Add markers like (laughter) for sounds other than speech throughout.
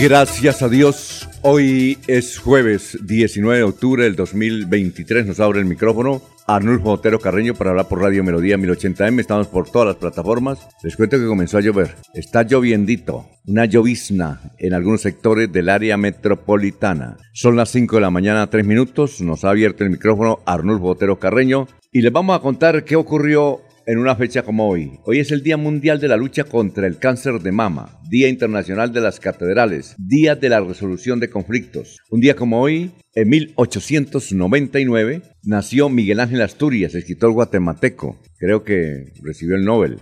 Gracias a Dios, hoy es jueves 19 de octubre del 2023. Nos abre el micrófono Arnulfo Otero Carreño para hablar por Radio Melodía 1080M. Estamos por todas las plataformas. Les cuento que comenzó a llover. Está lloviendito, una llovizna en algunos sectores del área metropolitana. Son las 5 de la mañana, 3 minutos. Nos ha abierto el micrófono Arnulfo Otero Carreño y les vamos a contar qué ocurrió en una fecha como hoy. Hoy es el Día Mundial de la Lucha contra el Cáncer de Mama, Día Internacional de las Catedrales, Día de la Resolución de Conflictos. Un día como hoy, en 1899, nació Miguel Ángel Asturias, escritor guatemalteco. Creo que recibió el Nobel.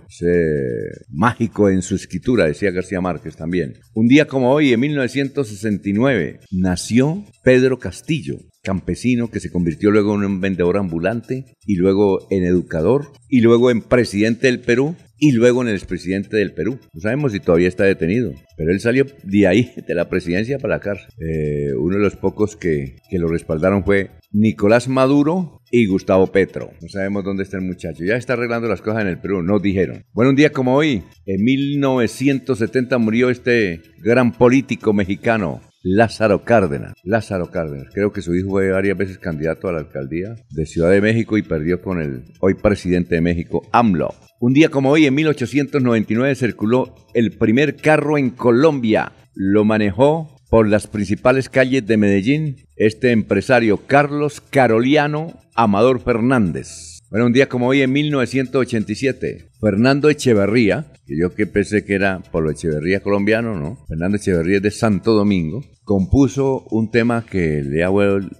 mágico en su escritura, decía García Márquez también. Un día como hoy, en 1969, nació Pedro Castillo, campesino que se convirtió luego en un vendedor ambulante y luego en educador y luego en presidente del Perú y luego en el expresidente del Perú. No sabemos si todavía está detenido, pero él salió de ahí, (laughs) de la presidencia para la. Eh, uno de los pocos que, que lo respaldaron fue Nicolás Maduro y Gustavo Petro. No sabemos dónde está el muchacho. Ya está arreglando las cosas en el Perú, nos dijeron. Bueno, un día como hoy, en 1970 murió este gran político mexicano, Lázaro Cárdenas. Lázaro Cárdenas. Creo que su hijo fue varias veces candidato a la alcaldía de Ciudad de México y perdió con el hoy presidente de México, AMLO. Un día como hoy, en 1899, circuló el primer carro en Colombia. Lo manejó por las principales calles de Medellín este empresario Carlos Caroliano Amador Fernández. Bueno, un día como hoy en 1987, Fernando Echeverría, que yo que pensé que era por lo Echeverría colombiano, ¿no? Fernando Echeverría es de Santo Domingo, compuso un tema que le ha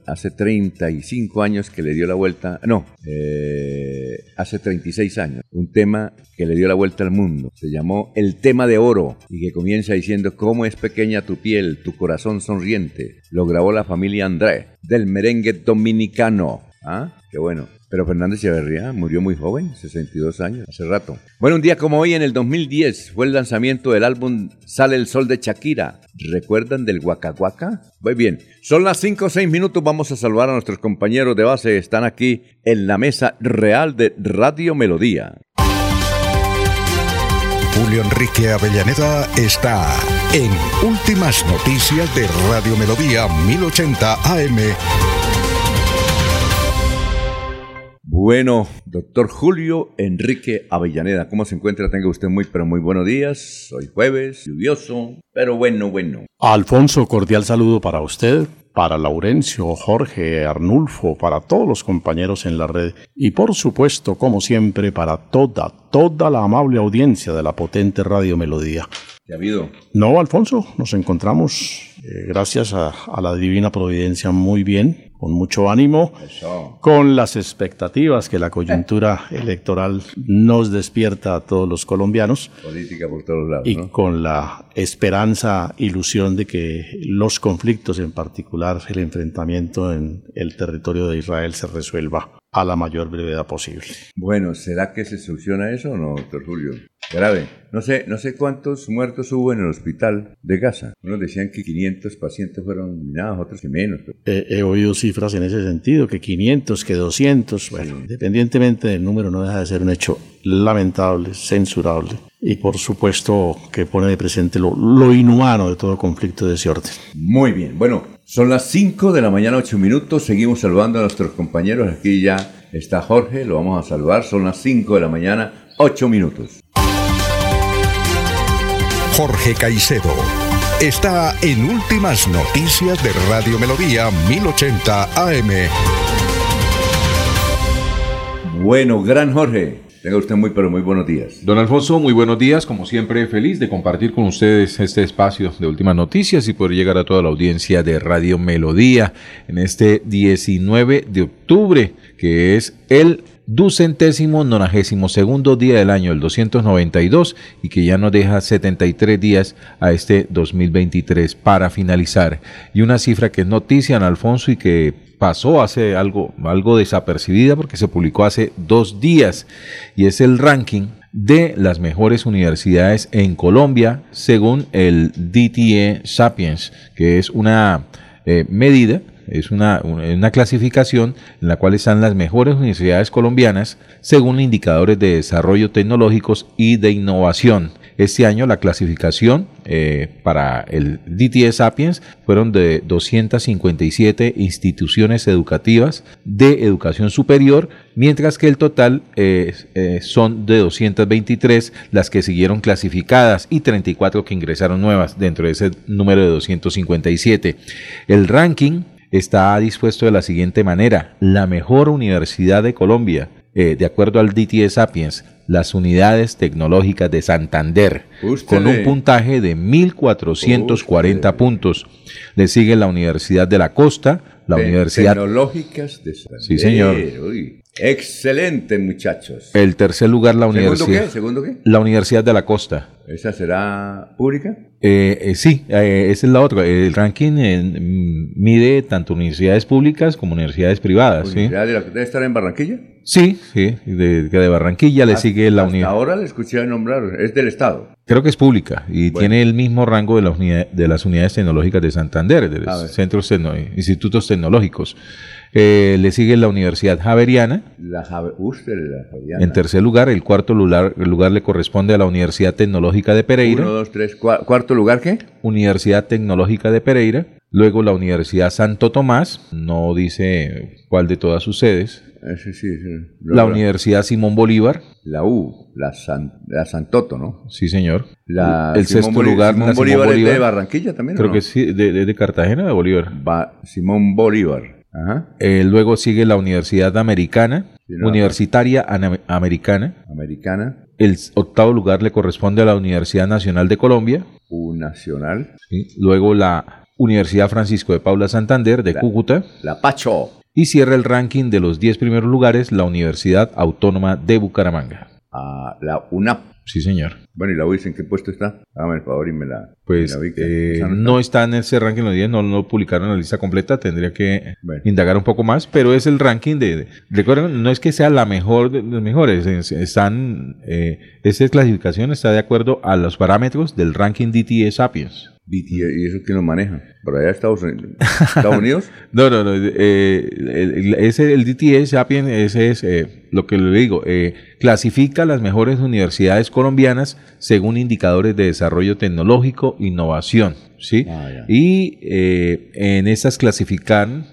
hace 35 años que le dio la vuelta, no, eh, hace 36 años, un tema que le dio la vuelta al mundo. Se llamó El tema de oro y que comienza diciendo cómo es pequeña tu piel, tu corazón sonriente. Lo grabó la familia André del merengue dominicano. ¿Ah? Qué bueno. Pero Fernández Echeverría murió muy joven, 62 años, hace rato. Bueno, un día como hoy, en el 2010, fue el lanzamiento del álbum Sale el Sol de Shakira. ¿Recuerdan del Waka? Muy bien, son las 5 o 6 minutos, vamos a saludar a nuestros compañeros de base, están aquí en la mesa real de Radio Melodía. Julio Enrique Avellaneda está en Últimas Noticias de Radio Melodía 1080 AM Bueno, doctor Julio Enrique Avellaneda, ¿cómo se encuentra? Tenga usted muy, pero muy buenos días. Hoy jueves, lluvioso, pero bueno, bueno. Alfonso, cordial saludo para usted, para Laurencio, Jorge, Arnulfo, para todos los compañeros en la red y por supuesto, como siempre, para toda, toda la amable audiencia de la potente Radio Melodía. ¿Qué ha habido? No, Alfonso, nos encontramos, eh, gracias a la divina providencia, muy bien con mucho ánimo, con las expectativas que la coyuntura electoral nos despierta a todos los colombianos. Política por todos lados. Y con la esperanza, ilusión de que los conflictos, en particular el enfrentamiento en el territorio de Israel, se resuelva a la mayor brevedad posible. Bueno, ¿será que se soluciona eso o no, doctor Julio? Grave. No sé, no sé cuántos muertos hubo en el hospital de Gaza. Unos decían que 500 pacientes fueron minados, otros que menos. He, oído cifras en ese sentido, que 500, que 200. Bueno, independientemente del número, no deja de ser un hecho lamentable, censurable y por supuesto que pone de presente lo, lo, inhumano de todo conflicto de ese orden. Muy bien, bueno, son las 5 de la mañana, 8 minutos, seguimos saludando a nuestros compañeros, aquí ya está Jorge, lo vamos a saludar, son las 5 de la mañana, 8 minutos. Jorge Caicedo está en Últimas Noticias de Radio Melodía 1080 AM. Bueno, gran Jorge. Tenga usted muy, pero muy buenos días. Don Alfonso, muy buenos días. Como siempre, feliz de compartir con ustedes este espacio de últimas noticias y poder llegar a toda la audiencia de Radio Melodía en este 19 de octubre, que es el ducentésimo nonagésimo segundo día del año, el 292, y que ya nos deja 73 días a este 2023 para finalizar. Y una cifra que es noticia en Alfonso y que pasó hace algo, algo desapercibida porque se publicó hace dos días, y es el ranking de las mejores universidades en Colombia según el DTE Sapiens, que es una eh, medida es una, una, clasificación en la cual están las mejores universidades colombianas según indicadores de desarrollo tecnológicos y de innovación. Este año la clasificación eh, para el DTS Sapiens fueron de 257 instituciones educativas de educación superior, mientras que el total eh, eh, son de 223 las que siguieron clasificadas y 34 que ingresaron nuevas dentro de ese número de 257. El ranking está dispuesto de la siguiente manera. La mejor universidad de Colombia, de acuerdo al DTS Sapiens, las unidades tecnológicas de Santander, con un puntaje de 1.440 puntos. Le sigue la Universidad de la Costa, la Universidad... Tecnológicas de Santander. Sí, señor. Excelente, muchachos. El tercer lugar, la Universidad... qué? ¿Segundo qué? La Universidad de la Costa. ¿Esa será pública? Eh, eh, sí, eh, esa es la otra. El ranking mide tanto universidades públicas como universidades privadas. ¿Universidad de la, estar en Barranquilla? Sí, sí, de, de Barranquilla le sigue la unidad. Ahora le escuché nombrar, es del Estado. Creo que es pública y tiene el mismo rango de, la de las unidades tecnológicas de Santander, de los centros institutos tecnológicos. Eh, le sigue la Universidad Javeriana. La, usted, la Javeriana. En tercer lugar, el cuarto lugar, el lugar le corresponde a la Universidad Tecnológica de Pereira. Uno, dos, tres, ¿cuarto lugar qué? Universidad Tecnológica de Pereira. Luego la Universidad Santo Tomás, no dice cuál de todas sus sedes. Ese sí, la Universidad Simón Bolívar. La U, la, la Santoto, ¿no? Sí, señor. La el sexto lugar, Simón Bolívar, es de Barranquilla también. Creo que sí, de, de, Cartagena de Bolívar. Simón Bolívar. Eh, luego sigue la Universidad Americana, Universitaria Americana. Americana. El octavo lugar le corresponde a la Universidad Nacional de Colombia. Nacional. Luego la Universidad Francisco de Paula Santander de Cúcuta. La Pacho. Y cierra el ranking de los 10 primeros lugares la Universidad Autónoma de Bucaramanga. Ah, la UNAP. Sí, señor. Bueno, ¿y la UIS en qué puesto está? Hágame el favor y me la. Pues eh, no, está? en ese ranking los 10, no lo publicaron en la lista completa, tendría que indagar un poco más, pero es el ranking de. Recuerden, no es que sea la mejor de los mejores, están. Eh, esa clasificación está de acuerdo a los parámetros del ranking DTE Sapiens. ¿Y eso quién lo maneja? ¿Por allá Estados Unidos? ¿Estados (laughs) Unidos? no, no, no. Eh, el, ese, el DTE Sapiens, ese es eh, lo que le digo. Eh, clasifica las mejores universidades colombianas según indicadores de desarrollo tecnológico, innovación. ¿sí? Ah, y eh, en estas clasifican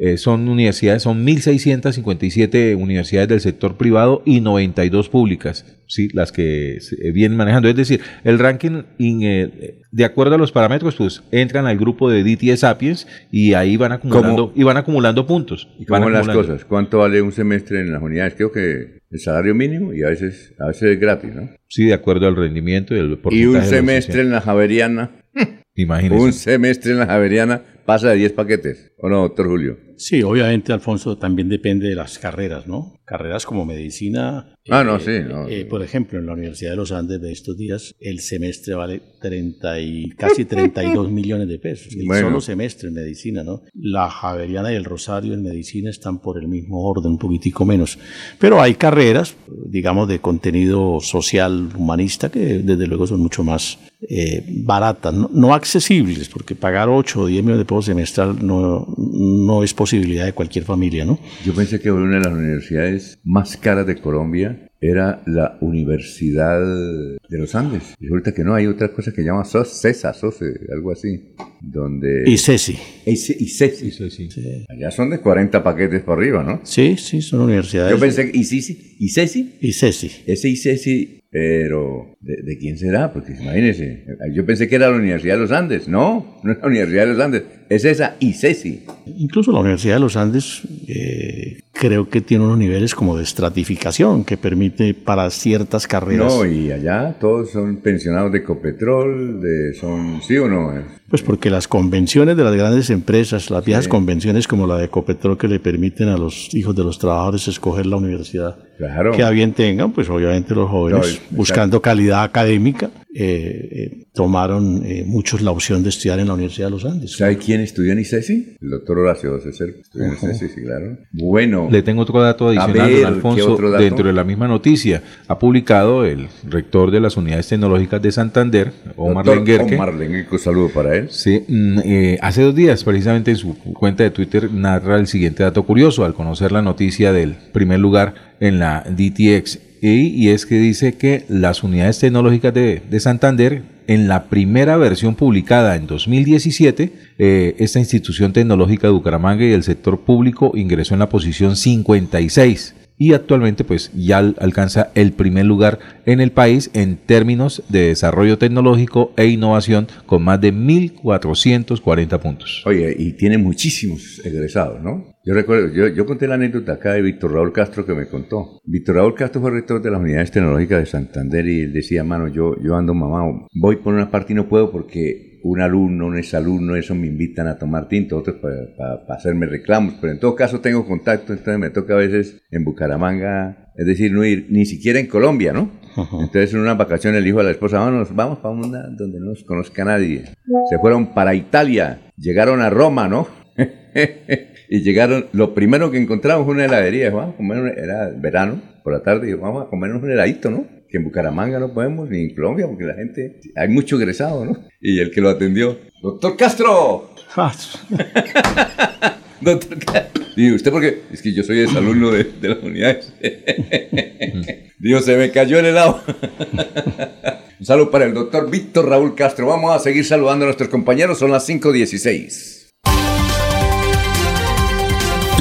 eh, eh, son universidades, son 1.657 universidades del sector privado y 92 públicas, ¿sí? las que vienen manejando. Es decir, el ranking, eh, de acuerdo a los parámetros, pues entran al grupo de DTS Sapiens y ahí van acumulando, y van acumulando puntos. ¿Y cómo las cosas? ¿Cuánto vale un semestre en las unidades? Creo que el salario mínimo y a veces, a veces es gratis, ¿no? Sí, de acuerdo al rendimiento y el Y un semestre en la Javeriana. (laughs) Imagínese. Un semestre en la Javeriana pasa de 10 paquetes, ¿o no, doctor Julio? Sí, obviamente, Alfonso, también depende de las carreras, ¿no? Carreras como medicina. Ah, no, eh, sí. Eh, por ejemplo, en la Universidad de los Andes de estos días, el semestre vale 30 y casi 32 (laughs) millones de pesos. El solo semestre en medicina, ¿no? La Javeriana y el Rosario en medicina están por el mismo orden, un poquitico menos. Pero hay carreras, digamos, de contenido social, humanista, que desde luego son mucho más eh, baratas, no, accesibles, porque pagar 8 o 10 millones de pesos semestral no, no es posible posibilidad de cualquier familia, ¿no? Yo pensé que una de las universidades más caras de Colombia era la Universidad de los Andes. Y resulta que no, hay otra cosa que llama CESA, SOCE, algo así. Donde... Y CESI. Y, CESI. Sí. Allá son de 40 paquetes por arriba, ¿no? Sí, sí, son universidades. Yo pensé que... ¿Y CESI? ¿Y CESI? Y CESI. Ese y CESI, pero ¿De, quién será? Porque imagínense, yo pensé que era la Universidad de los Andes. No, no es la Universidad de los Andes, es esa ICESI. Incluso la Universidad de los Andes eh, creo que tiene unos niveles como de estratificación que permite para ciertas carreras. No, y allá todos son pensionados de Ecopetrol, de, son, ¿sí o no? Pues porque las convenciones de las grandes empresas, las viejas convenciones como la de Ecopetrol que le permiten a los hijos de los trabajadores escoger la universidad claro. que a bien tengan, pues obviamente los jóvenes buscando calidad académica eh, eh, tomaron eh, muchos la opción de estudiar en la Universidad de los Andes. ¿Sabe quién estudió en ICESI? El doctor Horacio César estudió en ICESI, sí, claro. Bueno. Le tengo otro dato adicional, don Alfonso, dentro de la misma noticia. Ha publicado el rector de las unidades tecnológicas de Santander, Omar Lenguerque. Omar Lenguerque, un saludo para él. Sí, mm, hace dos días, precisamente en su cuenta de Twitter, narra el siguiente dato curioso al conocer la noticia del primer lugar en la DTX y, es que dice que las unidades tecnológicas de, Santander, en la primera versión publicada en 2017, eh, esta institución tecnológica de Bucaramanga y el sector público ingresó en la posición 56 y actualmente pues ya alcanza el primer lugar en el país en términos de desarrollo tecnológico e innovación con más de 1.440 puntos. Oye, y tiene muchísimos egresados, ¿no? Yo recuerdo, yo, yo conté la anécdota acá de Víctor Raúl Castro que me contó. Víctor Raúl Castro fue rector de las unidades tecnológicas de Santander y él decía, mano, yo, yo ando mamá, voy por una parte y no puedo porque un alumno, un exalumno, eso me invitan a tomar tinto, otros para hacerme reclamos, pero en todo caso tengo contacto, entonces me toca a veces en Bucaramanga, es decir, no ir ni siquiera en Colombia, ¿no? Entonces en una vacación el hijo a la esposa, vamos, vamos para una donde no nos conozca nadie. Se fueron para Italia, llegaron a Roma, ¿no? (laughs) y llegaron, lo primero que encontramos fue una heladería, vamos a comer, era verano, por la tarde, y vamos a comernos un heladito, ¿no? Que en Bucaramanga no podemos, ni en Colombia, porque la gente, hay mucho egresado, ¿no? Y el que lo atendió, doctor Castro. (laughs) doctor Castro. Digo, ¿usted por qué? Es que yo soy exalumno de, de las unidades. (laughs) Digo, se me cayó el helado. (laughs) Un saludo para el doctor Víctor Raúl Castro. Vamos a seguir saludando a nuestros compañeros, son las 5.16.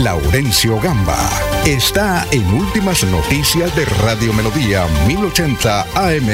Laurencio Gamba está en Últimas Noticias de Radio Melodía 1080 AM.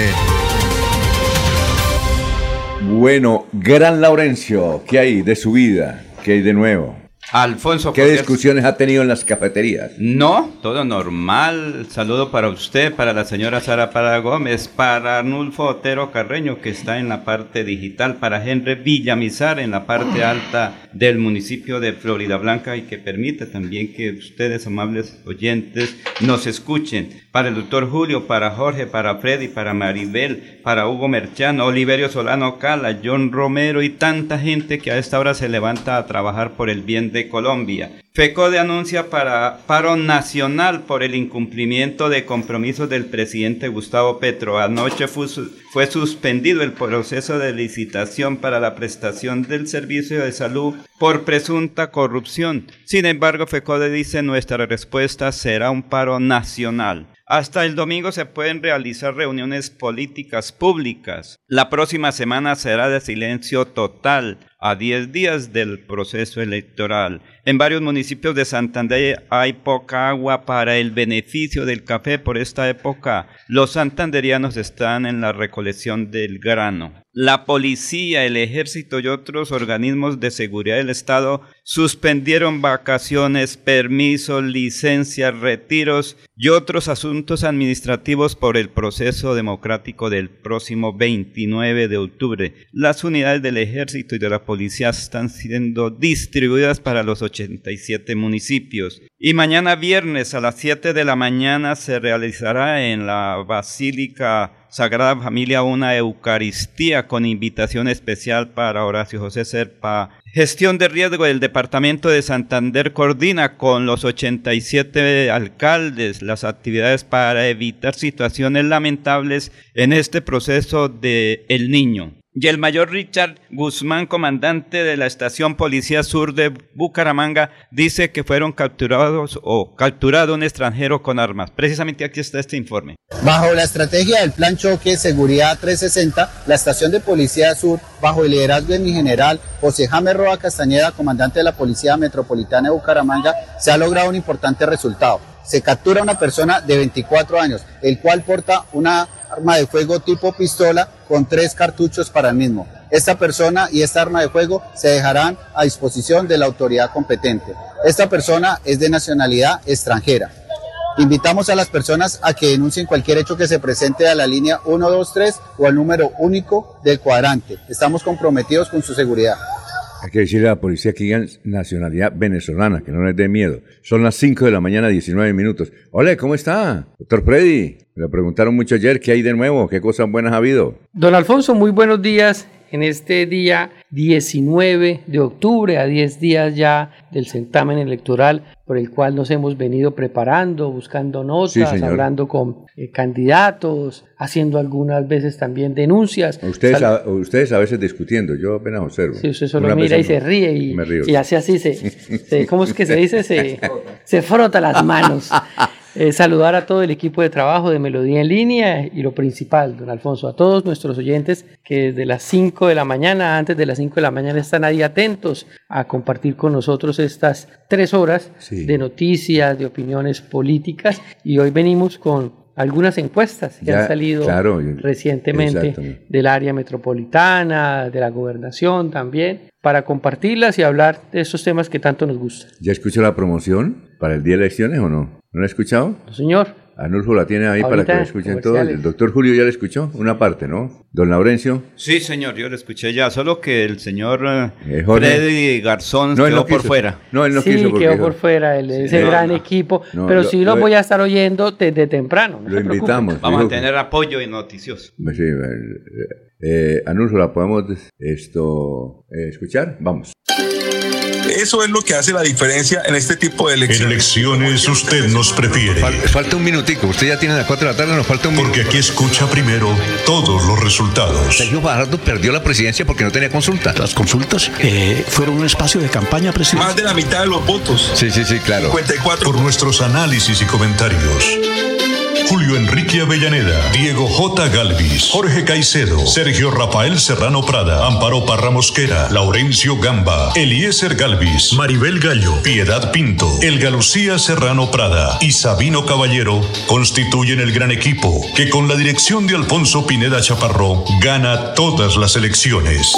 Bueno, gran Laurencio, ¿qué hay de su vida? ¿Qué hay de nuevo? Alfonso. ¿Qué discusiones ha tenido en las cafeterías? No, todo normal. Saludo para usted, para la señora Sara Parada Gómez, para Arnulfo Otero Carreño, que está en la parte digital, para Henry Villamizar en la parte alta del municipio de Florida Blanca y que permite también que ustedes, amables oyentes, nos escuchen. Para el doctor Julio, para Jorge, para Freddy, para Maribel, para Hugo Merchano, Oliverio Solano Cala, John Romero y tanta gente que a esta hora se levanta a trabajar por el bien de Colombia. FECODE anuncia para paro nacional por el incumplimiento de compromisos del presidente Gustavo Petro. Anoche fue, fue, suspendido el proceso de licitación para la prestación del servicio de salud por presunta corrupción. Sin embargo, FECODE dice nuestra respuesta será un paro nacional. Hasta el domingo se pueden realizar reuniones políticas públicas. La próxima semana será de silencio total a 10 días del proceso electoral. En varios municipios de Santander hay poca agua para el beneficio del café por esta época. Los santanderianos están en la recolección del grano. La policía, el ejército y otros organismos de seguridad del Estado suspendieron vacaciones, permisos, licencias, retiros y otros asuntos administrativos por el proceso democrático del próximo 29 de octubre. Las unidades del ejército y de la policía están siendo distribuidas para los 87 municipios. Y mañana viernes a las 7 de la mañana se realizará en la Basílica Sagrada Familia una Eucaristía con invitación especial para Horacio José Serpa. Gestión de riesgo del Departamento de Santander coordina con los 87 alcaldes las actividades para evitar situaciones lamentables en este proceso de El Niño y el mayor Richard Guzmán, comandante de la estación Policía Sur de Bucaramanga, dice que fueron capturados o capturado un extranjero con armas. Precisamente aquí está este informe. Bajo la estrategia del Plan Choque Seguridad 360, la estación de Policía Sur, bajo el liderazgo de mi general José James Roa Castañeda, comandante de la Policía Metropolitana de Bucaramanga, se ha logrado un importante resultado se captura una persona de 24 años, el cual porta una arma de fuego tipo pistola con tres cartuchos para el mismo. Esta persona y esta arma de fuego se dejarán a disposición de la autoridad competente. Esta persona es de nacionalidad extranjera. Invitamos a las personas a que denuncien cualquier hecho que se presente a la línea 123 o al número único del cuadrante. Estamos comprometidos con su seguridad. Hay que decirle a la policía que digan nacionalidad venezolana, que no les dé miedo. Son las 5 de la mañana, 19 minutos. Hola, ¿cómo está? Doctor Freddy, me lo preguntaron mucho ayer, ¿qué hay de nuevo? ¿Qué cosas buenas ha habido? Don Alfonso, muy buenos días en este día 19 de octubre, a 10 días ya del certamen electoral por el cual nos hemos venido preparando, buscando notas, Sí, hablando con eh, candidatos, haciendo algunas veces también denuncias. Ustedes, Sal- a, ustedes a veces discutiendo, yo apenas observo. Sí, usted solo Una mira y se ríe y, Me río. y hace así, se, (laughs) se- ¿cómo es que se dice? Se, se frota las manos. (laughs) Eh, saludar a todo el equipo de trabajo de Melodía en línea y lo principal, don Alfonso, a todos nuestros oyentes que desde las 5 de la mañana, antes de las 5 de la mañana, están ahí atentos a compartir con nosotros estas tres horas Sí. de noticias, de opiniones políticas y hoy venimos con algunas encuestas que Ya, han salido claro, recientemente del área metropolitana, de la gobernación también, para compartirlas y hablar de estos temas que tanto nos gustan. ¿Ya escuchó la promoción para el día de elecciones o no? ¿No la ha escuchado? ¿No, señor? Anulfo la tiene ahí para que la escuchen todos. comerciales. El doctor Julio ya la escuchó, una parte, ¿no? Don Laurencio. Sí, señor, yo lo escuché ya, solo que el señor eh, Eh, Jorge. Freddy Garzón él quedó no por fuera. No, él no sí, quiso porque quedó por fuera el- ese no, gran no. equipo, No, pero lo- sí lo lo- voy a estar oyendo desde temprano. no Lo invitamos. Vamos dijo a tener apoyo y noticioso. que- Sí, eh, Anulfo, ¿la podemos esto eh, escuchar? Vamos. Eso es lo que hace la diferencia en este tipo de En elecciones. elecciones usted nos prefiere, Falta un minutico, usted ya tiene las 4 de la tarde, nos falta un porque minuto. aquí escucha primero todos los resultados. Sergio Fajardo perdió la presidencia porque no tenía consulta. Las consultas eh, fueron un espacio de campaña Más presidencial. de la mitad de los votos, Sí, sí, sí, claro. 54 Por nuestros análisis y comentarios. Julio Enrique Avellaneda, Diego J. Galvis, Jorge Caicedo, Sergio Rafael Serrano Prada, Amparo Parra Mosquera, Laurencio Gamba, Eliezer Galvis, Maribel Gallo, Piedad Pinto, Elga Lucía Serrano Prada y Sabino Caballero constituyen el gran equipo que con la dirección de Alfonso Pineda Chaparro gana todas las elecciones.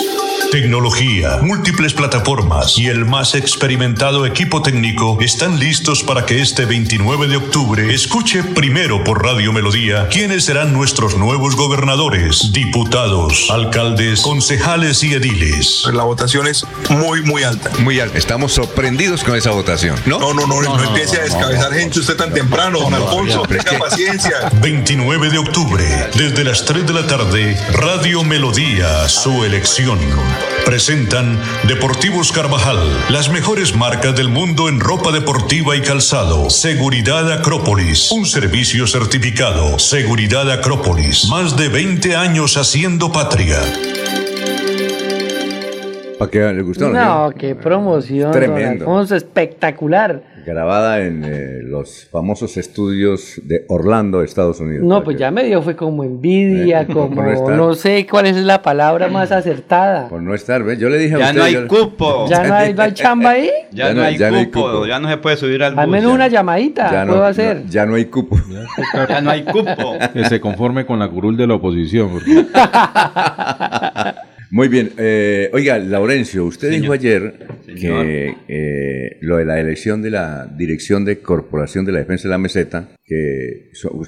Tecnología, múltiples plataformas y el más experimentado equipo técnico están listos para que este 29 de octubre escuche primero por Radio Melodía quiénes serán nuestros nuevos gobernadores, diputados, alcaldes, concejales y ediles. la votación es muy, muy alta. Muy alto. Estamos sorprendidos con esa votación, ¿no? No, no, no, no, empiece a descabezar gente usted tan temprano, don Alfonso. Tenga paciencia. 29 de octubre, desde las 3 de la tarde, Radio Melodía, su elección. Presentan Deportivos Carvajal, las mejores marcas del mundo en ropa deportiva y calzado. Seguridad Acrópolis, un servicio certificado. Seguridad Acrópolis, más de 20 años haciendo patria. ¿Para qué le gustó? No, qué promoción, don Tremendo. Alfonso, espectacular. Grabada en eh, los famosos estudios de Orlando, Estados Unidos. No, pues que- ya me dio fue como envidia, (laughs) Eh, como no estar. no sé cuál es la palabra más acertada. Por no estar, ¿ves? Yo le dije a Ya usted. no hay yo- cupo. (laughs) Ya no hay, no hay chamba ahí. (laughs) Ya, Ya no, hay, ya no hay cupo, ya no se puede subir al bus. Al menos ya. una llamadita ya no- puedo hacer. no, ya no hay cupo. Ya no hay cupo. Que se conforme con la curul de la oposición. porque- Muy bien. eh, oiga, Laurencio, usted dijo ayer Señor. que eh, lo de la elección de la Dirección de Corporación de la Defensa de la Meseta, que so-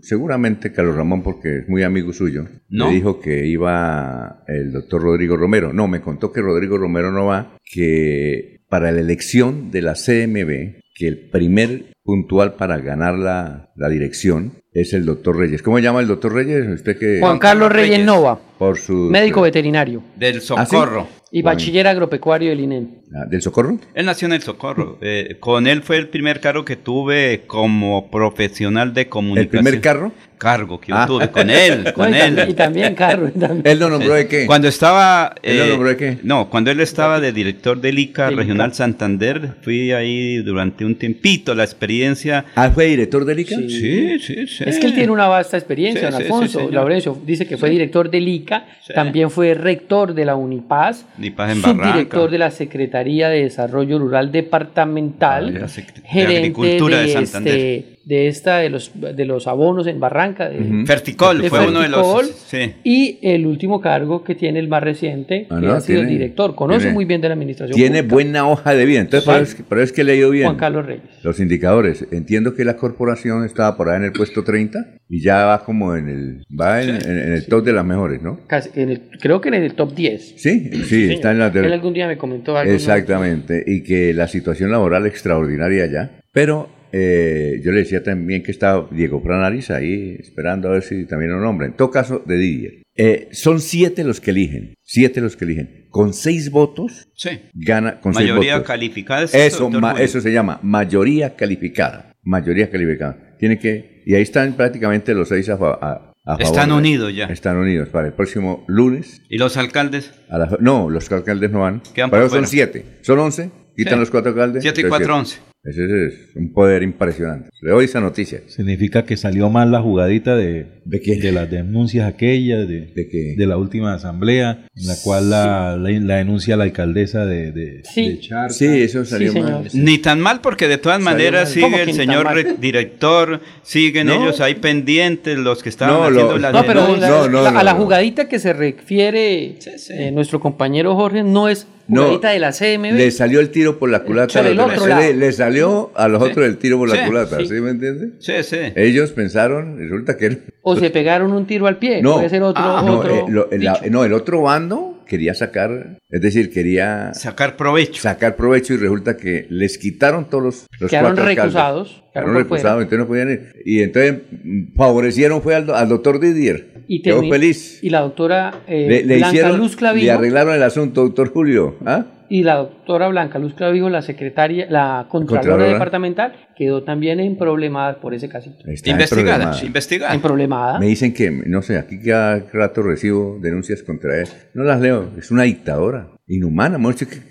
seguramente Carlos Ramón, porque es muy amigo suyo, No. le dijo que iba el doctor Rodrigo Romero. No, me contó que Rodrigo Romero no va, que para la elección de la CMB, que el primer puntual para ganar la, la dirección es el doctor Reyes. ¿Cómo se llama el doctor Reyes? Usted que... Juan Carlos Reyes Reyes. Nova, Por su... médico veterinario Del Socorro. y Bueno. bachiller agropecuario del INEN. Ah, ¿Del Socorro? Él nació en el Socorro. (laughs) Eh, con él fue el primer cargo que tuve como profesional de ¿El comunicación. primer carro? Cargo que yo Ah. tuve con él, (laughs) con No, y, él. también, y también Carlos. también. ¿Él lo nombró de qué? Cuando estaba... ¿Él lo nombró de qué? No, cuando él estaba de director del ICA Regional ICA. Santander, fui ahí durante un tiempito. La experiencia. Ah, fue director del ICA. Sí, sí, sí. Es que él tiene una vasta experiencia, don Alfonso. Laurencio. Dice que fue director del ICA, también fue rector de la Unipaz, subdirector de la Secretaría de Desarrollo Rural Departamental, Ah, la de gerente Agricultura de de, Santander. este, de esta de los de los abonos en Barranca, de, Ujú. Ferticol, de fue uno de los- Ferticol, sí. y el último cargo que tiene el más reciente, Ah, que no, ha sido el tiene- director, conoce tiene- muy bien de la administración. Tiene pública. buena hoja de vida. Entonces, Sí. por, eso, es que- por eso es que he leído bien. Juan Carlos Reyes. Los indicadores. Entiendo que la corporación estaba por ahí en el puesto 30 y ya va como en el va en, en- en el top de las mejores, ¿no? Casi en el- creo que en el top 10. Sí, sí, está en de- Él algún día me comentó algo. Exactamente, y que la situación laboral extraordinaria ya. Pero eh, yo le decía también que está Diego Pranariz ahí esperando a ver si también lo nombra. En todo caso, de Didier. Eh, son siete los que eligen, siete los que eligen. Con seis votos, Sí. gana con seis Mayoría votos. calificada. es Eso, ma- eso se llama mayoría calificada. Mayoría calificada. Tiene que, y ahí están prácticamente los seis a, a- a favor. Están unidos ya. Están unidos para el próximo lunes. ¿Y los alcaldes? A las- no, los alcaldes no van. Quedan Pero son fuera. siete. Son once. Quitan Sí. los cuatro alcaldes. Siete y cuatro, siete. once. Ese es un poder impresionante. Le doy esa noticia. Significa que salió mal la jugadita de, ¿De qué? de las denuncias aquellas, de, ¿De qué? de la última asamblea, en la cual la, la, la denuncia la alcaldesa de, de, Sí. de Charca. Sí, eso salió Sí, mal. señor. Ni tan mal porque de todas Salió maneras mal. sigue ¿Cómo que el señor director, siguen No. ellos ahí pendientes, los que estaban No, haciendo lo- las No, pero la- denuncias. No, no, la- no, a la jugadita que se refiere Sí, sí. eh, nuestro compañero Jorge no es No, jugadita de la CMB. Le salió el tiro por la culata. Por el otro le, le salió a los Sí. otros el tiro por la Sí, culata. sí. ¿Sí me entiendes? Sí, sí. Ellos pensaron, resulta que... él- O se pegaron un tiro al pie. No, Puede ser otro. ah, no, otro eh, lo- el, dicho. no, el otro bando quería sacar, es decir, quería Sacar provecho. sacar provecho y resulta que les quitaron todos los, los Quedaron cuatro alcaldes. recusados, quedaron Quedaron recusados, entonces no podían ir. Y entonces mm, favorecieron fue al, al doctor Didier. y, Quedó feliz. y la doctora eh, le, le Blanca hicieron, Luz le Clavijo. arreglaron el asunto, doctor Julio. ¿ah? Y la doctora Blanca Luz Clavijo, la secretaria, la contralora Contralora. departamental, quedó también en problemada por ese casito. Está Investigada, emproblemada. investigada. En problemada. Me dicen que, no sé, aquí cada rato recibo denuncias contra él. No las leo, es una dictadora. Inhumana,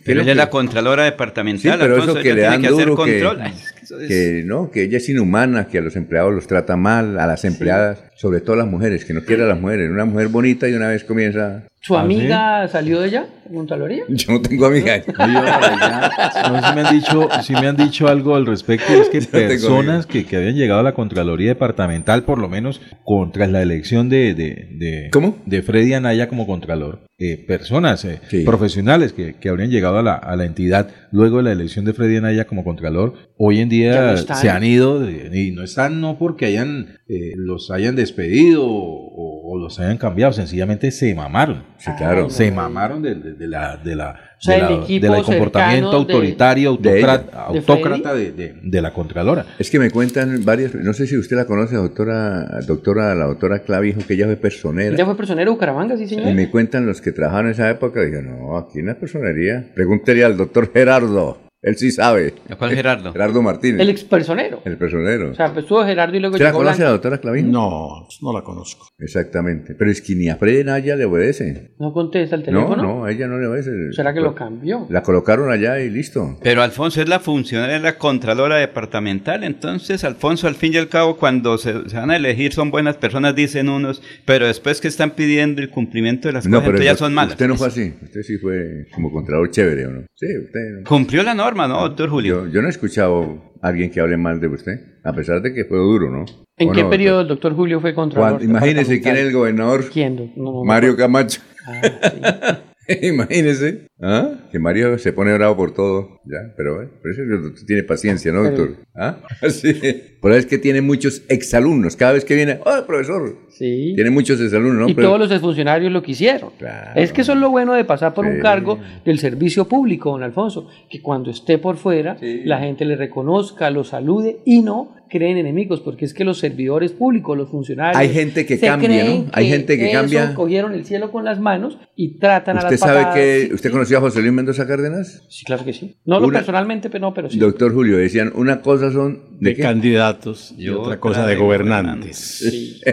Pero ella es que- la contralora departamental. Sí, pero Alfonso, eso que ella le tiene dan que hacer duro, control. Que eso es- que no, que ella es inhumana, que a los empleados los trata mal, a las empleadas, sobre todo a las mujeres, que no quiere a las mujeres. Una mujer bonita y una vez comienza... ¿Su ¿Ah, amiga salió de ella? ¿En Contraloría? (laughs) Yo no tengo amiga. Ya, no, sí me han dicho, sí me han dicho algo al respecto, es que (laughs) No personas que, que habían llegado a la Contraloría Departamental, por lo menos contra la elección de, de, de, ¿Cómo? de Freddy Anaya como Contralor, eh, personas eh, Sí. profesionales que, que habrían llegado a la, a la entidad luego de la elección de Freddy Anaya como Contralor, hoy en día no se han ido y no están no porque hayan eh, los hayan despedido o, o los hayan cambiado, sencillamente se mamaron. Sí, claro. Ay, Se mamaron de, de- de la, de la, O sea, de la- del comportamiento autoritario, de autocrata, ¿De autócrata de, de- de la Contralora. Es que me cuentan varias, no sé si usted la conoce, doctora, doctora, la doctora Clavijo, que ella fue personera. ¿Ella fue personera de Bucaramanga, sí, señor? Y me cuentan los que trabajaron en esa época, dije, no, aquí en la personería. Pregúntele al doctor Gerardo, él sí sabe. ¿A cuál Gerardo? (laughs) Gerardo Martínez, El el, expersonero. personero. O sea, pues estuvo Gerardo y luego ¿Usted la llegó conoce a Blanca. la doctora Clavijo? No, no la conozco. Exactamente. Pero es que ni a Fred Naya le obedece. No contesta el No, teléfono. no, a ella no le obedece. ¿Será que lo cambió? La colocaron allá y listo. Pero Alfonso es la funcionaria, es la contralora departamental. Entonces, Alfonso, al fin y al cabo, cuando se, se van a elegir, son buenas personas, dicen unos, pero después que están pidiendo el cumplimiento de las No, cosas, pero entonces ya el son malas. usted no fue así. Usted sí fue como contralor chévere, ¿o no? Sí, usted. no. Cumplió la norma, ¿no, doctor Julio? Yo, yo no he escuchado a alguien que hable mal de usted, a pesar de que fue duro, ¿no? ¿En ¿O qué no, periodo el doctor Julio fue contralor? imagínese quién es el gobernador. ¿Quién? no, no. Mario Camacho. Ah, sí. (laughs) Imagínese. ¿Ah? Que Mario se pone bravo por todo. Ya, pero, eh, pero eso es que usted tiene paciencia, ¿no, doctor? ¿Ah? (laughs) Sí. Por eso es que tiene muchos exalumnos. Cada vez que viene, ¡oh, profesor! Sí. Tiene muchos exalumnos, ¿no? y Pero- todos los exfuncionarios lo quisieron. Claro. Es que eso es lo bueno de pasar por un cargo del servicio público, don Alfonso, que cuando esté por fuera Sí. la gente le reconozca, lo salude y no creen enemigos, porque es que los servidores públicos, los funcionarios... Hay gente que se cambia, creen ¿no? Hay gente que eso, cambia. cogieron el cielo con las manos y tratan a ¿Usted las sabe patadas. que Sí, usted sí. conoció a José Luis Mendoza Cárdenas? Sí, claro que sí. No lo Una- personalmente, pero no, pero sí. Doctor Julio, decían, una cosa son de qué? candidatos y Y otra otra cosa de de gobernantes. (laughs)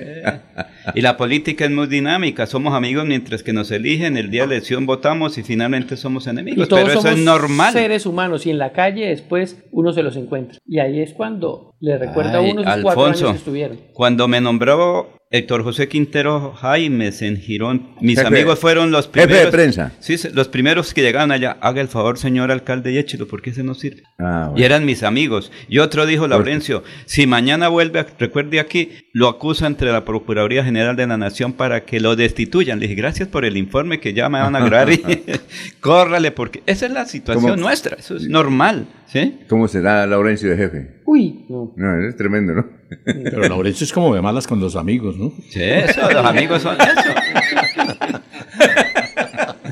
Y la política es muy dinámica, somos amigos mientras que nos eligen, el día de elección votamos y finalmente somos Y enemigos, todos pero eso es normal. seres humanos y en la calle después uno se los encuentra. Y ahí es cuando le recuerda Ay, a uno esos cuatro Alfonso, años que estuvieron. Cuando me nombró Héctor José Quintero Jaimes en Girón, mis Jefe- amigos fueron los jefe de primeros. prensa. Sí, los primeros que llegaban allá. Haga el favor, señor alcalde, y échelo, porque ese no sirve. Ah, Y eran mis amigos. Y otro dijo, Laurencio, si mañana vuelve, recuerde aquí, lo acusa entre la Procuraduría General de la Nación para que lo destituyan. Le dije, gracias por el informe que ya me van a grabar (laughs) y (laughs) córrale, porque esa es la situación ¿Cómo? nuestra, eso es normal. ¿sí? ¿Cómo será Laurencio de jefe? Uy, no. No, es tremendo, ¿no? Pero Laurencio es como de malas con los amigos, ¿no? Sí, eso, los amigos son eso.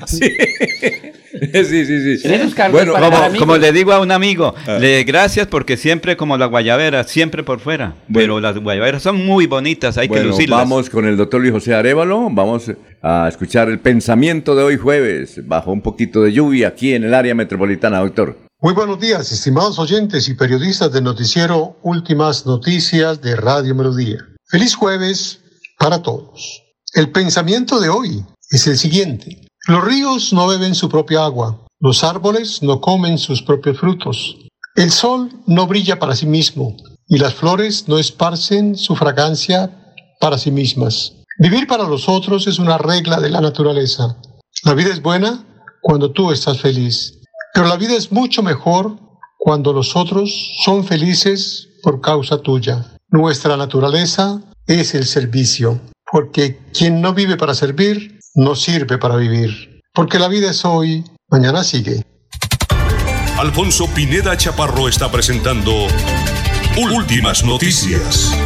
sí. sí, sí, sí. En esos cargos Bueno. Como le digo a un amigo, Ah. le gracias porque siempre como la guayabera, siempre por fuera. Pero las guayaberas son muy bonitas, hay que Bueno, lucirlas. vamos con el doctor Luis José Arevalo, vamos a escuchar el pensamiento de hoy jueves, bajo un poquito de lluvia aquí en el área metropolitana, doctor. Muy buenos días, estimados oyentes y periodistas del noticiero Últimas Noticias de Radio Melodía. Feliz jueves para todos. El pensamiento de hoy es el siguiente. Los ríos no beben su propia agua, los árboles no comen sus propios frutos, el sol no brilla para sí mismo y las flores no esparcen su fragancia para sí mismas. Vivir para los otros es una regla de la naturaleza. La vida es buena cuando tú estás feliz, pero la vida es mucho mejor cuando los otros son felices por causa tuya. Nuestra naturaleza es el servicio, porque quien no vive para servir, no sirve para vivir. Porque la vida es hoy, mañana sigue. Alfonso Pineda Chaparro está presentando Últimas Noticias.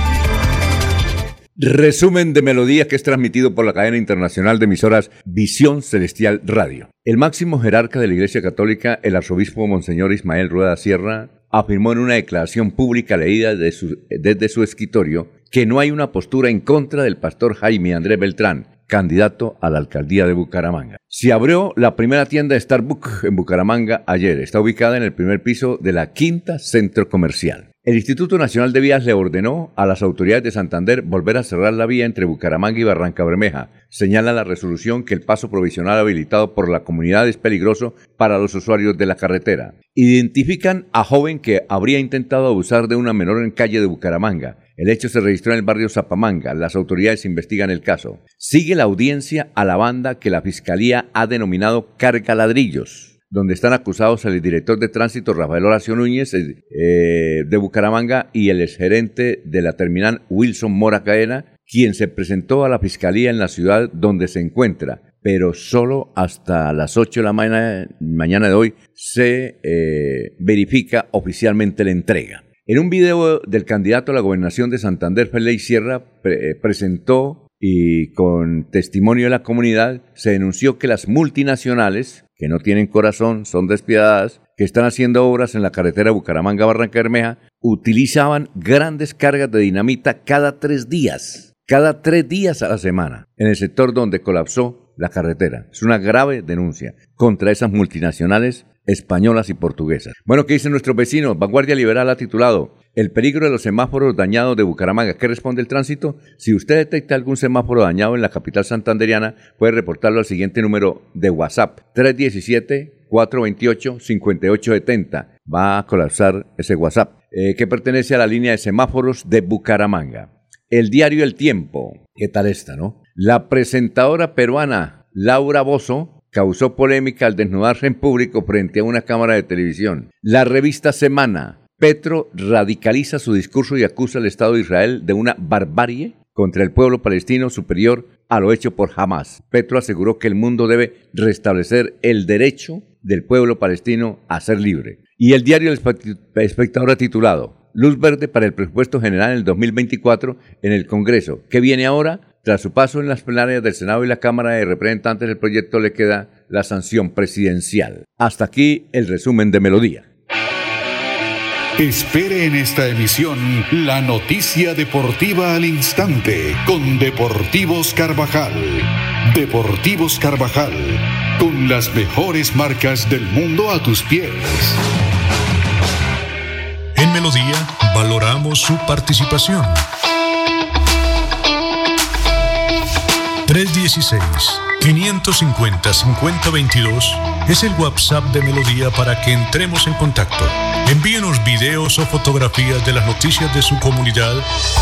Resumen de melodía que es transmitido por la cadena internacional de emisoras Visión Celestial Radio. El máximo jerarca de la Iglesia Católica, el arzobispo Monseñor Ismael Rueda Sierra, afirmó en una declaración pública leída desde su escritorio que no hay una postura en contra del pastor Jaime Andrés Beltrán, candidato a la alcaldía de Bucaramanga. Se abrió la primera tienda de Starbucks en Bucaramanga ayer. Está ubicada en el primer piso de la quinta centro comercial. El Instituto Nacional de Vías le ordenó a las autoridades de Santander volver a cerrar la vía entre Bucaramanga y Barranca Bermeja. Señala la resolución que el paso provisional habilitado por la comunidad es peligroso para los usuarios de la carretera. Identifican a joven que habría intentado abusar de una menor en calle de Bucaramanga. El hecho se registró en el barrio Zapamanga. Las autoridades investigan el caso. Sigue la audiencia a la banda que la Fiscalía ha denominado carga ladrillos donde están acusados el director de tránsito Rafael Horacio Núñez eh, de Bucaramanga y el exgerente de la terminal Wilson Mora Cadena, quien se presentó a la fiscalía en la ciudad donde se encuentra, pero solo hasta las 8 de la mañana, mañana de hoy se eh, verifica oficialmente la entrega. En un video del candidato a la gobernación de Santander, Félix Sierra, pre- eh, presentó y con testimonio de la comunidad se denunció que las multinacionales, que no tienen corazón, son despiadadas, que están haciendo obras en la carretera Bucaramanga-Barranca Bermeja, utilizaban grandes cargas de dinamita cada tres días, cada tres días a la semana, en el sector donde colapsó la carretera. Es una grave denuncia contra esas multinacionales españolas y portuguesas. Bueno, ¿qué dicen nuestros vecinos? Vanguardia Liberal ha titulado El peligro de los semáforos dañados de Bucaramanga. ¿Qué responde el tránsito? Si usted detecta algún semáforo dañado en la capital santanderiana, puede reportarlo al siguiente número de WhatsApp, 317-428-5870. Va a colapsar ese WhatsApp, eh, que pertenece a la línea de semáforos de Bucaramanga. El diario El Tiempo. ¿Qué tal esta, no? La presentadora peruana Laura Bozo causó polémica al desnudarse en público frente a una cámara de televisión. La revista Semana. Petro radicaliza su discurso y acusa al Estado de Israel de una barbarie contra el pueblo palestino superior a lo hecho por Hamas. Petro aseguró que el mundo debe restablecer el derecho del pueblo palestino a ser libre. Y el diario El Espe- Espectador ha titulado Luz verde para el presupuesto general en el 2024 en el Congreso. ¿Qué viene ahora? Tras su paso en las plenarias del Senado y la Cámara de Representantes del proyecto le queda la sanción presidencial. Hasta aquí el resumen de Melodía. Espere en esta emisión la noticia deportiva al instante con Deportivos Carvajal. Deportivos Carvajal, con las mejores marcas del mundo a tus pies. En Melodía valoramos su participación. 316-550-5022 es el WhatsApp de Melodía para que entremos en contacto. Envíenos videos o fotografías de las noticias de su comunidad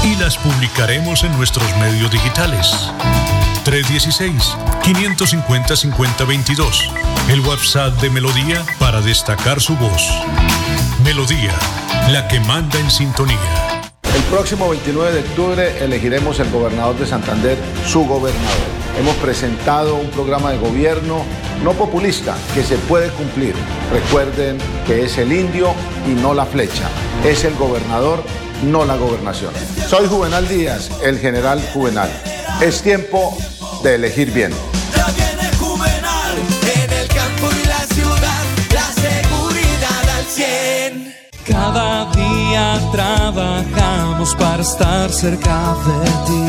y las publicaremos en nuestros medios digitales. 316-550-5022. El WhatsApp de Melodía para destacar su voz. Melodía, la que manda en sintonía. El próximo 29 de octubre elegiremos el gobernador de Santander, su gobernador. Hemos presentado un programa de gobierno no populista que se puede cumplir. Recuerden que es el indio y no la flecha. Es el gobernador, no la gobernación. Soy Juvenal Díaz, el general Juvenal. Es tiempo de elegir bien. En el campo y la ciudad, la seguridad al 100. Cada día trabajamos para estar cerca de ti.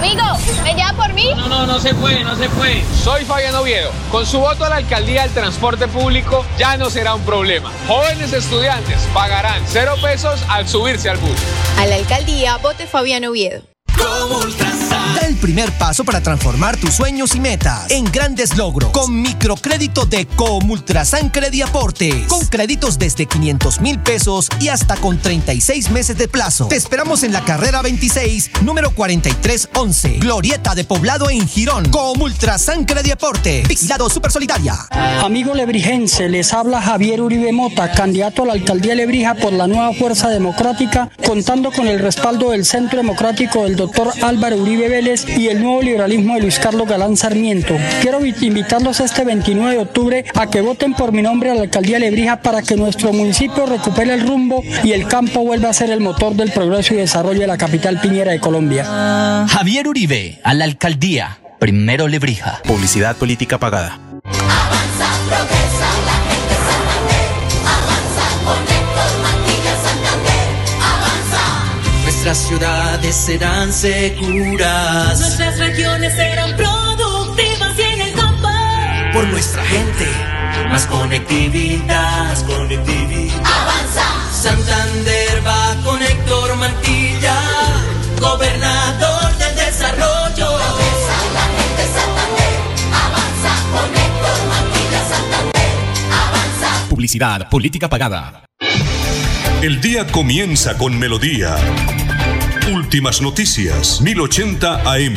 Amigo, ¿me llama por mí? No, no, no se puede, no se puede. Soy Fabián Oviedo. Con su voto a la alcaldía del transporte público ya no será un problema. Jóvenes estudiantes pagarán cero pesos al subirse al bus. A la alcaldía, vote Fabián Oviedo. Da el primer paso para transformar tus sueños y metas en grandes logros con microcrédito de Comultrasan Crediaportes. Con créditos desde 500 mil pesos y hasta con 36 meses de plazo. Te esperamos en la carrera 26, número 4311, Glorieta de Poblado en Girón. Comultrasan Crediaportes. Vigilado Super Solidaria. Amigo lebrijense, les habla Javier Uribe Mota, candidato a la alcaldía de Lebrija por la nueva Fuerza Democrática, contando con el respaldo del Centro Democrático del doctor Álvaro Uribe Vélez y el nuevo liberalismo de Luis Carlos Galán Sarmiento. Quiero invitarlos este 29 de octubre a que voten por mi nombre a la alcaldía de Lebrija para que nuestro municipio recupere el rumbo y el campo vuelva a ser el motor del progreso y desarrollo de la capital piñera de Colombia. Javier Uribe, a la alcaldía. Primero Lebrija. Publicidad política pagada. Nuestras ciudades serán seguras. Nuestras regiones serán productivas y en el campo. Por nuestra gente, más conectividad. Más conectividad. Avanza. Santander va con Héctor Mantilla, gobernador del desarrollo. La gente Santander avanza con Héctor Mantilla Santander. Avanza. Publicidad política pagada. El día comienza con melodía. Últimas noticias, 1080 AM.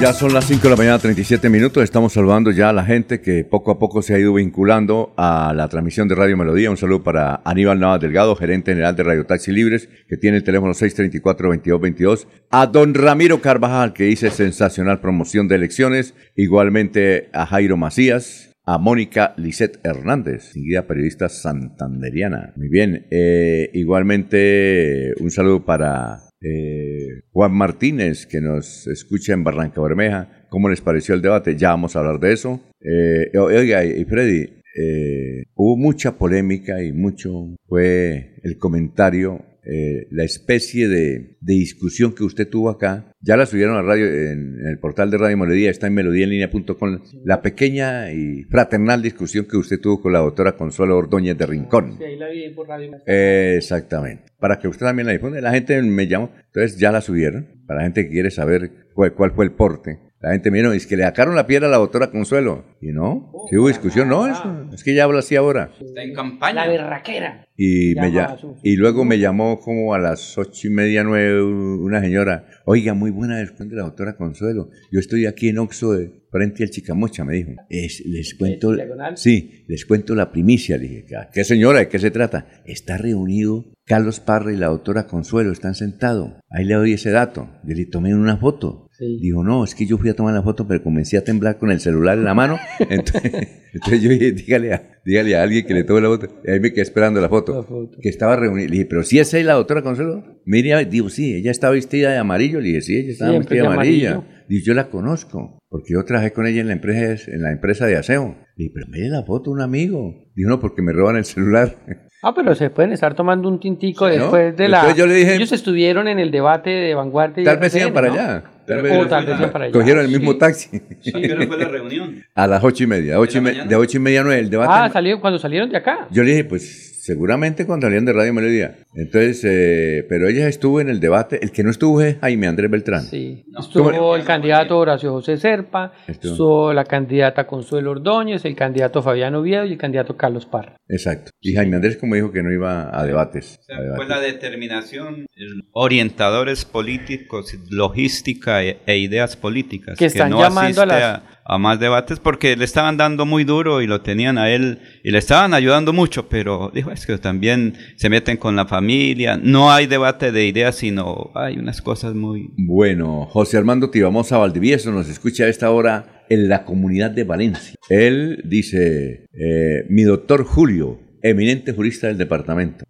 Ya son las 5 de la mañana, 37 minutos. Estamos saludando ya a la gente que poco a poco se ha ido vinculando a la transmisión de Radio Melodía. Un saludo para Aníbal Navas Delgado, gerente general de Radio Taxi Libres, que tiene el teléfono 634-2222. A don Ramiro Carvajal, que dice sensacional promoción de elecciones. Igualmente a Jairo Macías, a Mónica Lisette Hernández, seguida periodista santanderiana. Muy bien. Eh, igualmente, un saludo para eh, Juan Martínez, que nos escucha en Barranca Bermeja. ¿Cómo les pareció el debate? Ya vamos a hablar de eso. Eh, oiga, y Freddy, eh, hubo mucha polémica y mucho fue el comentario, eh, la especie de, de discusión que usted tuvo acá. Ya la subieron a radio en, en el portal de Radio Melodía, está en melodíaenlínea.com. La pequeña y fraternal discusión que usted tuvo con la doctora Consuelo Ordóñez de Rincón. Sí, ahí la vi por radio. Eh, Exactamente. Para que usted también la difunde. La gente me llamó, entonces ya la subieron. Para la gente que quiere saber cuál, cuál fue el porte. La gente me es que le sacaron la piedra a la doctora Consuelo. Y no, si hubo discusión, no, es, es que ella habla así ahora. Está en campaña. La berraquera. Y, me Llama lla- a su- y luego me llamó como a las ocho y media, nueve, una señora. Oiga, muy buena después de la doctora Consuelo. Yo estoy aquí en Oxo de, frente al Chicamocha, me dijo. Es- les cuento, diagonal? sí, les cuento la primicia. Le dije, "¿Qué- ¿qué señora? ¿De qué se trata? Está reunido Carlos Parra y la doctora Consuelo, están sentados. Ahí le doy ese dato. Yo le tomé una foto. Dijo, no, es que yo fui a tomar la foto, pero comencé a temblar con el celular en la mano. (laughs) Entonces, entonces yo dije, dígale a, dígale a alguien que le tome la foto. Y ahí me quedé esperando la foto. Que estaba reunida. Le dije, pero si esa es la doctora Consuelo. Mire, digo, sí, ella está vestida de amarillo. Le dije, sí, ella estaba Siempre vestida de amarilla. amarillo. Dice, yo la conozco, porque yo trabajé con ella en la empresa, en la empresa de aseo. Le dije, pero mire la foto, un amigo. Dijo, no, porque me roban el celular. Ah, pero se pueden estar tomando un tintico Sí, ¿no? después de la... Entonces yo le dije- Ellos estuvieron en el debate de vanguardia. y Tal vez iban para ¿no? allá. Tal O tal vez para allá. Cogieron el mismo Sí. taxi. ¿A qué hora fue la reunión? (laughs) A las ocho y media. Ocho y me- de ocho y media a nueve. El debate. Ah, salió cuando salieron de acá. Yo le dije, pues seguramente cuando salían de Radio Melodía. Entonces, eh, pero ella estuvo en el debate. El que no estuvo es Jaime Andrés Beltrán. Sí. Estuvo el candidato Horacio José Serpa, Estuvo. estuvo la candidata Consuelo Ordóñez, el candidato Fabián Oviedo y el candidato Carlos Parra. Exacto. Y Jaime Andrés como dijo que no iba a debates. a Fue debates. la determinación, orientadores políticos, logística e, e ideas políticas. Que están no llamando a las- a más debates porque le estaban dando muy duro y lo tenían a él y le estaban ayudando mucho, pero dijo, es que también se meten con la familia, no hay debate de ideas, sino hay unas cosas muy... Bueno, José Armando Tibamosa Valdivieso nos escucha a esta hora en la comunidad de Valencia. Él dice, eh, mi doctor Julio, eminente jurista del departamento.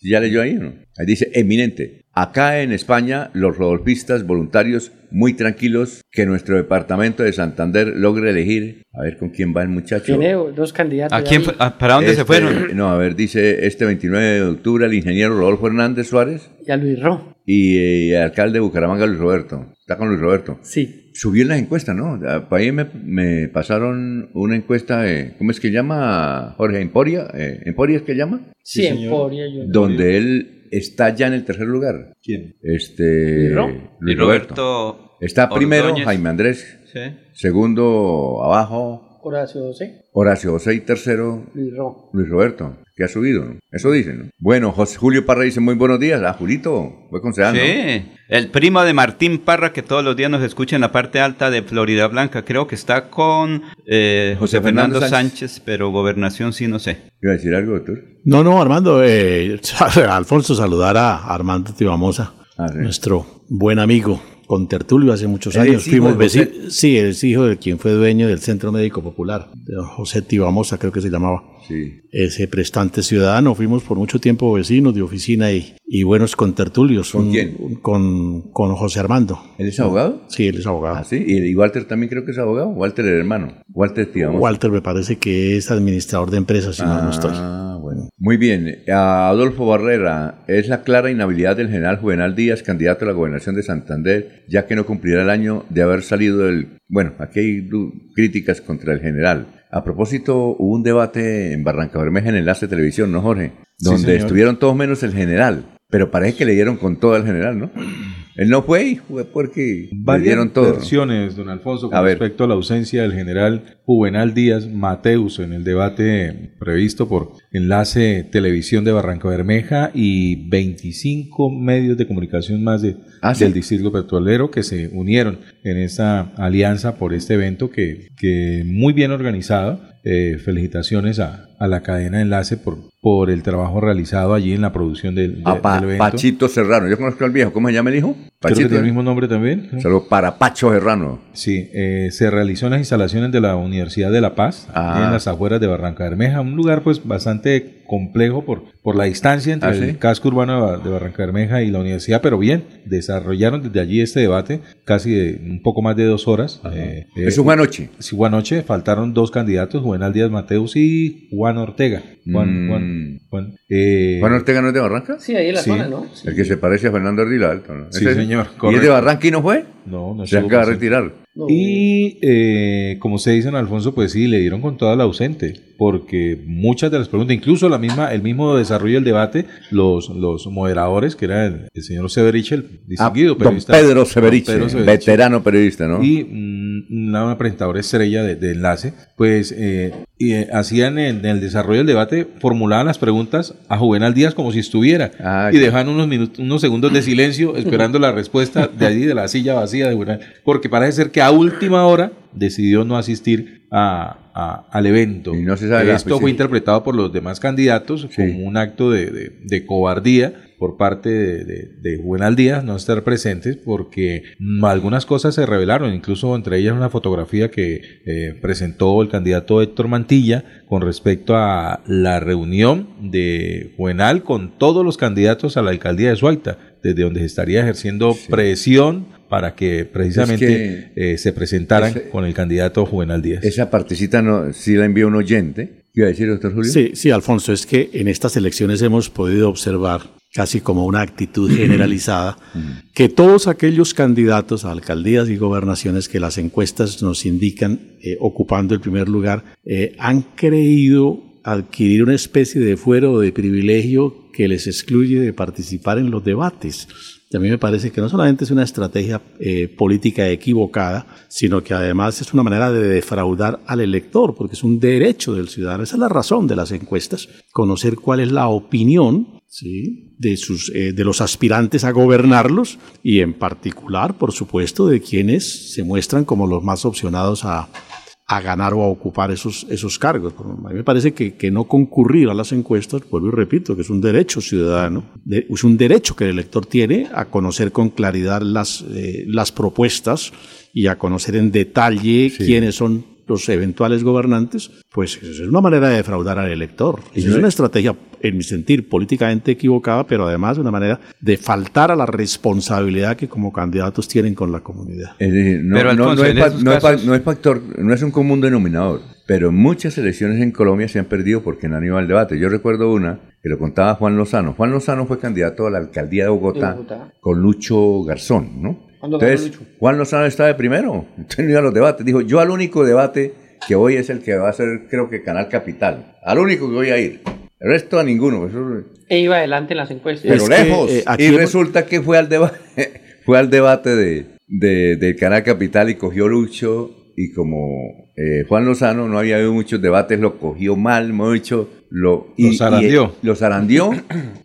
¿Ya leyó ahí no? Ahí dice, eminente. Acá en España, los rodolfistas voluntarios muy tranquilos que nuestro departamento de Santander logre elegir. A ver con quién va el muchacho. Tiene dos candidatos. ¿A quién a- ¿Para dónde se Este, fueron? No, a ver, dice este 29 de octubre el ingeniero Rodolfo Hernández Suárez Y a Luis Ro. y eh, el alcalde de Bucaramanga, Luis Roberto. Está con Luis Roberto. Sí. Subió en las encuestas, ¿no? Ah, Por ahí me, me pasaron una encuesta, de, ¿cómo es que llama Jorge Emporia? Eh, ¿Emporia es que llama? Sí, Emporia. yo- Donde él está ya en el tercer lugar. ¿Quién? Este, Luis Ro. Luis Y Roberto. Roberto Está primero Ordóñez. Jaime Andrés, Sí. segundo abajo Horacio José. Horacio José y tercero Luis Ro. Luis Roberto, que ha subido, ¿no? Eso dicen, ¿no? Bueno, José Julio Parra dice muy buenos días. Ah, Julito, fue concejal, ¿no? Sí, el primo de Martín Parra que todos los días nos escucha en la parte alta de Florida Blanca. Creo que está con eh, José José Fernando Fernando Sánchez. Sánchez. pero gobernación sí no sé. ¿Iba a decir algo, doctor? No, no, Armando, eh, (laughs) Alfonso, saludar a Armando Tibamosa, Ah, sí. nuestro buen amigo, con Tertulio hace muchos ¿Él años. Fuimos vecinos. Sí, es hijo de quien fue dueño del Centro Médico Popular, José Tibamosa, creo que se llamaba. Sí. Ese prestante ciudadano, fuimos por mucho tiempo vecinos de oficina y, y buenos contertulios. ¿Con Un- quién? un- Con, con José Armando. ¿Él es abogado? Sí, él es abogado. Ah, sí. Y, Walter también creo que es abogado. Walter el hermano. Walter Tibamosa. Walter me parece que es administrador de empresas, si mal no estoy. Muy bien. A Adolfo Barrera, es la clara inhabilidad del general Juvenal Díaz, candidato a la gobernación de Santander, ya que no cumplirá el año de haber salido del... Bueno, aquí hay críticas contra el general. A propósito, hubo un debate en Barranca Bermeja en Enlace Televisión, ¿no, Jorge? Donde estuvieron todos menos el general. Pero parece que le dieron con todo al general, ¿no? Él no fue y fue porque le Varias dieron todo. versiones, don Alfonso, A con ver. respecto a la ausencia del general Juvenal Díaz Mateus en el debate previsto por Enlace Televisión de Barranca Bermeja y 25 medios de comunicación más de, Ah, sí. del Distrito Petrolero que se unieron en esta alianza por este evento que, que muy bien organizado. Eh, felicitaciones a, a la cadena Enlace por, por el trabajo realizado allí en la producción del, de- A Pa- del evento. Pachito Serrano. Yo conozco al viejo. ¿Cómo se llama el hijo? Creo que Pachito. tiene el mismo nombre también. ¿no? Saludos para Pacho Serrano. Sí, eh, se realizó en las instalaciones de la Universidad de La Paz, Ah. en las afueras de Barranca Bermeja, un lugar pues bastante complejo por, por la distancia entre Ah, ¿sí? el casco urbano de, Ba- de Barranca Bermeja y la universidad, pero bien, desarrollaron desde allí este debate, casi de un poco más de dos horas. Eh, eh, Eso fue anoche. Sí, fue anoche, faltaron dos candidatos, Juvenal Díaz Mateus y Juan Ortega. Juan, Mm. Juan, Juan, eh, ¿Juan Ortega no es de Barranca? Sí, ahí en la Sí. zona, ¿no? Sí. El que se parece a Fernando Ardila Alto, ¿no? Sí, ¿Ese? Señor, ¿Y es correcto. de Barranca y no fue? No, no Se acaba de presente. Y eh, como se dice en Alfonso, pues sí, le dieron con toda la ausente, porque muchas de las preguntas, incluso la misma, el mismo desarrollo del debate, los, los moderadores, que era el, el señor Severich, el distinguido Ah, don periodista. Pedro Pedro Severiche. veterano periodista, ¿no? Y mm, un- una presentadora estrella de, de enlace, pues eh, y, eh, hacían en, el desarrollo del debate, formulaban las preguntas a Juvenal Díaz como si estuviera y dejaban unos minutos, unos segundos de silencio esperando la respuesta de allí de la silla vacía de Juvenal, porque parece ser que a última hora decidió no asistir a, a- al evento. se sabe Esto pues, fue sí. interpretado por los demás candidatos como un acto de, de- de cobardía por parte de, de, Díaz no estar presentes porque algunas cosas se revelaron, incluso entre ellas una fotografía que eh, presentó el candidato Héctor Mantilla con respecto a la reunión de Juvenal con todos los candidatos a la alcaldía de Suaita, desde donde se estaría ejerciendo presión para que precisamente eh, se presentaran ese- con el candidato Juvenal Díaz. Esa partecita no, sí la envió un oyente. ¿Qué iba a decir, doctor Julio? Sí, sí, Alfonso, es que en estas elecciones hemos podido observar casi como una actitud generalizada (clears throat) que todos aquellos candidatos a alcaldías y gobernaciones que las encuestas nos indican eh, ocupando el primer lugar eh, han creído adquirir una especie de fuero o de privilegio que les excluye de participar en los debates. Y a mí me parece que no solamente es una estrategia eh, política equivocada, sino que además es una manera de defraudar al elector, porque es un derecho del ciudadano. Esa es la razón de las encuestas, conocer cuál es la opinión de, sus, eh, de los aspirantes a gobernarlos y en particular, por supuesto, de quienes se muestran como los más opcionados a, a ganar o a ocupar esos, esos cargos. A mí me parece que, que no concurrir a las encuestas, vuelvo y repito, que es un derecho ciudadano, de- es un derecho que el elector tiene a conocer con claridad las, eh, las propuestas y a conocer en detalle quiénes son los eventuales gobernantes, pues es una manera de defraudar al elector. Y es una estrategia, en mi sentir, políticamente equivocada, pero además una manera de faltar a la responsabilidad que como candidatos tienen con la comunidad. Es decir, no, Pero, no- Alfonso, no es no factor, no es un común denominador, pero muchas elecciones en Colombia se han perdido porque no han ido al debate. Yo recuerdo una que lo contaba Juan Lozano. Juan Lozano fue candidato a la alcaldía de Bogotá, De Bogotá. con Lucho Garzón, ¿no? ¿Cuándo ganó Entonces, Juan Lozano estaba de primero, entonces no iba a los debates. Dijo, yo al único debate que voy es el que va a ser, creo que Canal Capital. Al único que voy a ir. El resto a ninguno. Eso- E iba adelante en las encuestas. pero lejos. y resulta que fue al debate, (laughs) fue al debate de, de- del Canal Capital y cogió Lucho y como eh, Juan Lozano no había habido muchos debates, lo cogió mal, mucho, lo y- lo zarandeó,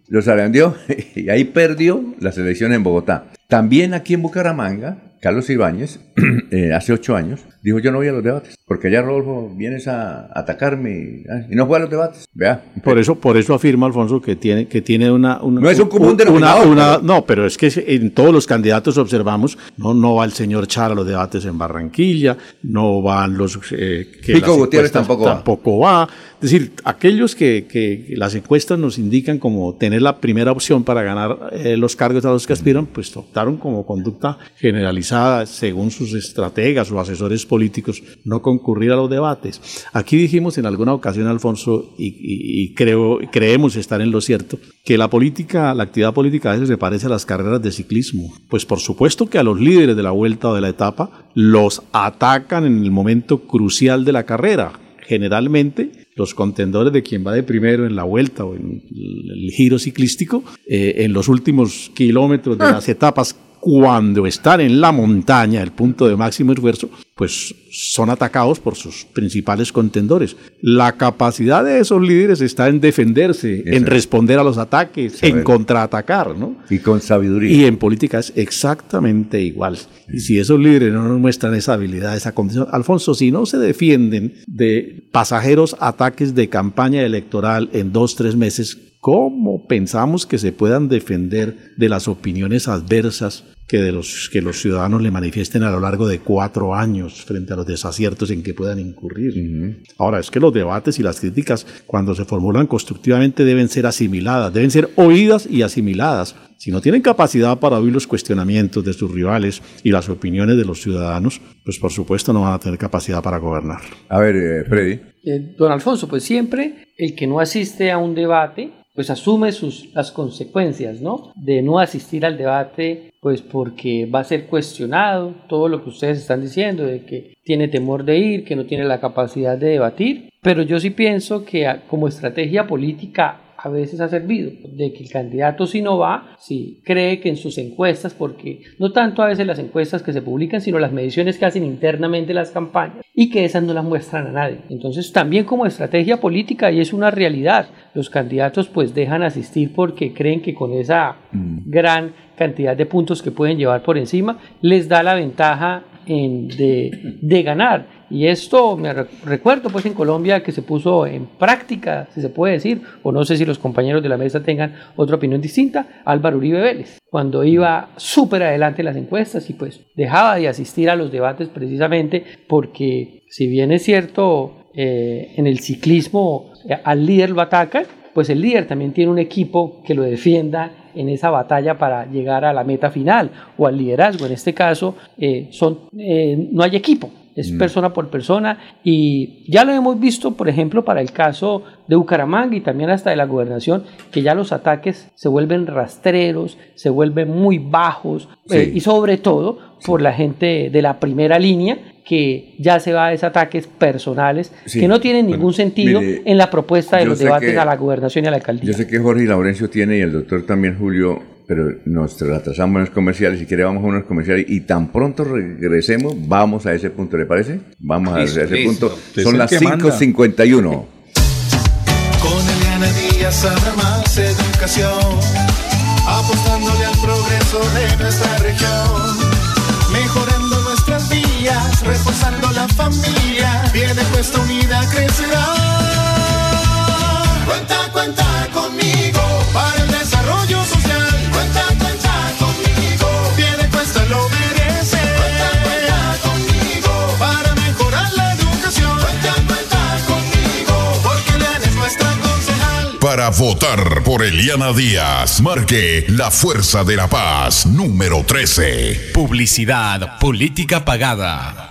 lo zarandeó (laughs) y ahí perdió las elecciones en Bogotá. También aquí en Bucaramanga, Carlos Ibáñez, (clears throat) eh, hace ocho años, dijo yo no voy a los debates, porque allá Rodolfo vienes a atacarme y, y no fue a los debates. Vea, Por eso, por eso afirma Alfonso que tiene, que tiene una, una- No es un común una- denominador, una- pero- no, pero es que en todos los candidatos observamos, no, no va el señor Char a los debates en Barranquilla, no van los eh, que Pico Gutiérrez tampoco va. tampoco va. Es decir, aquellos que, que las encuestas nos indican como tener la primera opción para ganar eh, los cargos a los que aspiran, pues optaron como conducta generalizada según sus estrategas o asesores políticos no concurrir a los debates. Aquí dijimos en alguna ocasión, Alfonso, y, y- y creo, creemos estar en lo cierto, que la política, la actividad política a veces se parece a las carreras de ciclismo. Pues por supuesto que a los líderes de la vuelta o de la etapa los atacan en el momento crucial de la carrera. Generalmente los contendores de quien va de primero en la vuelta o en el giro ciclístico, eh, en los últimos kilómetros de las etapas, cuando están en la montaña, el punto de máximo esfuerzo, pues son atacados por sus principales contendores. La capacidad de esos líderes está en defenderse, en responder a los ataques, en contraatacar, ¿no? Y con sabiduría. Y en política es exactamente igual. Y si esos líderes no nos muestran esa habilidad, esa condición, Alfonso, si no se defienden de pasajeros ataques de campaña electoral en dos, tres meses, ¿cómo pensamos que se puedan defender de las opiniones adversas que, de los, que los ciudadanos le manifiesten a lo largo de cuatro años frente a los desaciertos en que puedan incurrir? Ahora, es que los debates y las críticas, cuando se formulan constructivamente, deben ser asimiladas, deben ser oídas y asimiladas. Si no tienen capacidad para oír los cuestionamientos de sus rivales y las opiniones de los ciudadanos, pues por supuesto no van a tener capacidad para gobernar. A ver, eh, Freddy. Eh, don Alfonso, pues siempre el que no asiste a un debate, pues asume sus, las consecuencias, ¿no? De no asistir al debate, pues porque va a ser cuestionado todo lo que ustedes están diciendo, de que tiene temor de ir, que no tiene la capacidad de debatir. Pero yo sí pienso que como estrategia política a veces ha servido, de que el candidato si no va, si cree que en sus encuestas, porque no tanto a veces las encuestas que se publican, sino las mediciones que hacen internamente las campañas y que esas no las muestran a nadie. Entonces también como estrategia política y es una realidad, los candidatos pues dejan asistir porque creen que con esa gran cantidad de puntos que pueden llevar por encima les da la ventaja en- de, de ganar. Y esto me re- recuerdo pues en Colombia que se puso en práctica, si se puede decir, o no sé si los compañeros de la mesa tengan otra opinión distinta, Álvaro Uribe Vélez, cuando iba súper adelante en las encuestas y pues dejaba de asistir a los debates precisamente porque si bien es cierto eh, en el ciclismo eh, al líder lo atacan, pues el líder también tiene un equipo que lo defienda en esa batalla para llegar a la meta final o al liderazgo. En este caso, eh, son, eh, no hay equipo, es persona por persona y ya lo hemos visto, por ejemplo, para el caso de Bucaramanga y también hasta de la gobernación, que ya los ataques se vuelven rastreros, se vuelven muy bajos eh, y sobre todo por la gente de la primera línea que ya se va a esos ataques personales Sí. que no tienen ningún sentido mire, en la propuesta de los debates que- a la gobernación y a la alcaldía. Yo sé que Jorge y Laurencio tiene y el doctor también Julio, pero nos atrasamos en los comerciales. Si quiere vamos a unos comerciales y tan pronto regresemos, vamos a ese punto, ¿le parece? Vamos Listo, a ese listo. punto. Usted Son las que manda. 5.51. Con Eliana Díaz más educación, apostándole al progreso de nuestra región, mejorando nuestras vías, reforzando la familia, bien de puesta unida crecerá. Votar por Eliana Díaz, marque la Fuerza de la Paz número 13. Publicidad, política pagada.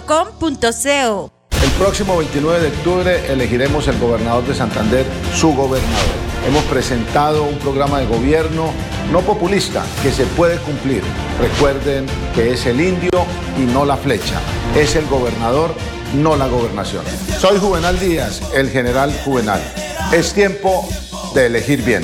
El próximo 29 de octubre elegiremos el gobernador de Santander, su gobernador. Hemos presentado un programa de gobierno no populista que se puede cumplir. Recuerden que es el indio y no la flecha. Es el gobernador, no la gobernación. Soy Juvenal Díaz, el general Juvenal. Es tiempo de elegir bien.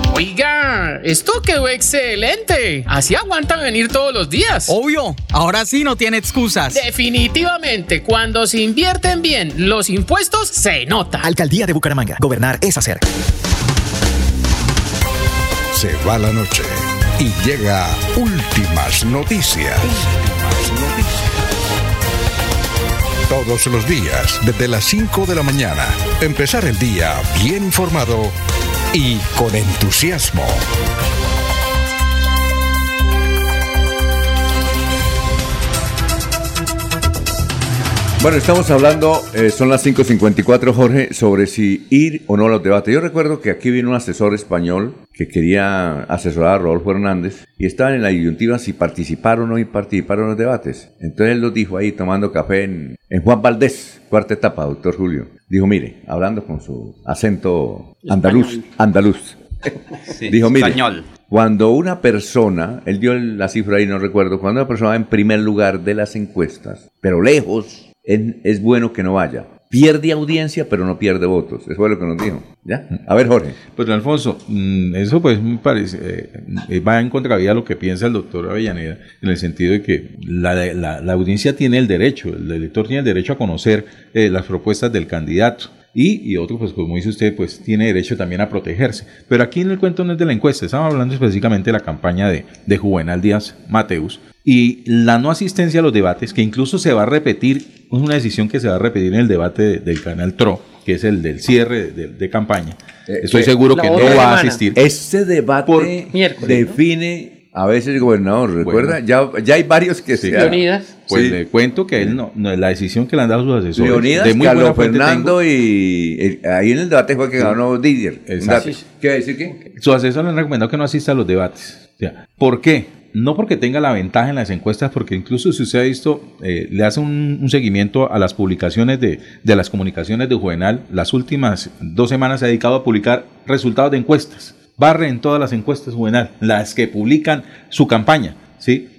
Oiga, esto quedó excelente. Así aguantan venir todos los días. Obvio, ahora sí no tiene excusas. Definitivamente, cuando se invierten bien los impuestos, se nota. Alcaldía de Bucaramanga. Gobernar es hacer. Se va la noche y llega últimas noticias. Todos los días, desde las 5 de la mañana, empezar el día bien informado y con entusiasmo. Bueno, estamos hablando, eh, son las 5.54, Jorge, sobre si ir o no a los debates. Yo recuerdo que aquí vino un asesor español que quería asesorar a Rodolfo Hernández y estaban en la disyuntiva si participar o no y participar en los debates. Entonces él lo dijo ahí tomando café en Juan Valdés, cuarta etapa, doctor Julio. Dijo, mire, hablando con su acento andaluz, andaluz. (laughs) Sí, dijo, mire, español. Cuando una persona, él dio la cifra ahí, no recuerdo, cuando una persona va en primer lugar de las encuestas, pero lejos, es, es bueno que no vaya. Pierde audiencia, pero no pierde votos. Eso fue lo que nos dijo. ¿Ya? A ver, Jorge. Pues Alfonso, mm, eso pues me parece, eh, eh, va en contravía a lo que piensa el doctor Avellaneda, en el sentido de que la, la- audiencia tiene el derecho, el elector tiene el derecho a conocer eh, las propuestas del candidato. Y, y otro, pues como dice usted, pues tiene derecho también a protegerse. Pero aquí en el cuento no es de la encuesta, estamos hablando específicamente de la campaña de, de Juvenal Díaz Mateus y la no asistencia a los debates, que incluso se va a repetir, una decisión que se va a repetir en el debate de- del canal TRO, que es el del cierre de, de campaña. Estoy Eh, seguro que no va a asistir. Este debate define a veces el gobernador, ¿recuerda? Ya, ya hay varios que se Leonidas. Pues Sí. le cuento que él no, no, la decisión que le han dado sus asesores. Leonidas, de muy buena Carlos Fernando tengo. y eh, ahí en el debate fue que Sí. ganó Didier. Exacto. ¿Qué va a decir qué? Su asesor le han recomendado que no asista a los debates. O sea, ¿Por qué? No porque tenga la ventaja en las encuestas, porque incluso si usted ha visto, eh, le hace un, un seguimiento a las publicaciones de, de las comunicaciones de Juvenal, las últimas dos semanas se ha dedicado a publicar resultados de encuestas. Barre en todas las encuestas Juvenal, las que publican su campaña, ¿sí?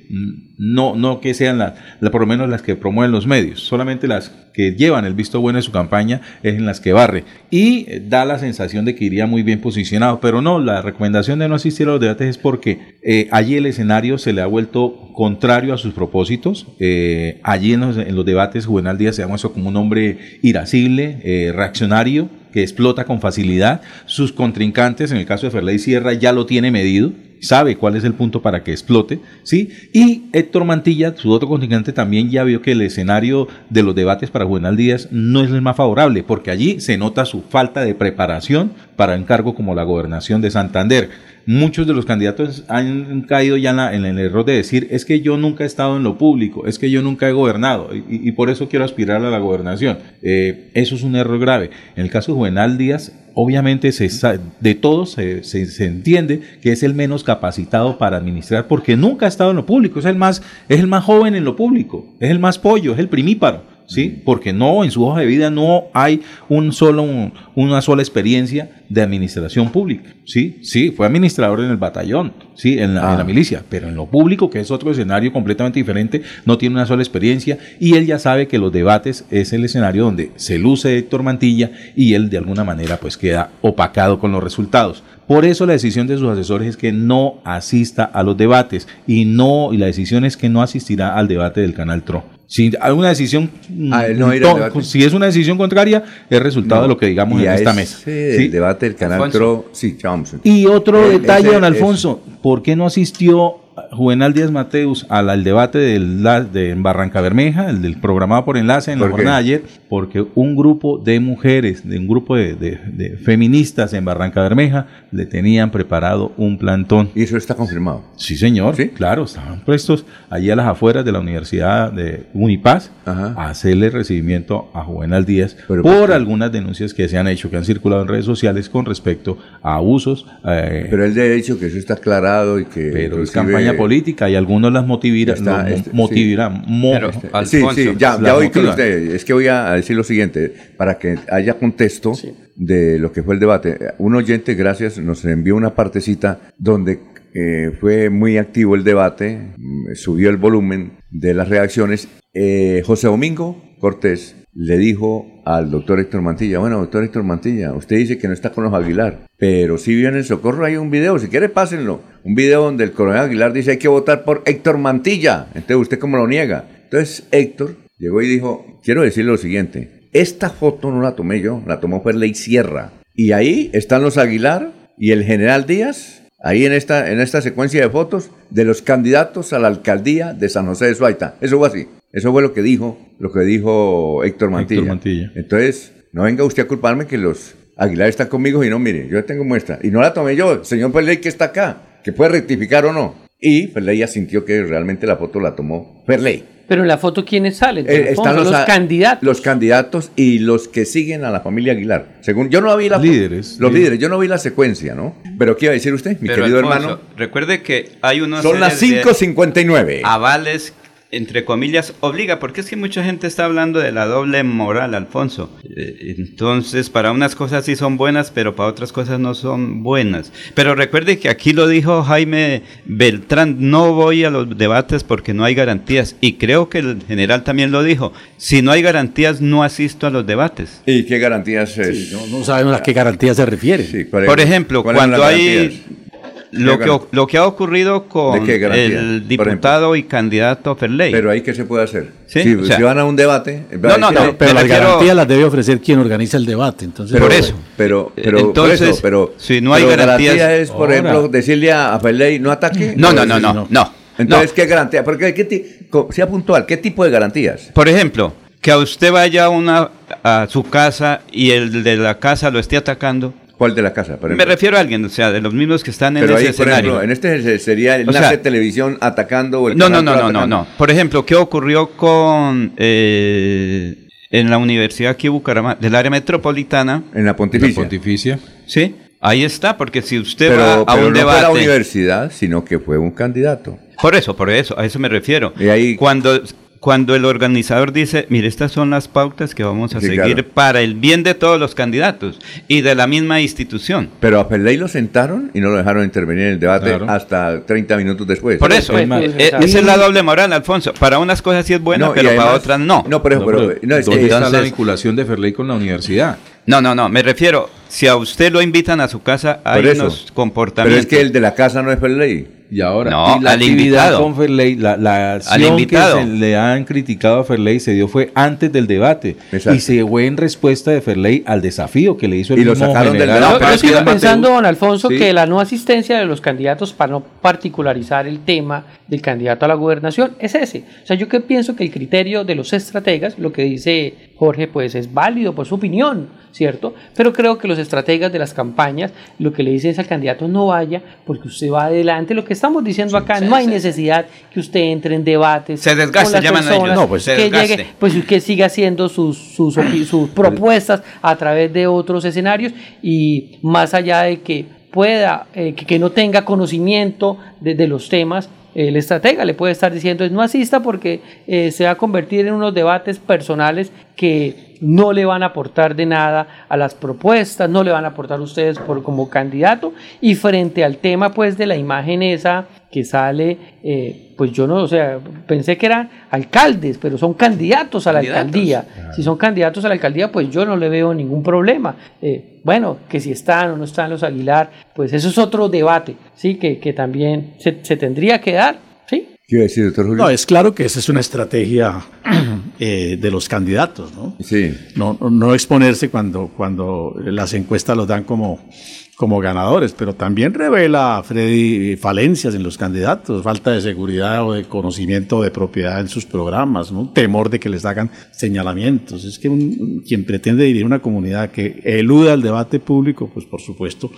No, no que sean la, por lo menos las que promueven los medios, solamente las que llevan el visto bueno de su campaña es en las que barre. Y eh, da la sensación de que iría muy bien posicionado, pero no, la recomendación de no asistir a los debates es porque eh, allí el escenario se le ha vuelto contrario a sus propósitos. Eh, allí en los, debates Juvenal Díaz se ha muestro como un hombre irascible, reaccionario, que explota con facilidad. Sus contrincantes, en el caso de Ferley Sierra, ya lo tiene medido, sabe cuál es el punto para que explote, ¿sí? Y Héctor Mantilla, su otro contrincante, también ya vio que el escenario de los debates para Juvenal Díaz no es el más favorable, porque allí se nota su falta de preparación para un cargo como la gobernación de Santander. Muchos de los candidatos han caído ya en, la- en el error de decir, es que yo nunca he estado en lo público, es que yo nunca he gobernado y, por eso quiero aspirar a la gobernación. Eh, eso es un error grave. En el caso de Juvenal Díaz, obviamente se de todos se, se- se entiende que es el menos capacitado para administrar porque nunca ha estado en lo público, es el más, es el más joven en lo público, es el más pollo, es el primíparo. ¿Sí? Porque no, en su hoja de vida no hay un solo, un- una sola experiencia de administración pública. Sí, sí, fue administrador en el batallón, sí, en la, en la milicia, pero en lo público, que es otro escenario completamente diferente, no tiene una sola experiencia y él ya sabe que los debates es el escenario donde se luce Héctor Mantilla y él de alguna manera pues queda opacado con los resultados. Por eso la decisión de sus asesores es que no asista a los debates y no y la decisión es que no asistirá al debate del canal TRO. Si hay una decisión, él no debate. si es una decisión contraria, es resultado No, de lo que digamos y en a esta ese mesa. ¿sí? debate del canal. TRO, sí, vamos. Y otro Eh, detalle, ese don Alfonso, ¿por qué no asistió Juvenal Díaz Mateus al, al debate del, la- de Barranca Bermeja, el del programado por enlace en la jornada de ayer? Porque un grupo de mujeres, de un grupo de, de- de feministas en Barranca Bermeja, le tenían preparado un plantón. ¿Y eso está confirmado? Sí, señor. Claro, estaban prestos allí a las afueras de la Universidad de Unipaz a hacerle recibimiento a Juvenal Díaz por algunas denuncias que se han hecho, que han circulado en redes sociales con respecto a abusos. eh, Pero él ha dicho que eso está aclarado y que... pero es inclusive- campaña política y algunos las motivirán, Está, no, este, motivarán, mo- sí, sí, ya, ya con motivan. usted. Es que voy a decir lo siguiente, para que haya contexto de lo que fue el debate. Un oyente, gracias, nos envió una partecita donde eh, fue muy activo el debate, mm, subió el volumen de las reacciones. Eh, José Domingo Cortés le dijo al doctor Héctor Mantilla, bueno, doctor Héctor Mantilla, usted dice que no está con los Aguilar, pero si vio en el Socorro hay un video, si quiere pásenlo, un video donde el coronel Aguilar dice hay que votar por Héctor Mantilla, entonces usted cómo lo niega. Entonces Héctor llegó y dijo, quiero decirle lo siguiente, esta foto no la tomé yo, la tomó Ferley Sierra, y ahí están los Aguilar y el general Díaz, ahí en esta, en esta secuencia de fotos de los candidatos a la alcaldía de San José de Suaita. Eso fue así. Eso fue lo que dijo, lo que dijo Héctor Mantilla. Mantilla. Entonces, no venga usted a culparme que los Aguilar están conmigo y no, mire, yo tengo muestra. Y no la tomé yo, el señor Ferley que está acá, que puede rectificar o no. Y Ferley asintió que realmente la foto la tomó Ferley. Pero en la foto, ¿quiénes salen? Eh, están los, los a- candidatos. Los candidatos y los que siguen a la familia Aguilar. Según yo no vi la líderes. Los líderes, yo no vi la secuencia, ¿no? Pero ¿qué iba a decir usted, mi Pero, querido Alfonso, hermano? Recuerde que hay unos. Son las 5.59. Avales entre comillas, obliga, porque es que mucha gente está hablando de la doble moral, Alfonso. Eh, entonces, para unas cosas sí son buenas, pero para otras cosas no son buenas. Pero recuerde que aquí lo dijo Jaime Beltrán, no voy a los debates porque no hay garantías. Y creo que el general también lo dijo, si no hay garantías, no asisto a los debates. ¿Y qué garantías es? no, no sabemos a qué garantías se refiere. Por ejemplo, cuando hay lo que, lo que ha ocurrido con el diputado y candidato Ferley. Pero ahí qué se puede hacer. ¿Sí? Si, O sea- si van a un debate. No, no, no, Pero las refiero- garantías las debe ofrecer quien organiza el debate. Entonces, Pero, Pero, pero, Entonces, por eso, pero, si no hay pero garantías- garantía es, por Ahora. ejemplo, decirle a, a Ferley no ataque. No, no, no, no, no. Entonces, ¿qué garantía? Porque, ¿qué sea puntual, ¿qué tipo de garantías? Por ejemplo, que a usted vaya a, una, a su casa y el de la casa lo esté atacando. ¿Cuál de la casa? por Me refiero a alguien, o sea, de los mismos que están en Pero ese ahí, por escenario. ejemplo, en este se- sería el O sea, Televisión atacando o el No, no, no, no, no, no. Por ejemplo, ¿qué ocurrió con eh, en la universidad aquí de Bucaramanga, del área metropolitana? En la Pontificia. La Pontificia. Sí, ahí está, porque si usted Pero, va a pero un no fue la debate. universidad, sino que fue un candidato. Por eso, por eso, a eso me refiero. Y ahí- Cuando, cuando el organizador dice, mire, estas son las pautas que vamos a Sí, seguir claro. para el bien de todos los candidatos y de la misma institución. Pero a Ferley lo sentaron y no lo dejaron intervenir en el debate Claro. hasta 30 minutos después. Por eso, eh, eh, esa es la doble moral, Alfonso. Para unas cosas sí es buena, No, pero para otras no. No, pero, pero, no, es ¿Dónde que- está la entonces- vinculación de Ferley con la universidad? No, no, no, me refiero, si a usted lo invitan a su casa, hay eso. unos Pero comportamientos. es que el de la casa no es Ferley. Y ahora, No, y la al actividad invitado. con Ferley, la, la acción que se le han criticado a Ferley se dio fue antes del debate. Exacto. Y se fue en respuesta de Ferley al desafío que le hizo el Y lo mismo sacaron del general. yo pero sigo pensando, don Alfonso, Sí. que la no asistencia de los candidatos, para no particularizar el tema del candidato a la gobernación, es ese. O sea, yo que pienso que el criterio de los estrategas, lo que dice Jorge, pues es válido por su opinión, ¿cierto? Pero creo que los estrategas de las campañas, lo que le dicen es al candidato no vaya, porque usted va adelante. Lo que estamos diciendo acá, no hay necesidad que usted entre en debates. Se desgaste, con las llaman a ellos. No, pues, se que desgaste. llegue, pues que siga haciendo sus, sus, sus propuestas a través de otros escenarios y más allá de que pueda, eh, que, que no tenga conocimiento de, de los temas, el estratega le puede estar diciendo no asista porque eh, se va a convertir en unos debates personales que no le van a aportar de nada a las propuestas, no le van a aportar ustedes por, como candidato y frente al tema pues de la imagen esa que sale, eh, pues yo no, o sea, pensé que eran alcaldes, pero son candidatos a la Candidatos. alcaldía. Si son candidatos a la alcaldía, pues yo no le veo ningún problema. Eh, bueno, que si están o no están los Aguilar, pues eso es otro debate, ¿sí? Que, que también se, se tendría que dar, ¿sí? ¿Qué iba a decir, doctor Julio? No, es claro que esa es una estrategia (clears throat) eh, de los candidatos, ¿no? Sí. No, no- no exponerse cuando, cuando las encuestas los dan como, como ganadores, pero también revela Freddy falencias en los candidatos, falta de seguridad o de conocimiento de propiedad en sus programas, ¿no? temor de que les hagan señalamientos. Es que un- quien pretende dirigir una comunidad que eluda el debate público, pues por supuesto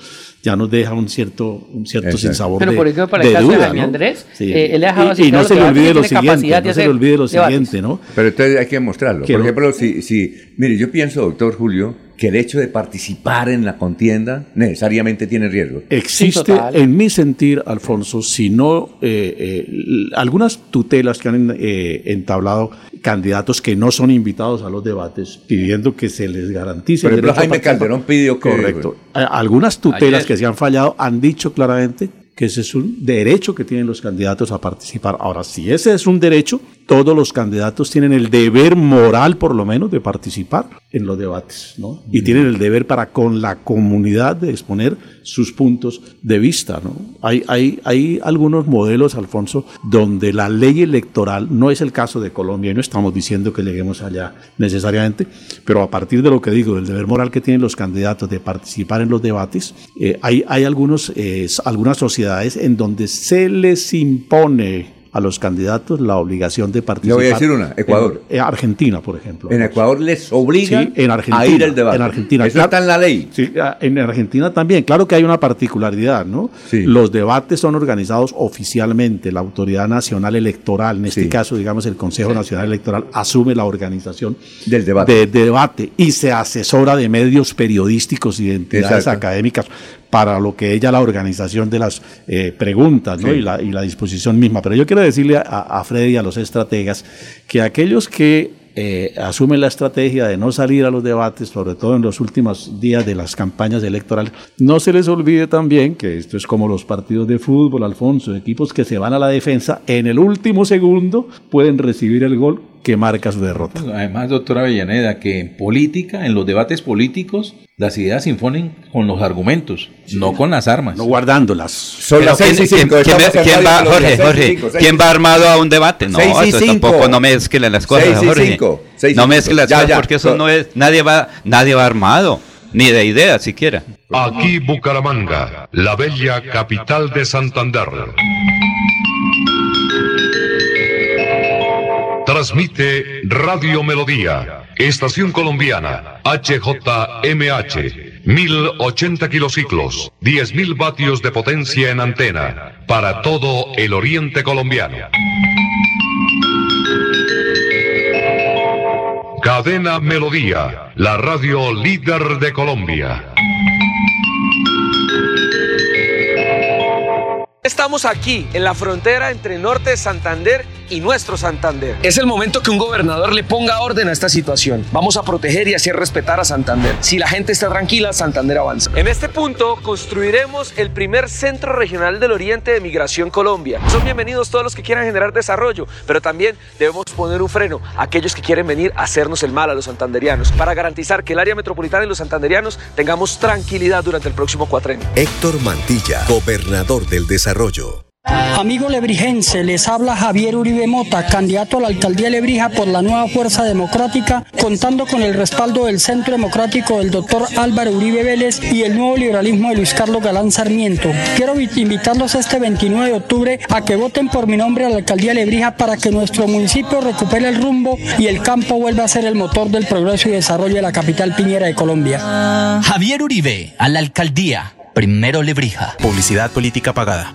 ya nos deja un cierto, un cierto Exacto. sinsabor Pero de, por ejemplo, para el caso de duda, Jaime ¿no? Andrés, Sí. eh, él ha dejado y, y no se le olvide lo siguiente, no se le olvide lo debates. siguiente, ¿no? Pero entonces hay que mostrarlo. Que Por no- ejemplo, si, si, mire, yo pienso, doctor Julio, que el hecho de participar en la contienda necesariamente tiene riesgo. Existe, total. en mi sentir, Alfonso, si no eh, eh, algunas tutelas que han eh, entablado candidatos que no son invitados a los debates, pidiendo que se les garantice. Por el ejemplo, Jaime. Calderón pidió que- Correcto. Algunas tutelas Ayer. que se han fallado han dicho claramente que ese es un derecho que tienen los candidatos a participar. Ahora, si ese es un derecho, todos los candidatos tienen el deber moral, por lo menos, de participar en los debates, ¿no? Y tienen el deber para con la comunidad de exponer sus puntos de vista, ¿no? Hay, hay, hay algunos modelos, Alfonso, donde la ley electoral, no es el caso de Colombia, y no estamos diciendo que lleguemos allá necesariamente, pero a partir de lo que digo, del deber moral que tienen los candidatos de participar en los debates, eh, hay, hay algunos, eh, algunas sociedades en donde se les impone a los candidatos la obligación de participar. voy a decir una, Ecuador. En, Argentina, por ejemplo. En Ecuador les obligan Sí, en Argentina, a ir al debate. En Argentina. Eso está en la ley. Sí, ah, en Argentina también. Claro que hay una particularidad, ¿no? Los debates son organizados oficialmente. La Autoridad Nacional Electoral, en este Sí. caso, digamos, el Consejo Nacional Electoral, asume la organización Del debate. de, de debate y se asesora de medios periodísticos y de entidades Exacto. académicas para lo que ella la organización de las eh, preguntas ¿no? Sí. y, la, y la disposición misma. Pero yo quiero decirle a, a Freddy y a los estrategas que aquellos que eh, asumen la estrategia de no salir a los debates, sobre todo en los últimos días de las campañas electorales, no se les olvide también que esto es como los partidos de fútbol, Alfonso, equipos que se van a la defensa, en el último segundo pueden recibir el gol que marca su derrota. Además, doctora Avellaneda, que en política, en los debates políticos, las ideas se imponen con los argumentos, no con las armas. No guardándolas. Son y ¿quién- va, Jorge, Jorge, ¿quién va armado a un debate? No, eso tampoco no mezclen las cosas, Seis y Jorge. cinco, seis y no mezclen las Ya, cosas ya. porque eso no es, nadie va, nadie va armado, ni de ideas siquiera. Aquí Bucaramanga, la bella capital de Santander. Transmite Radio Melodía, Estación Colombiana, HJMH, 1080 kilociclos, 10.000 vatios de potencia en antena, para todo el oriente colombiano. Cadena Melodía, la radio líder de Colombia. Estamos aquí, en la frontera entre Norte de Santander y nuestro Santander. Es el momento que un gobernador le ponga orden a esta situación. Vamos a proteger y hacer respetar a Santander. Si la gente está tranquila, Santander avanza. En este punto construiremos el primer centro regional del Oriente de Migración Colombia. Son bienvenidos todos los que quieran generar desarrollo, pero también debemos poner un freno a aquellos que quieren venir a hacernos el mal a los santanderianos para garantizar que el área metropolitana y los santanderianos tengamos tranquilidad durante el próximo cuatrenio. Héctor Mantilla, gobernador del desarrollo. Amigo lebrijense, les habla Javier Uribe Mota, candidato a la alcaldía de Lebrija por la nueva Fuerza Democrática, contando con el respaldo del Centro Democrático del doctor Álvaro Uribe Vélez y el nuevo liberalismo de Luis Carlos Galán Sarmiento. Quiero vi- invitarlos este 29 de octubre a que voten por mi nombre a la alcaldía de Lebrija para que nuestro municipio recupere el rumbo y el campo vuelva a ser el motor del progreso y desarrollo de la capital piñera de Colombia. Javier Uribe, a la alcaldía. Primero Lebrija. Publicidad política pagada.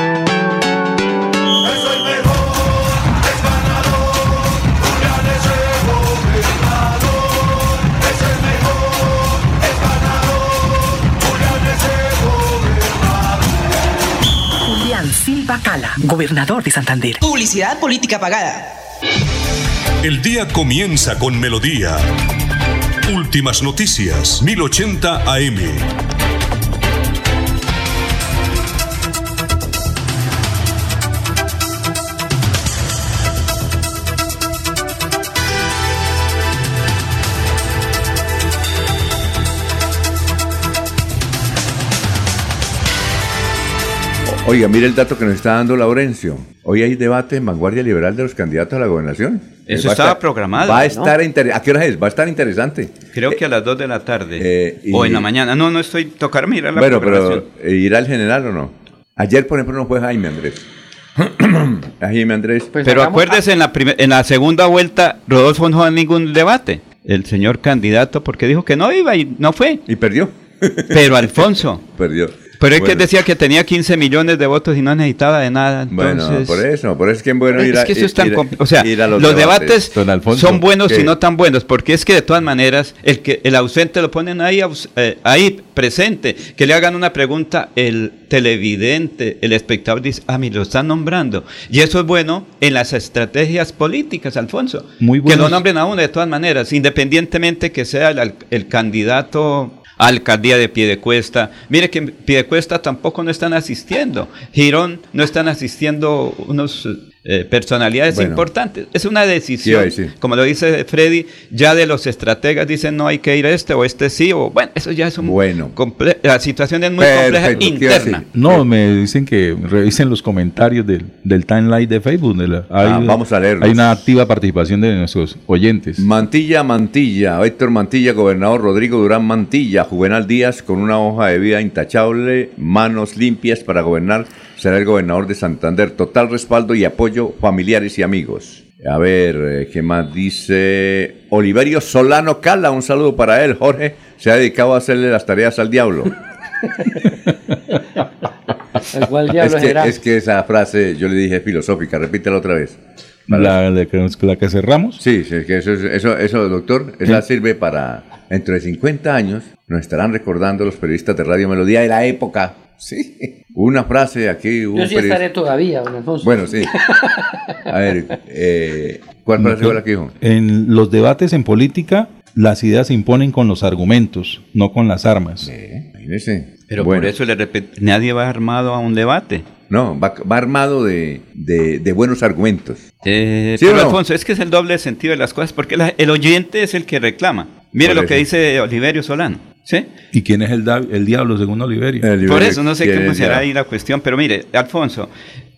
Gobernador de Santander. Publicidad política pagada. El día comienza con melodía. Últimas noticias, 1080 AM. Oiga, mire el dato que nos está dando Laurencio. Hoy hay debate en Vanguardia Liberal de los candidatos a la gobernación. Eso Eh, estaba estar- programado, Va a ¿no? estar inter- ¿A qué hora es? Va a estar interesante. Creo que a las 2 de la tarde. Eh, y- o en la mañana. No, no estoy tocar mirar la Bueno, programación. pero eh, ¿irá el general o no? Ayer, por ejemplo, no fue Jaime Andrés. (coughs) Jaime Andrés. Pues Pero acuérdese, en la, primer- en la segunda vuelta, Rodolfo no fue ningún debate. El señor candidato, porque dijo que no iba y no fue. Y perdió. Pero (laughs) Alfonso. Perdió. Pero es que Bueno. él decía que tenía 15 millones de votos y no necesitaba de nada. Bueno, por eso, por eso es que es bueno es ir a, que eso es tan ir O sea, ir a los, los, debates, Don Alfonso, son buenos ¿qué? y no tan buenos, porque es que de todas maneras, el que el ausente lo ponen ahí, aus- eh, ahí presente, que le hagan una pregunta, el televidente, el espectador dice, ah, mira, lo están nombrando. Y eso es bueno en las estrategias políticas, Alfonso. Muy Que lo nombren a uno de todas maneras, independientemente que sea el, al- el candidato alcaldía de Piedecuesta. Mire que Piedecuesta tampoco no están asistiendo. Girón no están asistiendo unos eh, personalidades Bueno. importantes. Es una decisión, sí. como lo dice Freddy, ya de los estrategas dicen no hay que ir a este o este sí, o bueno, eso ya es un... Bueno. la situación es muy Perfecto, compleja ¿qué iba a interna. No, me dicen que revisen los comentarios del, del timeline de Facebook. de la- hay, Ah, vamos a leerlos. Hay una activa participación de nuestros oyentes. Mantilla, Mantilla, Héctor Mantilla, gobernador Rodrigo Durán Mantilla, Juvenal Díaz, con una hoja de vida intachable, manos limpias para gobernar, será el gobernador de Santander. Total respaldo y apoyo familiares y amigos. A ver, eh, ¿qué más dice? Oliverio Solano Cala, un saludo para él. Jorge se ha dedicado a hacerle las tareas al diablo. (laughs) El cual es, diablo que, será. es que esa frase yo le dije filosófica, repítela otra vez. La, la que, la que cerramos. Sí, sí, que eso, es- eso, eso, doctor, esa sirve para, dentro de 50 años, nos estarán recordando los periodistas de Radio Melodía de la época. Sí, una frase aquí. Yo sí periodista- estaré todavía, don Alfonso. Bueno, sí. A ver, eh, ¿cuál frase fue la que dijo? En los debates en política, las ideas se imponen con los argumentos, no con las armas. Imagínese. Pero Bueno. por eso le repito, nadie va armado a un debate. No, va, va armado de, de- de buenos argumentos. Eh, ¿Sí pero no? Alfonso, es que es el doble sentido de las cosas, porque la- el oyente es el que reclama. Mire lo que dice Oliverio Solano. ¿Sí? ¿Y quién es el, el diablo según Oliverio? Por eso no sé cómo será ahí la cuestión, pero mire, Alfonso,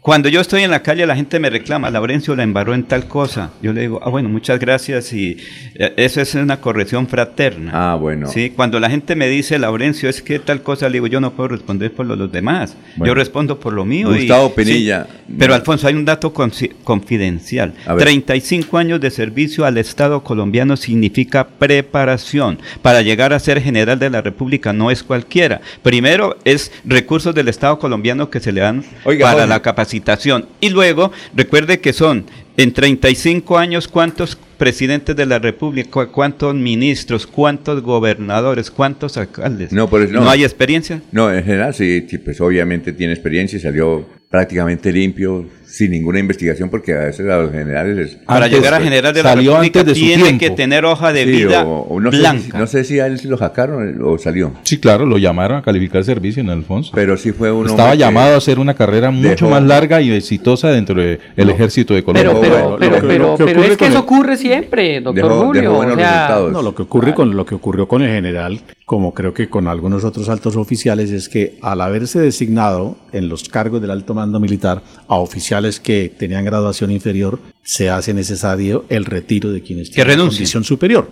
cuando yo estoy en la calle la gente me reclama, Laurencio la embarró en tal cosa. Yo le digo, ah, bueno, muchas gracias y eh, eso es una corrección fraterna. Ah, bueno. Sí, cuando la gente me dice, Laurencio, es que tal cosa, le digo, yo no puedo responder por lo- los demás. Bueno. Yo respondo por lo mío. y- Gustavo sí. Penilla. Pero Alfonso, hay un dato confidencial. A ver. 35 años de servicio al Estado colombiano significa preparación. Para llegar a ser general de la República no es cualquiera. Primero es recursos del Estado colombiano que se le dan Oiga, para Jorge. la capacitación. Y luego, recuerde que son en 35 años cuántos presidentes de la República, cu- cuántos ministros, cuántos gobernadores, cuántos alcaldes. No, pero ¿No hay experiencia? No, en general sí, pues obviamente tiene experiencia y salió prácticamente limpio, sin ninguna investigación, porque a veces a los generales les- Para Antes, llegar a general de la salió República antes de su tiene tiempo. que tener hoja de Sí, vida o- o no sé si- no sé si a él sí lo sacaron o salió. Sí, claro, lo llamaron a calificar servicio en Alfonso. Pero sí fue uno Estaba llamado a hacer una carrera mucho dejó- más larga y exitosa dentro del ejército de Colombia. Pero, pero, pero, pero, que es que eso el- ocurre siempre, doctor Julio. o sea, No, lo que ocurre con lo que ocurrió con el general, como creo que con algunos otros altos oficiales, es que al haberse designado en los cargos del alto mando militar a oficiales que tenían graduación inferior, se hace necesario el retiro de quienes Que tienen condición superior.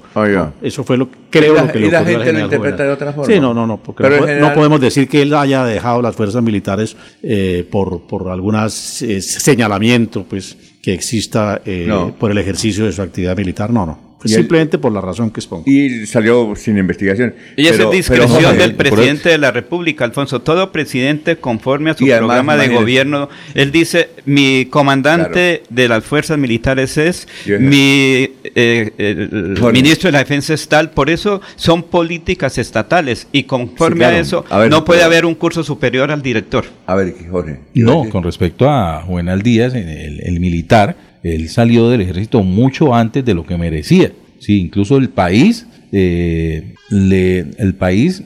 Eso fue lo creo la- lo que y le la ocurrió al gente lo general interpreta Juvenal. de otra forma. Sí, no, no, no, porque Pero no, general- podemos decir que él haya dejado las fuerzas militares eh, por, por algunas eh, señalamiento pues que exista eh, No. por el ejercicio de su actividad militar, no, no. Y él- Simplemente por la razón que expongo. Y salió sin investigación. Y esa es pero, discreción del presidente de la República, Alfonso. Todo presidente, conforme a su además, programa de gobierno, él dice, mi comandante de las fuerzas militares es, Yo- mi eh, el ministro de la defensa es tal. Por eso son políticas estatales y conforme Sí, claro. a eso A ver, no puede pero- haber un curso superior al director. A ver, Jorge. No, con respecto a Juvenal Díaz, el, el militar, él salió del ejército mucho antes de lo que merecía. Sí, incluso el país, eh, el país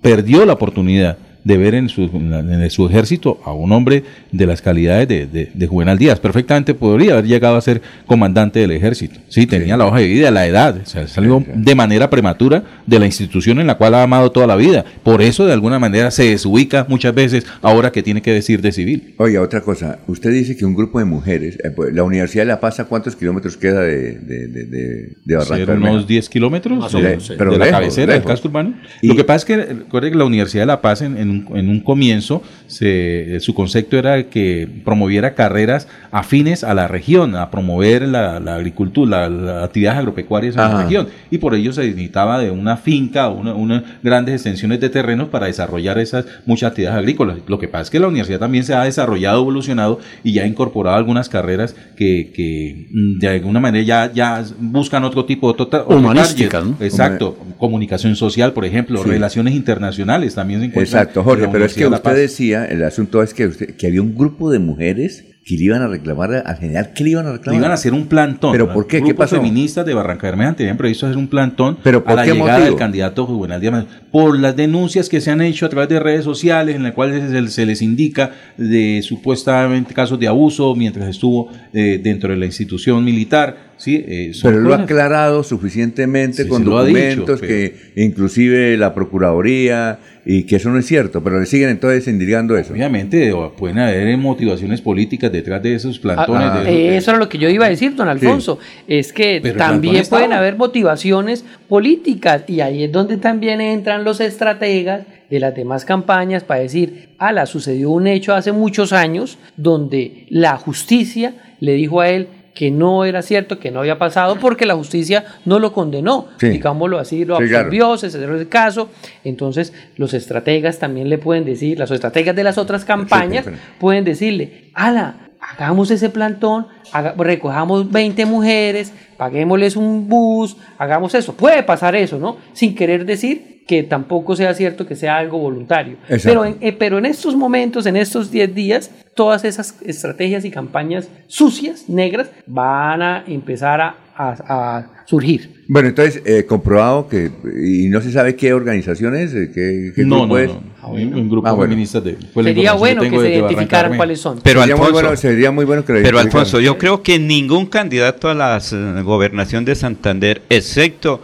perdió la oportunidad de ver en su, en su ejército a un hombre de las calidades de, de- de Juvenal Díaz. Perfectamente podría haber llegado a ser comandante del ejército. Sí, tenía la hoja de vida, la edad. O sea, salió de manera prematura de la institución en la cual ha amado toda la vida. Por eso, de alguna manera, se desubica muchas veces ahora que tiene que decir de civil. Oiga, otra cosa. Usted dice que un grupo de mujeres, eh, pues, la Universidad de La Paz, ¿a cuántos kilómetros queda de, de, de, de, de Barranca Ser Bermeja? unos 10 kilómetros Más o de, menos, sí. Pero de la lejos, cabecera lejos. del casco urbano. Lo que pasa es que, recuerde que la Universidad de La Paz en, en un, en un comienzo, se- su concepto era que promoviera carreras afines a la región, a promover la, la agricultura, la- las actividades agropecuarias en la región. Y por ello se necesitaba de una finca, una, unas grandes extensiones de terrenos para desarrollar esas muchas actividades agrícolas. Lo que pasa es que la universidad también se ha desarrollado, evolucionado y ya ha incorporado algunas carreras que, que, mm, de alguna manera ya, ya buscan otro tipo, otro Humanísticas. ¿no? Exacto. Comunicación social, por ejemplo, Sí. relaciones internacionales también se encuentran. Exacto, Jorge, pero es que usted decía, el asunto es que, usted- que había un grupo de mujeres que le iban a reclamar al general. ¿Qué le iban a reclamar? Le iban a hacer un plantón. ¿Pero por qué? ¿Qué pasó? feministas de Barranca Bermeja tenían previsto hacer un plantón ¿Pero por a la qué llegada motivo? del candidato Juvenal Díaz. Por las denuncias que se han hecho a través de redes sociales en las cuales se, se les indica de supuestamente casos de abuso mientras estuvo eh, dentro de la institución militar. ¿Sí? Eh, Pero lo ha aclarado suficientemente Sí, con documentos dicho, que inclusive la Procuraduría y que eso no es cierto, pero le siguen entonces indigando eso. Obviamente pueden haber motivaciones políticas detrás de esos plantones. Ah, de- eh, de- eso era lo que yo iba a decir, don Alfonso. Es que Pero también pueden haber motivaciones políticas y ahí es donde también entran los estrategas de las demás campañas para decir, ala, sucedió un hecho hace muchos años donde la justicia le dijo a él que no era cierto, que no había pasado, porque la justicia no lo condenó, Sí. digámoslo así, lo Sí, claro. absolvió, se cerró el caso. Entonces, los estrategas también le pueden decir, las estrategas de las otras campañas pueden decirle, ala, hagamos ese plantón, haga- recojamos 20 mujeres, paguémosles un bus, hagamos eso. Puede pasar eso, ¿no? Sin querer decir que tampoco sea cierto que sea algo voluntario. Pero en, eh, pero en estos momentos, en estos 10 días, todas esas estrategias y campañas sucias, negras, van a empezar a, a- a surgir. Bueno, entonces, eh, comprobado que, y no se sabe qué organizaciones, eh, qué, qué No, grupo no, es. no. Un, un grupo Ah, bueno. feminista de. Sería bueno que se identificaran cuáles son. Pero sería, muy Alfonso, bueno, sería muy bueno que lo Pero. Alfonso, yo creo que ningún candidato a la gobernación de Santander, excepto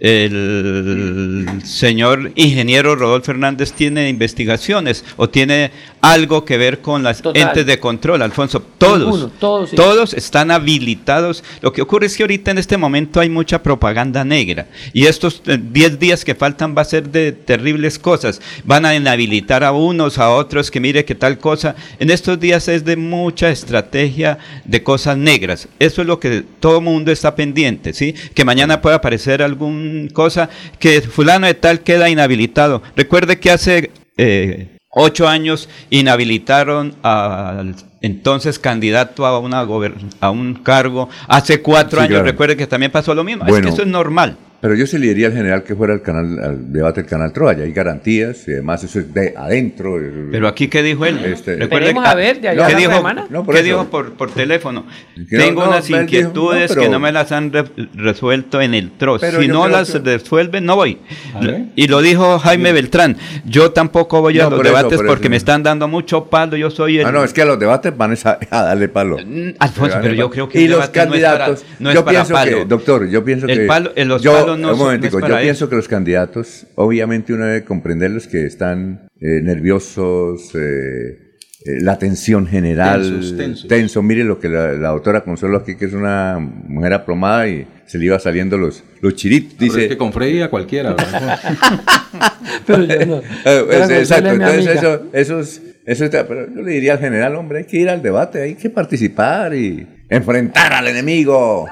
el señor ingeniero Rodolfo Hernández, tiene investigaciones o tiene algo que ver con las Total. entes de control, Alfonso. Todos, Ninguno, todos, sí. todos están habilitados. Lo que ocurre es que ahorita en este momento hay mucha propaganda negra y estos eh, 10 días que faltan va a ser de terribles cosas. Van a inhabilitar a unos, a otros, que mire que tal cosa. En estos días es de mucha estrategia de cosas negras. Eso es lo que todo mundo está pendiente, ¿sí? Que mañana pueda aparecer algún cosa que fulano de tal queda inhabilitado. Recuerde que hace eh, ocho años inhabilitaron al entonces candidato a, una a un cargo. Hace cuatro Sí, años, claro. recuerde que también pasó lo mismo. es Bueno. que eso es normal. Pero yo se le diría al general que fuera al canal, al debate del canal Troya. Hay garantías y además eso es de adentro. Pero aquí, ¿qué dijo él? Este- que- a ver de allá ¿Qué dijo, semana. No, por ¿qué dijo por, por teléfono? Tengo no, unas dijo, inquietudes no, pero- que no me las han re- resuelto en el TROS. Si no las que- resuelven, no voy. Y lo dijo Jaime Beltrán. Yo tampoco voy a los por eso, debates por porque eso. me están dando mucho palo. Yo soy el... Ah, no, es que a los debates van es a, (laughs) a darle palo. Mm, Alfonso, pero yo creo que y los candidatos, no es yo para pienso palo. que, doctor, yo pienso El que no un momentico, no yo pienso que los candidatos, obviamente uno debe comprenderlos que están eh, nerviosos, eh, eh, la tensión general, Tensos, tensos. tenso. Mire lo que la, la doctora Consuelo aquí, que es una mujer aplomada y se le iba saliendo los, los chiritos, Pero dice. es que con Freddy a cualquiera. (laughs) Pero yo (laughs) no. Eh, Pero exacto, entonces eso, eso es, eso está- pero yo le diría al general, hombre, hay que ir al debate, hay que participar y enfrentar al enemigo.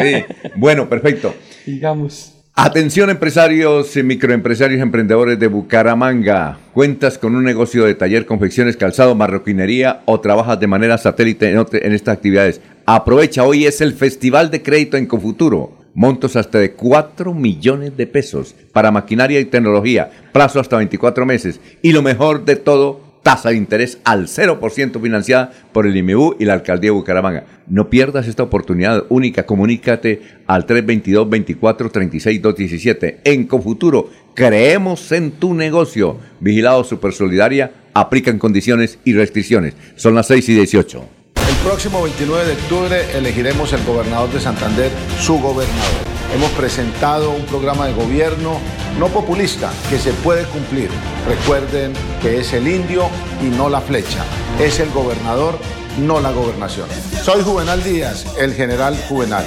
Sí, bueno, perfecto. Digamos. Atención empresarios, y microempresarios, emprendedores de Bucaramanga. ¿Cuentas con un negocio de taller, confecciones, calzado, marroquinería o trabajas de manera satélite en, estas actividades? Aprovecha, hoy es el Festival de Crédito en Confuturo. Montos hasta de 4 millones de pesos para maquinaria y tecnología. Plazo hasta 24 meses. Y lo mejor de todo, tasa de interés al 0% financiada por el IMU y la Alcaldía de Bucaramanga. No pierdas esta oportunidad única. Comunícate al 322-24-36-217. En Confuturo, creemos en tu negocio. Vigilado Super Solidaria, aplican condiciones y restricciones. Son las 6 y 18. El próximo 29 de octubre elegiremos el gobernador de Santander, su gobernador. Hemos presentado un programa de gobierno no populista que se puede cumplir. Recuerden que es el indio y no la flecha. Es el gobernador, no la gobernación. Soy Juvenal Díaz, el general Juvenal.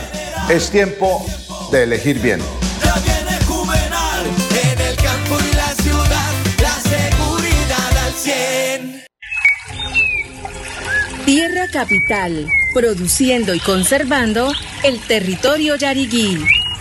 Es tiempo de elegir bien. Ya viene Juvenal en el campo y la ciudad, la seguridad al 100. Tierra Capital, produciendo y conservando el territorio yariguí.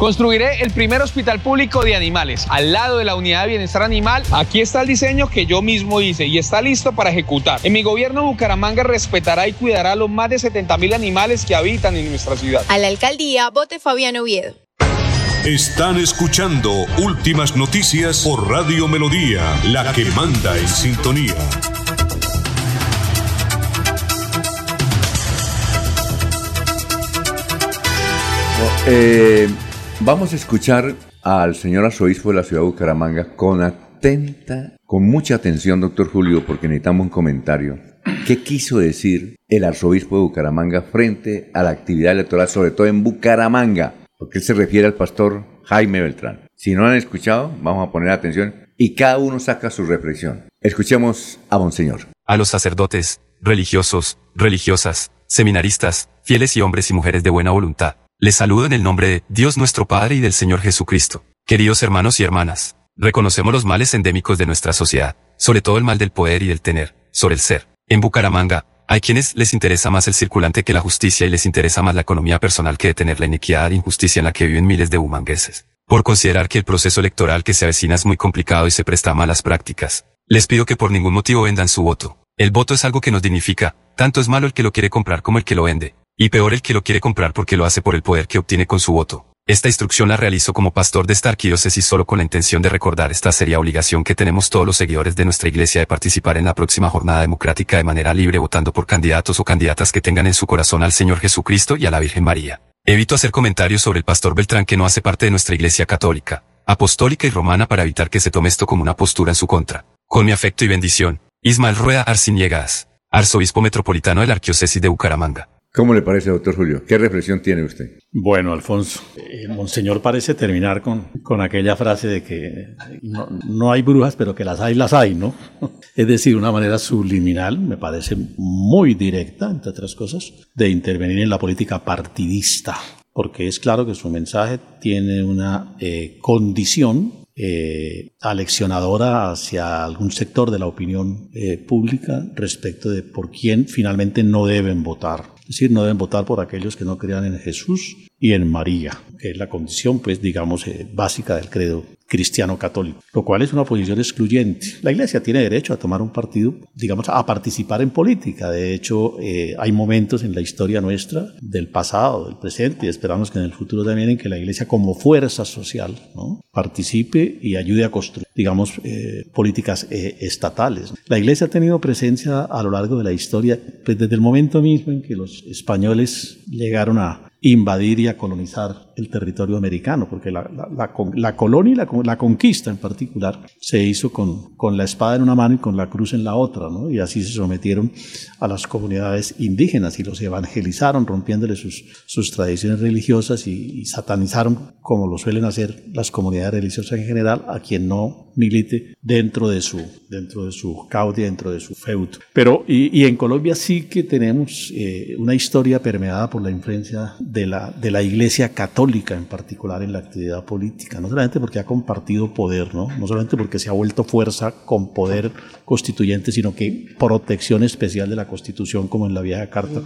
Construiré el primer hospital público de animales al lado de la unidad de bienestar animal. Aquí está el diseño que yo mismo hice y está listo para ejecutar. En mi gobierno Bucaramanga respetará y cuidará a los más de 70 mil animales que habitan en nuestra ciudad. A la alcaldía, vote Fabián Oviedo. Están escuchando Últimas Noticias por Radio Melodía, la que manda en sintonía. Eh, vamos a escuchar al señor arzobispo de la ciudad de Bucaramanga con atenta, con mucha atención, doctor Julio, porque necesitamos un comentario. ¿Qué quiso decir el arzobispo de Bucaramanga frente a la actividad electoral, sobre todo en Bucaramanga? Porque él se refiere al pastor Jaime Beltrán. Si no han escuchado, vamos a poner atención y cada uno saca su reflexión. Escuchemos a Monseñor. A los sacerdotes, religiosos, religiosas, seminaristas, fieles y hombres y mujeres de buena voluntad. Les saludo en el nombre de Dios nuestro Padre y del Señor Jesucristo. Queridos hermanos y hermanas, reconocemos los males endémicos de nuestra sociedad, sobre todo el mal del poder y del tener, sobre el ser. En Bucaramanga, hay quienes les interesa más el circulante que la justicia y les interesa más la economía personal que detener la inequidad e injusticia en la que viven miles de humangueses. Por considerar que el proceso electoral que se avecina es muy complicado y se presta a malas prácticas, les pido que por ningún motivo vendan su voto. El voto es algo que nos dignifica, tanto es malo el que lo quiere comprar como el que lo vende. Y peor el que lo quiere comprar porque lo hace por el poder que obtiene con su voto. Esta instrucción la realizo como pastor de esta arquidiócesis solo con la intención de recordar esta seria obligación que tenemos todos los seguidores de nuestra iglesia de participar en la próxima jornada democrática de manera libre votando por candidatos o candidatas que tengan en su corazón al Señor Jesucristo y a la Virgen María. Evito hacer comentarios sobre el pastor Beltrán que no hace parte de nuestra iglesia católica, apostólica y romana para evitar que se tome esto como una postura en su contra. Con mi afecto y bendición, Ismael Rueda Arciniegas, arzobispo metropolitano de la arquidiócesis de Bucaramanga. ¿Cómo le parece, doctor Julio? ¿Qué reflexión tiene usted? Bueno, Alfonso, eh, Monseñor parece terminar con, con aquella frase de que no, no, hay brujas, pero que las hay, las hay, ¿no? (laughs) Es decir, una manera subliminal, me parece muy directa, entre otras cosas, de intervenir en la política partidista, porque es claro que su mensaje tiene una eh, condición eh, aleccionadora hacia algún sector de la opinión eh, pública respecto de por quién finalmente no deben votar. Es decir, no deben votar por aquellos que no crean en Jesús y en María, que es la condición, pues, digamos, eh, básica del credo cristiano católico, lo cual es una posición excluyente. La Iglesia tiene derecho a tomar un partido, digamos, a participar en política. De hecho, eh, hay momentos en la historia nuestra, del pasado, del presente, y esperamos que en el futuro también, en que la Iglesia como fuerza social ¿no? participe y ayude a construir, digamos, eh, políticas eh, estatales. La Iglesia ha tenido presencia a lo largo de la historia, pues desde el momento mismo en que los españoles llegaron a invadir y a colonizar el territorio americano, porque la, la, la, colonia y la, conquista en particular se hizo con, con, la espada en una mano y con la cruz en la otra, ¿no? y así se sometieron a las comunidades indígenas y los evangelizaron, rompiéndole sus, sus tradiciones religiosas y, y satanizaron, como lo suelen hacer las comunidades religiosas en general, a quien no milite dentro de su, dentro de su caudia, dentro de su feudo. Pero, y, y en Colombia sí que tenemos eh, una historia permeada por la influencia de la, de la Iglesia Católica en particular en la actividad política, no solamente porque ha compartido poder, ¿no? no solamente porque se ha vuelto fuerza con poder constituyente, sino que protección especial de la Constitución, como en la vieja carta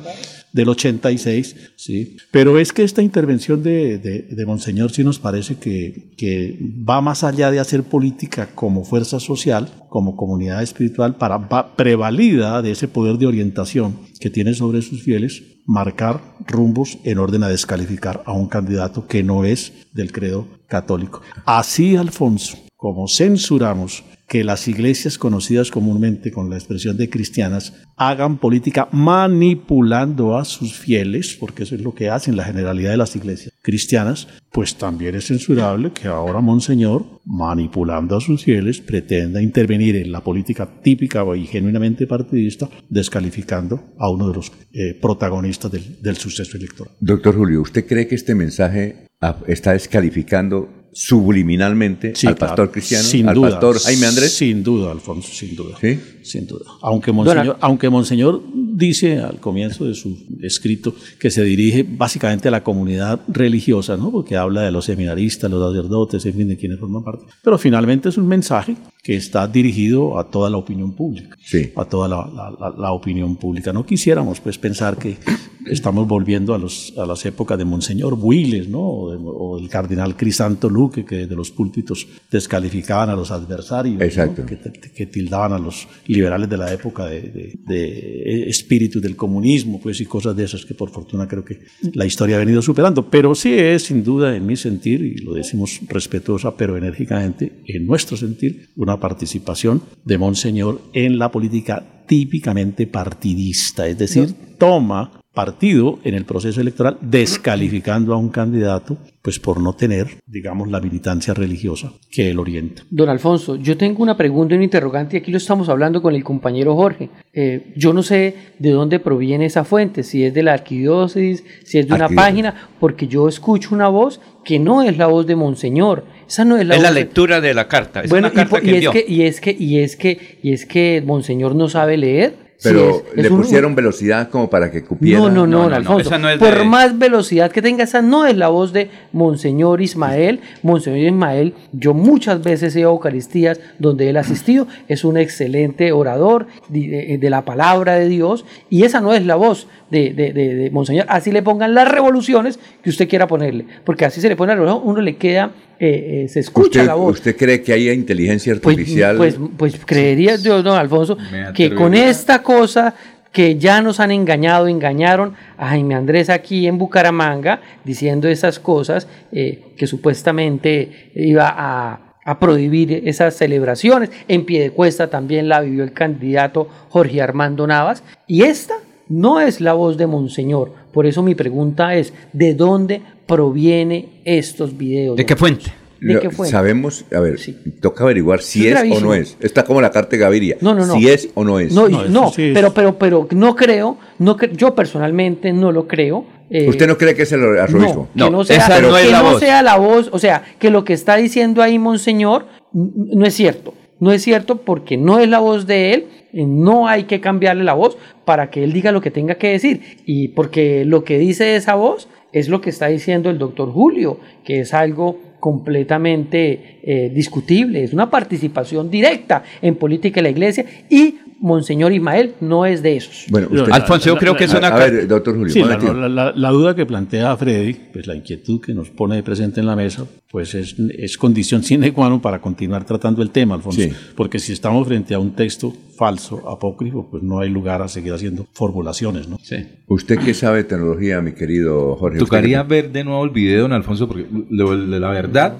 del 86, ¿sí? Pero es que esta intervención de, de, de Monseñor sí nos parece que, que, va más allá de hacer política como fuerza social, como comunidad espiritual, para prevalida de ese poder de orientación que tiene sobre sus fieles, marcar rumbos en orden a descalificar a un candidato que no es del credo católico. Así, Alfonso, como censuramos que las iglesias conocidas comúnmente con la expresión de cristianas hagan política manipulando a sus fieles, porque eso es lo que hacen la generalidad de las iglesias cristianas, pues también es censurable que ahora Monseñor, manipulando a sus fieles, pretenda intervenir en la política típica y genuinamente partidista, descalificando a uno de los eh, protagonistas del, del suceso electoral. Doctor Julio, ¿usted cree que este mensaje está descalificando subliminalmente sí, al pastor claro, cristiano, sin al duda, pastor Jaime Andrés? Sin duda, Alfonso, sin duda. ¿Sí? Sin duda. Aunque Monseñor, aunque Monseñor dice al comienzo de su escrito que se dirige básicamente a la comunidad religiosa, ¿no? porque habla de los seminaristas, los sacerdotes, en fin, de quienes forman parte. Pero finalmente es un mensaje que está dirigido a toda la opinión pública, Sí. a toda la, la- la- opinión pública. No quisiéramos pues pensar que estamos volviendo a, los, a las épocas de Monseñor Builes, ¿no? O, de- o del cardenal Crisanto Luque, que de los púlpitos descalificaban a los adversarios, ¿no? Que, que tildaban a los liberales de la época de, de- de espíritu del comunismo, pues y cosas de esas que por fortuna creo que la historia ha venido superando. Pero sí es sin duda en mi sentir, y lo decimos respetuosa pero enérgicamente, en nuestro sentir, una participación de Monseñor en la política típicamente partidista, es decir, toma partido en el proceso electoral descalificando a un candidato pues por no tener, digamos, la militancia religiosa que él orienta. Don Alfonso, yo tengo una pregunta y un interrogante y aquí lo estamos hablando con el compañero Jorge. Eh, yo no sé de dónde proviene esa fuente, si es de la arquidiócesis, si es de una Arquidiócesis. página, porque yo escucho una voz que no es la voz de Monseñor. Esa no es la es la lectura de la carta. Es bueno, una y, carta po- que y es que, y es que, y es que, y es que Monseñor no sabe leer. Pero es le pusieron velocidad como para que cupiera. no, no, no, don Alfonso. Por más velocidad que tenga, esa no es la voz de Monseñor Ismael. Monseñor Ismael, yo muchas veces he ido a Eucaristías donde él ha asistido, es un excelente orador de, de- de la palabra de Dios y esa no es la voz de, de- de- de Monseñor. Así le pongan las revoluciones que usted quiera ponerle, porque así se le pone la revolución, uno le queda, eh, eh, se escucha ¿Usted, la voz. ¿Usted cree que hay inteligencia Pues, artificial? pues, pues creería yo, don Alfonso, que con esta cosa que ya nos han engañado, engañaron a Jaime Andrés aquí en Bucaramanga diciendo esas cosas eh, que supuestamente iba a, a prohibir esas celebraciones. En Piedecuesta también la vivió el candidato Jorge Armando Navas. Y esta no es la voz de Monseñor. Por eso mi pregunta es, ¿de dónde proviene estos videos? ¿De qué fuente? ¿De Lo- qué fuente? Sabemos, a ver, toca averiguar si Es es, o no es. Está como la carta de Gaviria. No, no, no. Si es o no es. No, no, pero, pero, pero no creo, no cre- yo personalmente no lo creo. eh, ¿Usted no cree que es el arzobispo? No, que no, sea, que no sea la voz, o sea, que lo que está diciendo ahí Monseñor no es cierto. No es cierto porque no es la voz de él, eh, no hay que cambiarle la voz para que él diga lo que tenga que decir. Y porque lo que dice esa voz es lo que está diciendo el doctor Julio, que es algo completamente eh, discutible, es una participación directa en política de la iglesia y Monseñor Ismael no es de esos. Bueno, usted- Alfonso, yo creo que es A- una a ver, doctor Julio, Sí, la, momentito. la- la- la duda que plantea Freddy, pues la inquietud que nos pone presente en la mesa, pues es, es condición sine qua non para continuar tratando el tema, Alfonso. Sí. Porque si estamos frente a un texto falso, apócrifo, pues no hay lugar a seguir haciendo formulaciones, ¿no? Sí. ¿Usted qué sabe de tecnología, mi querido Jorge? ¿Usted Tocaría ver de nuevo el video, don Alfonso, porque lo- lo- la verdad,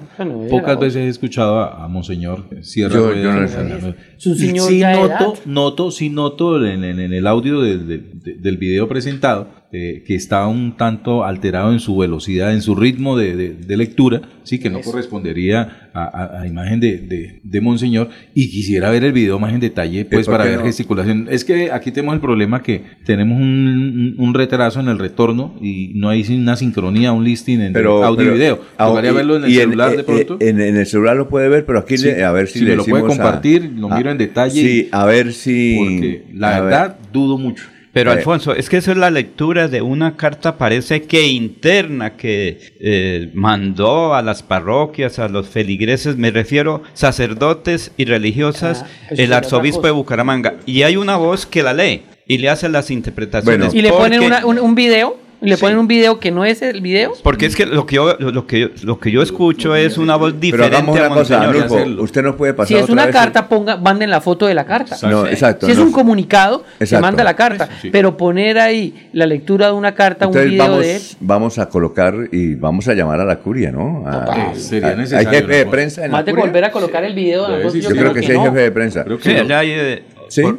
pocas veces he escuchado a, a Monseñor Sierra Yo- Rueda. yo no le sí de noto, noto, sí noto en, en- en el audio del, del- del video presentado eh, que está un tanto alterado en su velocidad, en su ritmo de, de- de lectura, sí que no correspondería a, a- a imagen de, de- de Monseñor y quisiera ver el video más en detalle pues ¿por para ver no? gesticulación. Es que aquí tenemos el problema que tenemos un, un retraso en el retorno y no hay una sincronía, un listing entre Pero, audio pero- y video. ah, Tocaría y- verlo en el y celular de eh, pronto. En, en el celular lo puede ver, pero aquí Sí, le- a ver si, si le me lo puede a- compartir, lo miro en detalle. Sí, a ver si. Porque la ver. verdad dudo mucho. Pero Eh, Alfonso, es que eso es la lectura de una carta, parece que interna, que eh, mandó a las parroquias, a los feligreses, me refiero sacerdotes y religiosas, Ah, el arzobispo de. Bucaramanga. Y hay una voz que la lee y le hace las interpretaciones. y le ponen una- un, un video, le ponen un video que no es el video. Porque es que lo que yo, lo que yo, lo que yo escucho es una voz Pero diferente hagamos a una cosa, usted no puede pasar Si es otra una vez carta, ponga, manden la foto de la carta. No, exacto, Si es no. un comunicado, se manda la carta. Sí. Pero poner ahí la lectura de una carta, un video vamos, de él. vamos a colocar y vamos a llamar a la curia, ¿no? A- Total. a- Sería ¿Hay necesario, jefe de prensa en la Más de curia? volver a colocar el video. existir. Yo creo que sí hay no. jefe de prensa. Creo que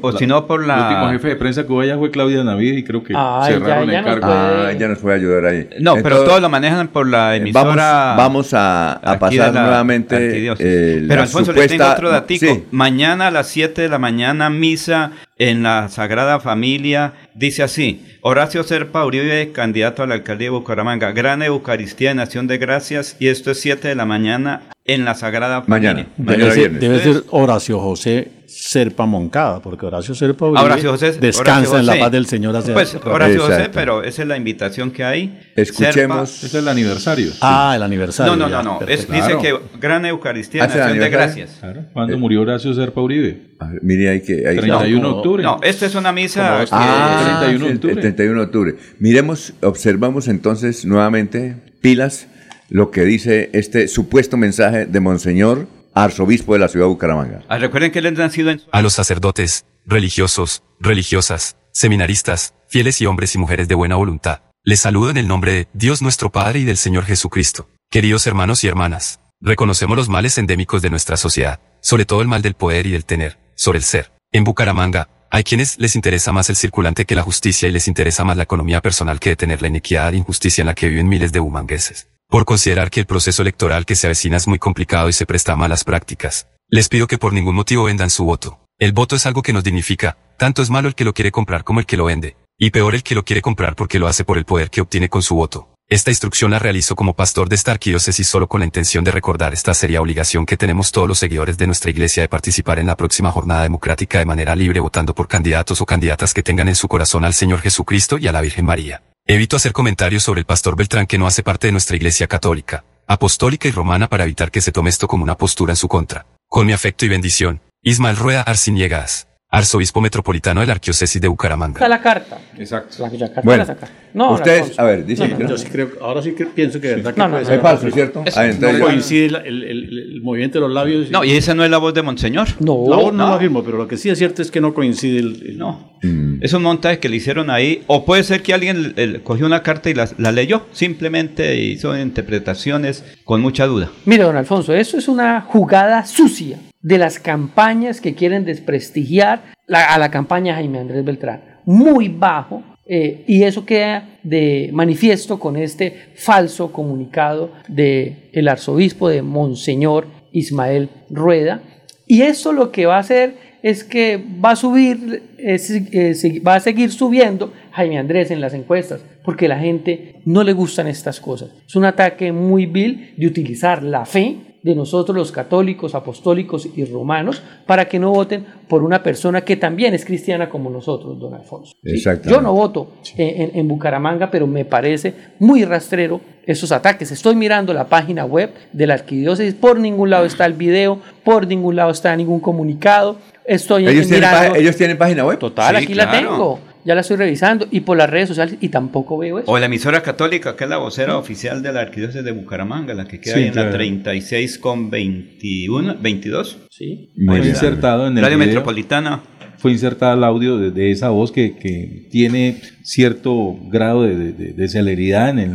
O, si no por El último la... jefe de prensa que hubo allá fue Claudia Navid y creo que Ay, cerraron ya, ya el cargo. Ah, ella nos puede ayudar ahí. No, pero Entonces, todo lo manejan por la eh, emisora. Vamos, vamos a, pasar la nuevamente. eh, Pero la Alfonso, le tengo supuesta- otro datico. Sí. Mañana a las 7 de la mañana, misa en la Sagrada Familia. Dice así: Horacio Serpa Uribe, candidato a la alcaldía de Bucaramanga. Gran Eucaristía en Acción de Gracias. Y esto es 7 de la mañana en la Sagrada. Mañana. Debe Mañana ser, debe ser Horacio José Serpa Moncada, porque Horacio Serpa Uribe Horacio José, descansa Horacio en la paz del Señor hace Pues Horacio José, pero esa es la invitación que hay. Escuchemos. Serpa- Es el aniversario. Ah, el aniversario. No, no, no, no. Es- dice que gran Eucaristía, ¿Hace el nación de aniversario? gracias. Claro. ¿Cuándo murió Horacio Serpa Uribe? A ver, mire, hay que... hay- 31 de octubre. No, esta es una misa que- Ah, 31 de el- octubre. El 31 de octubre. Miremos, observamos entonces nuevamente, pilas, lo que dice este supuesto mensaje de Monseñor, arzobispo de la ciudad de Bucaramanga. Ah, recuerden que él nacido en... A los sacerdotes, religiosos, religiosas, seminaristas, fieles y hombres y mujeres de buena voluntad, les saludo en el nombre de Dios nuestro Padre y del Señor Jesucristo. Queridos hermanos y hermanas, reconocemos los males endémicos de nuestra sociedad, sobre todo el mal del poder y del tener, sobre el ser. En Bucaramanga, hay quienes les interesa más el circulante que la justicia y les interesa más la economía personal que detener la iniquidad e injusticia en la que viven miles de bumangueses. Por considerar que el proceso electoral que se avecina es muy complicado y se presta a malas prácticas, les pido que por ningún motivo vendan su voto. El voto es algo que nos dignifica, tanto es malo el que lo quiere comprar como el que lo vende, y peor el que lo quiere comprar porque lo hace por el poder que obtiene con su voto. Esta instrucción la realizo como pastor de esta arquidiócesis solo con la intención de recordar esta seria obligación que tenemos todos los seguidores de nuestra iglesia de participar en la próxima jornada democrática de manera libre votando por candidatos o candidatas que tengan en su corazón al Señor Jesucristo y a la Virgen María. Evito hacer comentarios sobre el pastor Beltrán que no hace parte de nuestra iglesia católica, apostólica y romana para evitar que se tome esto como una postura en su contra. Con mi afecto y bendición, Ismael Rueda Arciniegas, arzobispo metropolitano de la arquidiócesis de Bucaramanga. Está la carta. Exacto. La, la carta Bueno, la saca. No, ustedes, a ver, dicen No, que no, no. Yo sí creo, ahora sí que pienso que de verdad que No, no, puede no, ser Es falso, ¿cierto? Es- Ah, entonces No coincide la- el, el- el movimiento de los labios. No, y esa no es la voz de Monseñor. No, La voz no, no. lo afirmo, pero lo que sí es cierto es que no coincide el, el- No. Mm. Es un montaje que le hicieron ahí. O puede ser que alguien cogió una carta y la, la leyó. Simplemente hizo interpretaciones con mucha duda. Mire, don Alfonso, eso es una jugada sucia de las campañas que quieren desprestigiar a la campaña Jaime Andrés Beltrán. Muy bajo. eh, y eso queda de manifiesto con este falso comunicado del el arzobispo de Monseñor Ismael Rueda. Y eso lo que va a hacer es que va a subir, eh, se- va a seguir subiendo Jaime Andrés en las encuestas, porque la gente no le gustan estas cosas. Es un ataque muy vil de utilizar la fe de nosotros los católicos, apostólicos y romanos para que no voten por una persona que también es cristiana como nosotros, don Alfonso. ¿sí? Yo no voto en, en- en Bucaramanga, pero me parece muy rastrero esos ataques. Estoy mirando la página web de la arquidiócesis, por ningún lado está el video, por ningún lado está ningún comunicado. Estoy ¿Ellos, tienen mirando... ¿Ellos tienen página web? Total, Sí, aquí la tengo. Ya la estoy revisando y por las redes sociales y tampoco veo eso. O la emisora católica, que es la vocera oficial de la arquidiócesis de Bucaramanga, la que queda Sí, ahí en la claro. 36 con 21, 22. Sí. Está. insertado en el Radio video. Metropolitana. Fue insertada el audio de, de esa voz que, que tiene cierto grado de, de- de- celeridad en el...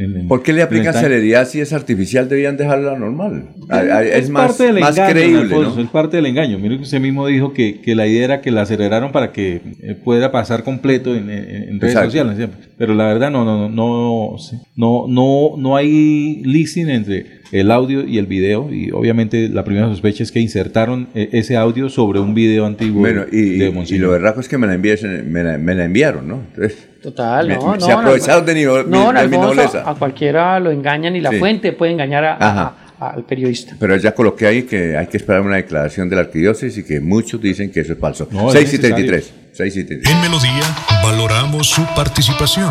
en el- ¿Por qué le aplican celeridad si es artificial? Debían dejarla normal. Ah, ah, Es, Es más, parte del más engaño, creíble, Alfonso, ¿no? Es parte del engaño. Mire que usted mismo dijo que, que la idea era que la aceleraron para que eh, pueda pasar completo en, redes Exacto. sociales. Pero la verdad no, no, no, no, no, no, no hay leasing entre el audio y el video. Y obviamente la primera sospecha es que insertaron eh, ese audio sobre un video antiguo Bueno, y, de y- y lo berraco es que me la, envíen- me la, me la enviaron, ¿no? Entonces, Total, me- no, no. se aprovecharon de, nivel, no, de mi Alfonso, nobleza. a cualquiera lo engañan y la Sí. fuente puede engañar a- a- al periodista. Pero ya coloqué ahí que hay que esperar una declaración de la arquidiócesis y que muchos dicen que eso es falso. No, es 6 y necesario. 33. 6 y 33. En Melodía valoramos su participación.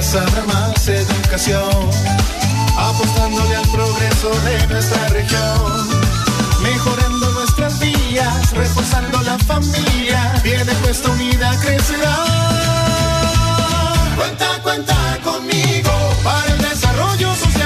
Habrá más educación, apostándole al progreso de nuestra región, mejorando nuestras vías, reforzando la familia, viene puesta unida crecerá. Cuenta, cuenta conmigo para el desarrollo social.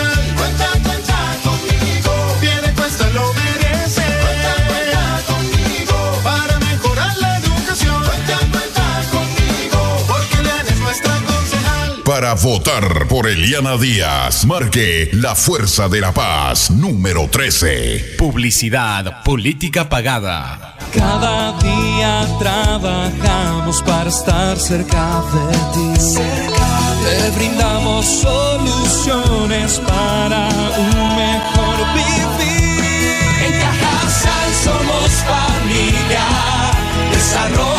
Para votar por Eliana Díaz. Marque la Fuerza de la Paz, número 13. Publicidad, política pagada. Cada día trabajamos para estar cerca de ti. Te brindamos soluciones para un mejor vivir. En Cajasal somos familia, desarrollo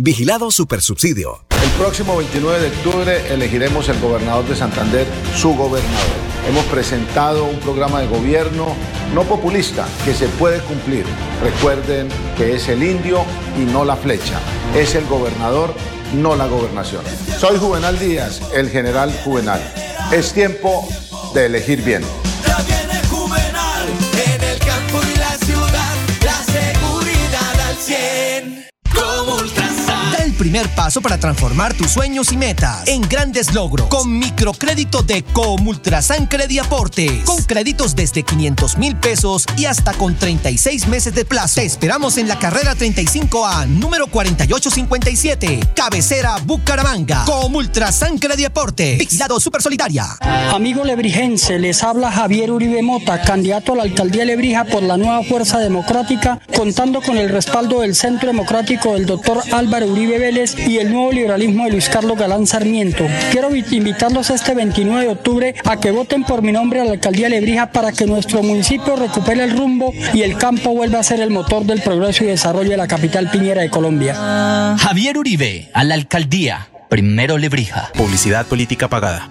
Vigilado Supersubsidio. El próximo 29 de octubre elegiremos el gobernador de Santander, su gobernador. Hemos presentado un programa de gobierno no populista que se puede cumplir. Recuerden que es el indio y no la flecha. Es el gobernador, no la gobernación. Soy Juvenal Díaz, el general Juvenal. Es tiempo de elegir bien. Primer paso para transformar tus sueños y metas en grandes logros con microcrédito de Comultrasan Crediaportes. Con créditos desde 500 mil pesos y hasta con 36 meses de plazo. Te esperamos en la carrera 35A, número 4857, cabecera Bucaramanga. Comultrasan Crediaportes. Vigilado Super Solidaria. Amigo lebrijense, les habla Javier Uribe Mota, candidato a la alcaldía de Lebrija por la nueva Fuerza Democrática, contando con el respaldo del Centro Democrático del doctor Álvaro Uribe Vélez y el nuevo liberalismo de Luis Carlos Galán Sarmiento. Quiero vi- invitarlos este 29 de octubre a que voten por mi nombre a la alcaldía de Lebrija para que nuestro municipio recupere el rumbo y el campo vuelva a ser el motor del progreso y desarrollo de la capital piñera de Colombia. Javier Uribe, a la alcaldía. Primero Lebrija. Publicidad política pagada.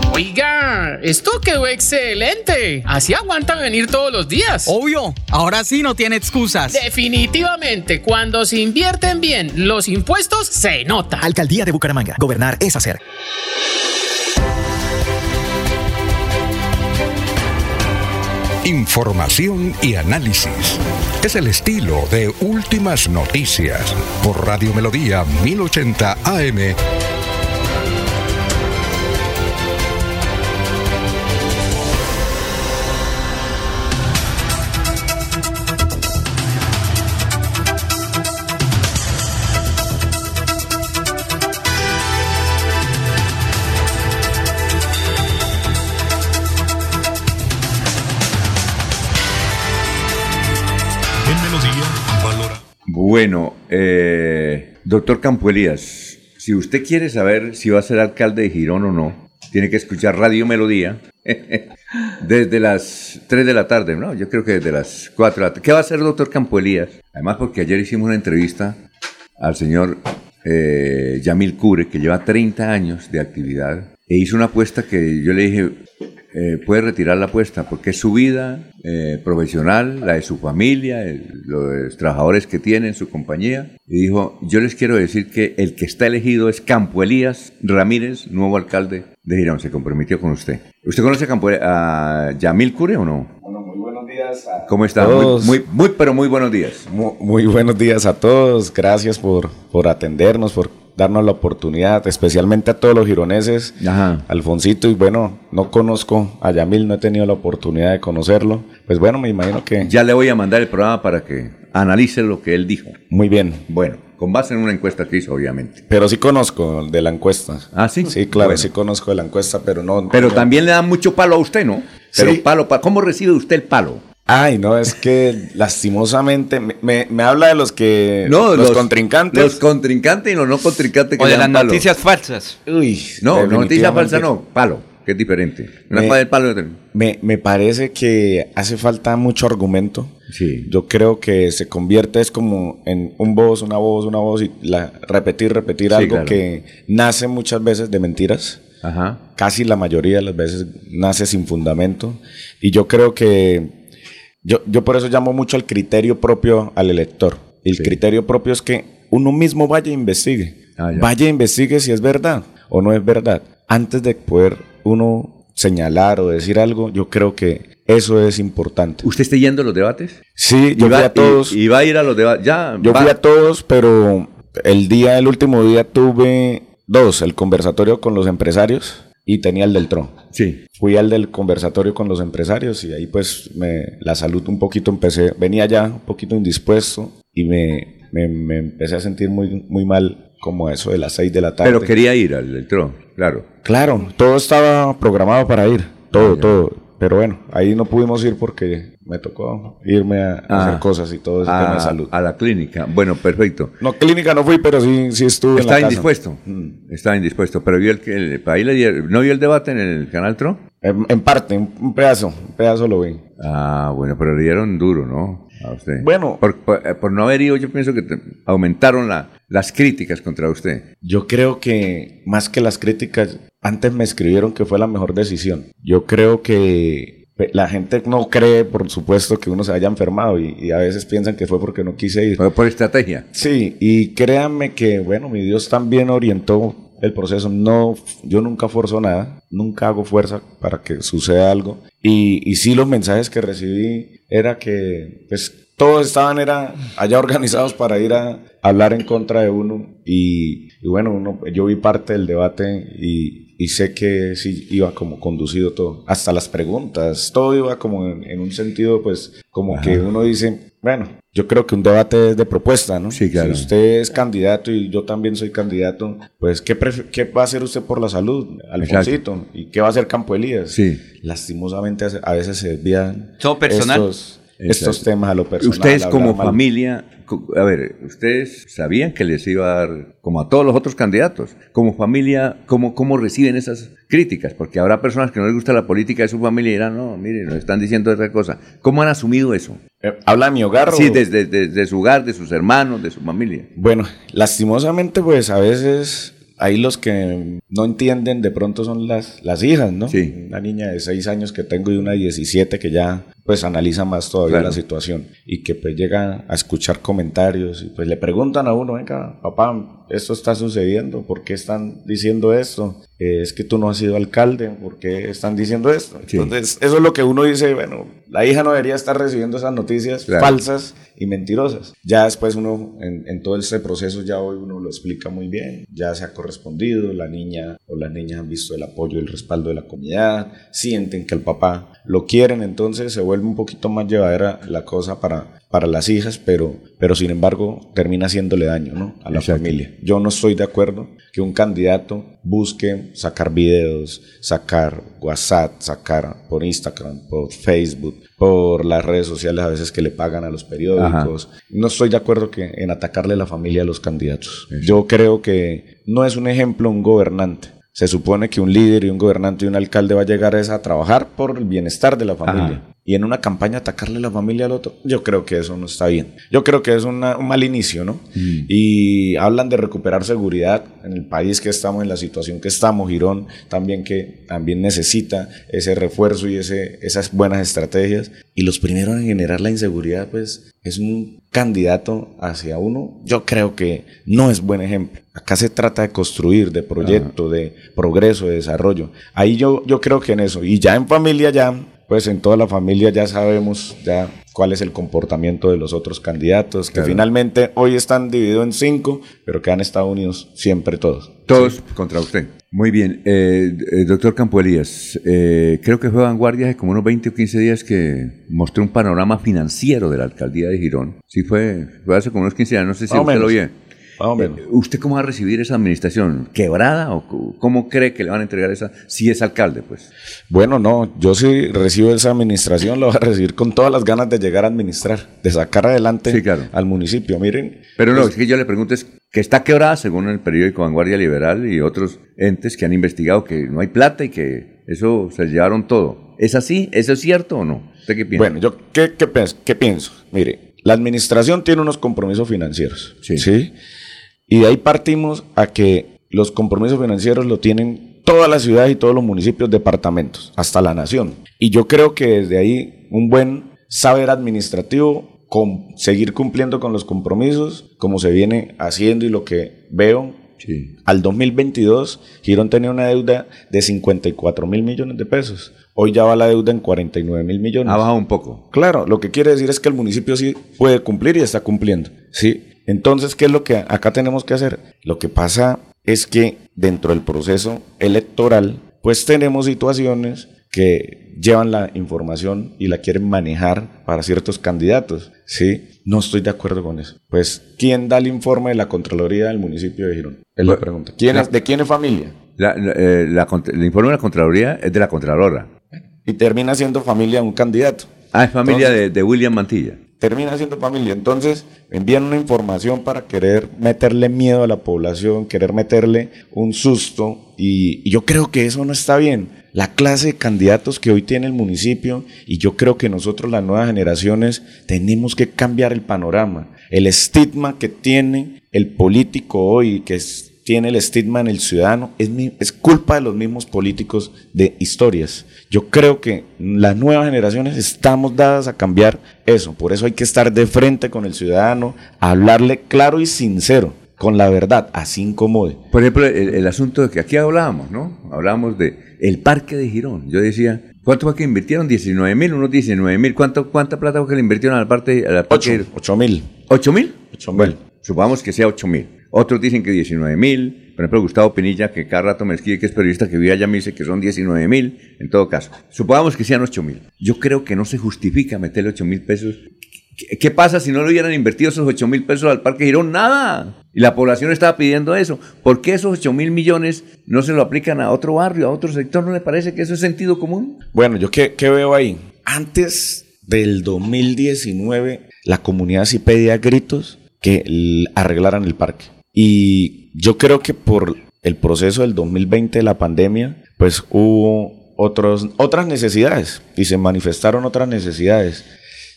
Oiga, esto quedó excelente. Así aguantan venir todos los días. Obvio, ahora sí no tiene excusas. Definitivamente, cuando se invierten bien los impuestos, se nota. Alcaldía de Bucaramanga. Gobernar es hacer. Información y análisis. Es el estilo de Últimas Noticias por Radio Melodía 1080 AM. Bueno, eh, doctor Campo Elías, si usted quiere saber si va a ser alcalde de Girón o no, tiene que escuchar Radio Melodía (laughs) desde las 3 de la tarde, ¿no? Yo creo que desde las 4 de la tarde. ¿Qué va a hacer doctor Campo Elías? Además, porque ayer hicimos una entrevista al señor eh, Yamil Cure, que lleva 30 años de actividad, e hizo una apuesta que yo le dije, eh, puede retirar la apuesta, porque es su vida eh, profesional, la de su familia, el- los trabajadores que tiene en su compañía. Y dijo, yo les quiero decir que el que está elegido es Campo Elías Ramírez, nuevo alcalde de Girón. Se comprometió con usted. ¿Usted conoce a, Campo, a Yamil Cure o no? muy buenos días a ¿Cómo está? Muy, todos. muy, muy, pero muy buenos días. Mu- Muy, buenos días a todos. Gracias por, por atendernos, por darnos la oportunidad, especialmente a todos los gironeses. Alfonsito, y bueno, no conozco a Yamil, no he tenido la oportunidad de conocerlo. Pues bueno, me imagino que... Ya le voy a mandar el programa para que analice lo que él dijo. Muy bien. Bueno, con base en una encuesta que hizo, obviamente. Pero sí conozco de la encuesta. ¿Ah, sí? Sí, claro, Bueno. sí conozco de la encuesta, pero no... Pero no- también le dan mucho palo a usted, ¿no? Pero Sí. palo, pa- ¿cómo recibe usted el palo? Ay, no, es que lastimosamente me, me- me habla de los que... No, los, contrincantes. Los contrincantes y los no contrincantes que O de las palo. noticias falsas. Uy, No, no, noticia falsa no, palo, que es diferente. Una Me- palo Me, me parece que hace falta mucho argumento. Sí. Yo creo que se convierte es como en un voz, una voz, una voz y la, repetir, repetir Sí, algo claro. que nace muchas veces de mentiras. Ajá. Casi la mayoría de las veces nace sin fundamento. Y yo creo que yo, yo por eso llamo mucho al criterio propio al elector. El criterio propio es que uno mismo vaya e investigue. Ah, ya. vaya e investigue si es verdad o no es verdad. Antes de poder uno señalar o decir algo, yo creo que eso es importante. ¿Usted está yendo a los debates? Sí, yo ¿Y va- fui a todos. Y, y va a ir a los debates. Ya, Yo va. fui a todos, pero el día, el último día tuve dos, el conversatorio con los empresarios y tenía el del TRO. Sí. Fui al del conversatorio con los empresarios y ahí pues me, la salud un poquito empecé, venía ya un poquito indispuesto y me, me, me empecé a sentir muy, muy mal como eso de las seis de la tarde. Pero quería ir al del TRO, claro. Claro, todo estaba programado para ir, todo, todo. Pero bueno, ahí no pudimos ir porque me tocó irme a, Ah, hacer cosas y todo ese a, tema de salud. a la clínica. Bueno, perfecto. No, clínica no fui, pero sí, sí estuve en la Está casa. indispuesto. Está indispuesto. Pero vio el, que- el, ahí le dieron- ¿no vio el debate en el canal TRO? En, en parte, un, un pedazo, un pedazo lo vi. Ah, bueno, pero le dieron duro, ¿no? A usted. Bueno. Por, por- eh, por no haber ido, yo pienso que te- aumentaron la- las críticas contra usted. Yo creo que más que las críticas, antes me escribieron que fue la mejor decisión. Yo creo que la gente no cree, por supuesto, que uno se haya enfermado y, y a veces piensan que fue porque no quise ir. Fue por estrategia. Sí, y créanme que, bueno, mi Dios también orientó el proceso. No, yo nunca forzo nada, nunca hago fuerza para que suceda algo. Y, y sí los mensajes que recibí era que, pues, todos estaban era allá organizados para ir a hablar en contra de uno. Y, y bueno, uno, yo vi parte del debate y, y sé que sí iba como conducido todo. Hasta las preguntas, todo iba como en, en un sentido, pues, como Ajá. que uno dice, bueno, yo creo que un debate es de propuesta, ¿no? Sí, claro. Si usted es candidato y yo también soy candidato, pues ¿qué, qué va a hacer usted por la salud, Alfonsito? ¿Y qué va a hacer Campo Elías? Sí. Lastimosamente a veces se desvían Todo personal. estos, estos temas a lo personal. Ustedes como mal. familia, a ver, ustedes sabían que les iba a dar, como a todos los otros candidatos, como familia, ¿cómo, cómo reciben esas críticas? Porque habrá personas que no les gusta la política de su familia y dirán, no, mire, nos están diciendo otra cosa. ¿Cómo han asumido eso? Eh, ¿Habla de mi hogar? Sí, desde, desde su hogar, de sus hermanos, de su familia. Bueno, lastimosamente, pues a veces ahí los que no entienden de pronto son las, las hijas, ¿no? Sí. Una niña de 6 años que tengo y una de 17 que ya pues analiza más todavía Claro. la situación y que pues llega a escuchar comentarios y pues le preguntan a uno, venga, papá, esto está sucediendo, ¿por qué están diciendo esto? Eh, es que tú no has sido alcalde, ¿por qué están diciendo esto? Sí. Entonces, eso es lo que uno dice, bueno, la hija no debería estar recibiendo esas noticias Claro. falsas y mentirosas. Ya después uno, en, en todo este proceso, ya hoy uno lo explica muy bien, ya se ha correspondido, la niña o las niñas han visto el apoyo y el respaldo de la comunidad, sienten que el papá lo quieren, entonces se vuelve un poquito más llevadera la cosa para, para las hijas, pero, pero sin embargo termina haciéndole daño ¿no? a la Exacto. familia. Yo no estoy de acuerdo que un candidato busque sacar videos, sacar WhatsApp, sacar por Instagram, por Facebook, por las redes sociales a veces que le pagan a los periódicos. No estoy de acuerdo que, en atacarle la familia a los candidatos. Yo creo que no es un ejemplo un gobernante. Se supone que un líder y un gobernante y un alcalde va a llegar es a trabajar por el bienestar de la familia. Ajá. Y en una campaña atacarle la familia al otro, yo creo que eso no está bien. Yo creo que es una- un mal inicio, ¿no? Y hablan de recuperar seguridad en el país que estamos, en la situación que estamos, Girón también que también necesita ese refuerzo y ese, esas buenas estrategias. Y los primeros en generar la inseguridad, pues es un candidato hacia uno. Yo creo que no es buen ejemplo. Acá se trata de construir, de proyecto, de progreso, de desarrollo. Ahí yo, yo creo que en eso. Y ya en familia, ya, pues en toda la familia ya sabemos ya cuál es el comportamiento de los otros candidatos, que Claro. finalmente hoy están divididos en cinco, pero que han estado unidos siempre todos. Todos contra usted. Muy bien. Eh, eh, doctor Campo Elías, eh, creo que fue Vanguardia hace como unos 20 o 15 días que mostró un panorama financiero de la alcaldía de Girón. Sí, fue, fue hace como unos 15 días, no sé si usted lo. Menos. Eh, ¿Usted cómo va a recibir esa administración? ¿Quebrada o cómo cree que le van a entregar esa si es alcalde? Pues Bueno, no, yo si recibo esa administración, lo voy a recibir con todas las ganas de llegar a administrar, de sacar adelante Sí, claro. al municipio. Miren, Pero no, es que yo le pregunto es que está quebrada según el periódico Vanguardia Liberal y otros entes que han investigado que no hay plata y que eso se llevaron todo. ¿Es así? ¿Eso es cierto o no? ¿Usted qué piensa? Bueno, yo ¿qué, qué, qué pienso? Mire, la administración tiene unos compromisos financieros. Sí. Y de ahí partimos a que los compromisos financieros lo tienen todas las ciudades y todos los municipios, departamentos, hasta la nación. Y yo creo que desde ahí un buen saber administrativo, con seguir cumpliendo con los compromisos, como se viene haciendo y lo que veo Al 2022, Girón tenía una deuda de 54 mil millones de pesos. Hoy ya va la deuda en 49 mil millones. Ha bajado un poco. Claro, lo que quiere decir es que el municipio sí puede cumplir y está cumpliendo. Sí. Entonces, ¿qué es lo que acá tenemos que hacer? Lo que pasa es que dentro del proceso electoral, pues tenemos situaciones que llevan la información y la quieren manejar para ciertos candidatos. Sí, no estoy de acuerdo con eso. Pues, ¿quién da el informe de la Contraloría del municipio de Girón? Es la pregunta. ¿Quién es, ¿De quién es familia? La- la- eh, la el informe de la Contraloría es de la Contralora. Y termina siendo familia de un candidato. Ah, es familia Entonces- de, de William Mantilla. Termina siendo familia. Entonces envían una información para querer meterle miedo a la población, querer meterle un susto y, y yo creo que eso no está bien. La clase de candidatos que hoy tiene el municipio y yo creo que nosotros las nuevas generaciones tenemos que cambiar el panorama. El estigma que tiene el político hoy, que es- tiene el estigma en el ciudadano, es, mi- es culpa de los mismos políticos de historias. Yo creo que las nuevas generaciones estamos dadas a cambiar eso. Por eso hay que estar de frente con el ciudadano, hablarle claro y sincero, con la verdad, así incomode. Por ejemplo, el, el asunto de que aquí hablábamos, ¿no? Hablábamos de el parque de Girón. Yo decía, ¿cuánto fue que invirtieron? 19 mil, unos 19 mil. ¿Cuánto, ¿Cuánta plata fue que le invirtieron al parque? Al parque de- 8 mil. ¿8 mil? 8 mil. Bueno, supongamos que sea 8 mil. Otros dicen que 19 mil. Por ejemplo, Gustavo Pinilla, que cada rato me escribe que es periodista que vive allá, me dice que son 19 mil. En todo caso, supongamos que sean 8 mil. Yo creo que no se justifica meterle 8 mil pesos. ¿Qué, qué pasa si no le hubieran invertido esos 8 mil pesos al Parque Girón? Nada. Y la población estaba pidiendo eso. ¿Por qué esos 8 mil millones no se lo aplican a otro barrio, a otro sector? ¿No le parece que eso es sentido común? Bueno, yo qué, qué veo ahí. Antes del 2019, la comunidad sí pedía gritos que arreglaran el parque. Y yo creo que por el proceso del 2020 de la pandemia, pues hubo otros, otras necesidades y se manifestaron otras necesidades.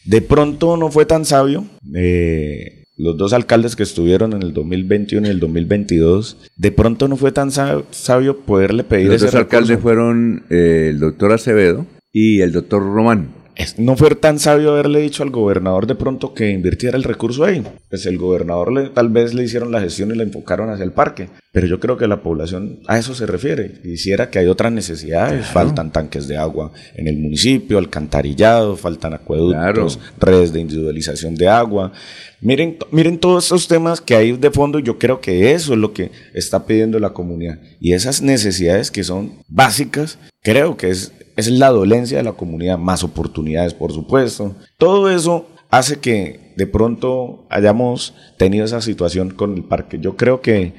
De pronto no fue tan sabio. eh, los dos alcaldes que estuvieron en el 2021 y el 2022, de pronto no fue tan sa- sabio poderle pedir Los ese dos alcaldes fueron eh, el doctor Acevedo y el doctor Román. No fue tan sabio haberle dicho al gobernador de pronto que invirtiera el recurso ahí. Pues el gobernador le- tal vez le hicieron la gestión y la enfocaron hacia el parque. Pero yo creo que la población a eso se refiere. Quisiera que hay otras necesidades. Faltan tanques de agua en el municipio, alcantarillado, faltan acueductos, redes de individualización de agua. Miren, miren todos esos temas que hay de fondo. Yo creo que eso es lo que está pidiendo la comunidad. Y esas necesidades que son básicas, creo que es, es la dolencia de la comunidad, más oportunidades, por supuesto. Todo eso hace que de pronto hayamos tenido esa situación con el parque. Yo creo que,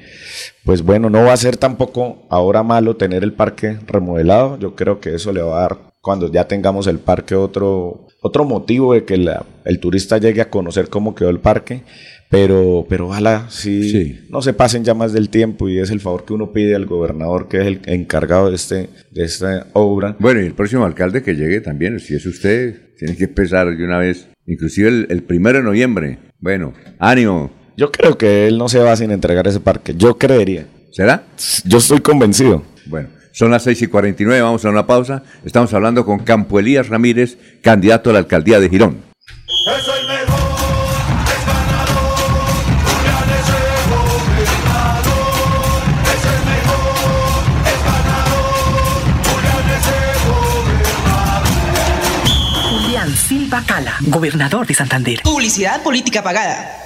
pues bueno, no va a ser tampoco ahora malo tener el parque remodelado. Yo creo que eso le va a dar, cuando ya tengamos el parque, otro, otro motivo de que el turista llegue a conocer cómo quedó el parque. Pero, pero ojalá sí, no se pasen ya más del tiempo y es el favor que uno pide al gobernador que es el encargado de, este, de esta obra. Bueno, y el próximo alcalde que llegue también, si es usted, tiene que empezar de una vez, inclusive el, el primero de noviembre. Bueno, ánimo. Yo creo que él no se va sin entregar ese parque. Yo creería. ¿Será? Yo estoy convencido. Bueno, son las 6 y 49, vamos a una pausa. Estamos hablando con Campo Elías Ramírez, candidato a la alcaldía de Girón. Julián Silva Cala, gobernador de Santander. Publicidad política pagada.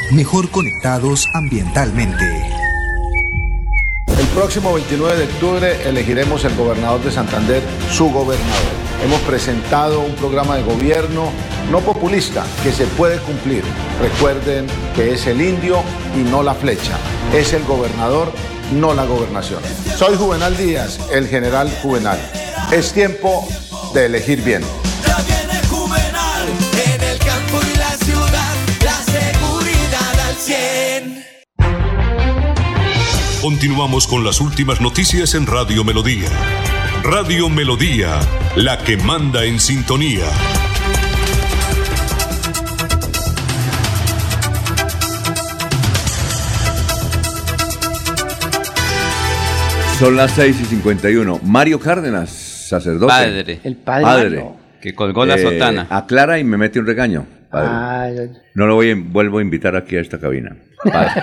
mejor conectados ambientalmente. El próximo 29 de octubre elegiremos el gobernador de Santander, su gobernador. Hemos presentado un programa de gobierno no populista que se puede cumplir. Recuerden que es el indio y no la flecha. Es el gobernador, no la gobernación. Soy Juvenal Díaz, el general Juvenal. Es tiempo de elegir bien. Continuamos con las últimas noticias en Radio Melodía. Radio Melodía, la que manda en sintonía. Son las 6 y 51. Mario Cárdenas, sacerdote. Padre. El padre Mario. Que colgó la Eh, sotana. Aclara y me mete un regaño. padre. Ay, No lo voy a, vuelvo a invitar aquí a esta cabina. Padre.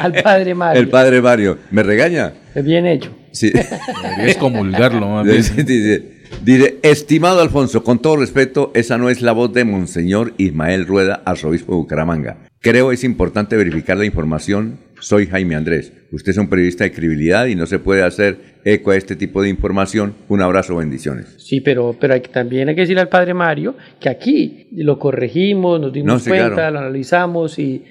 al padre Mario. El padre Mario. ¿Me regaña? Bien hecho. Sí. Deberías comulgarlo, más bien. Dice, dice, dice, estimado Alfonso, con todo respeto, esa no es la voz de Monseñor Ismael Rueda, arzobispo de Bucaramanga. Creo es importante verificar la información. Soy Jaime Andrés. Usted es un periodista de credibilidad y no se puede hacer eco a este tipo de información. Un abrazo, bendiciones. Sí, pero, pero hay que- también hay que decirle al padre Mario que aquí lo corregimos, nos dimos No, sí, cuenta, claro. lo analizamos y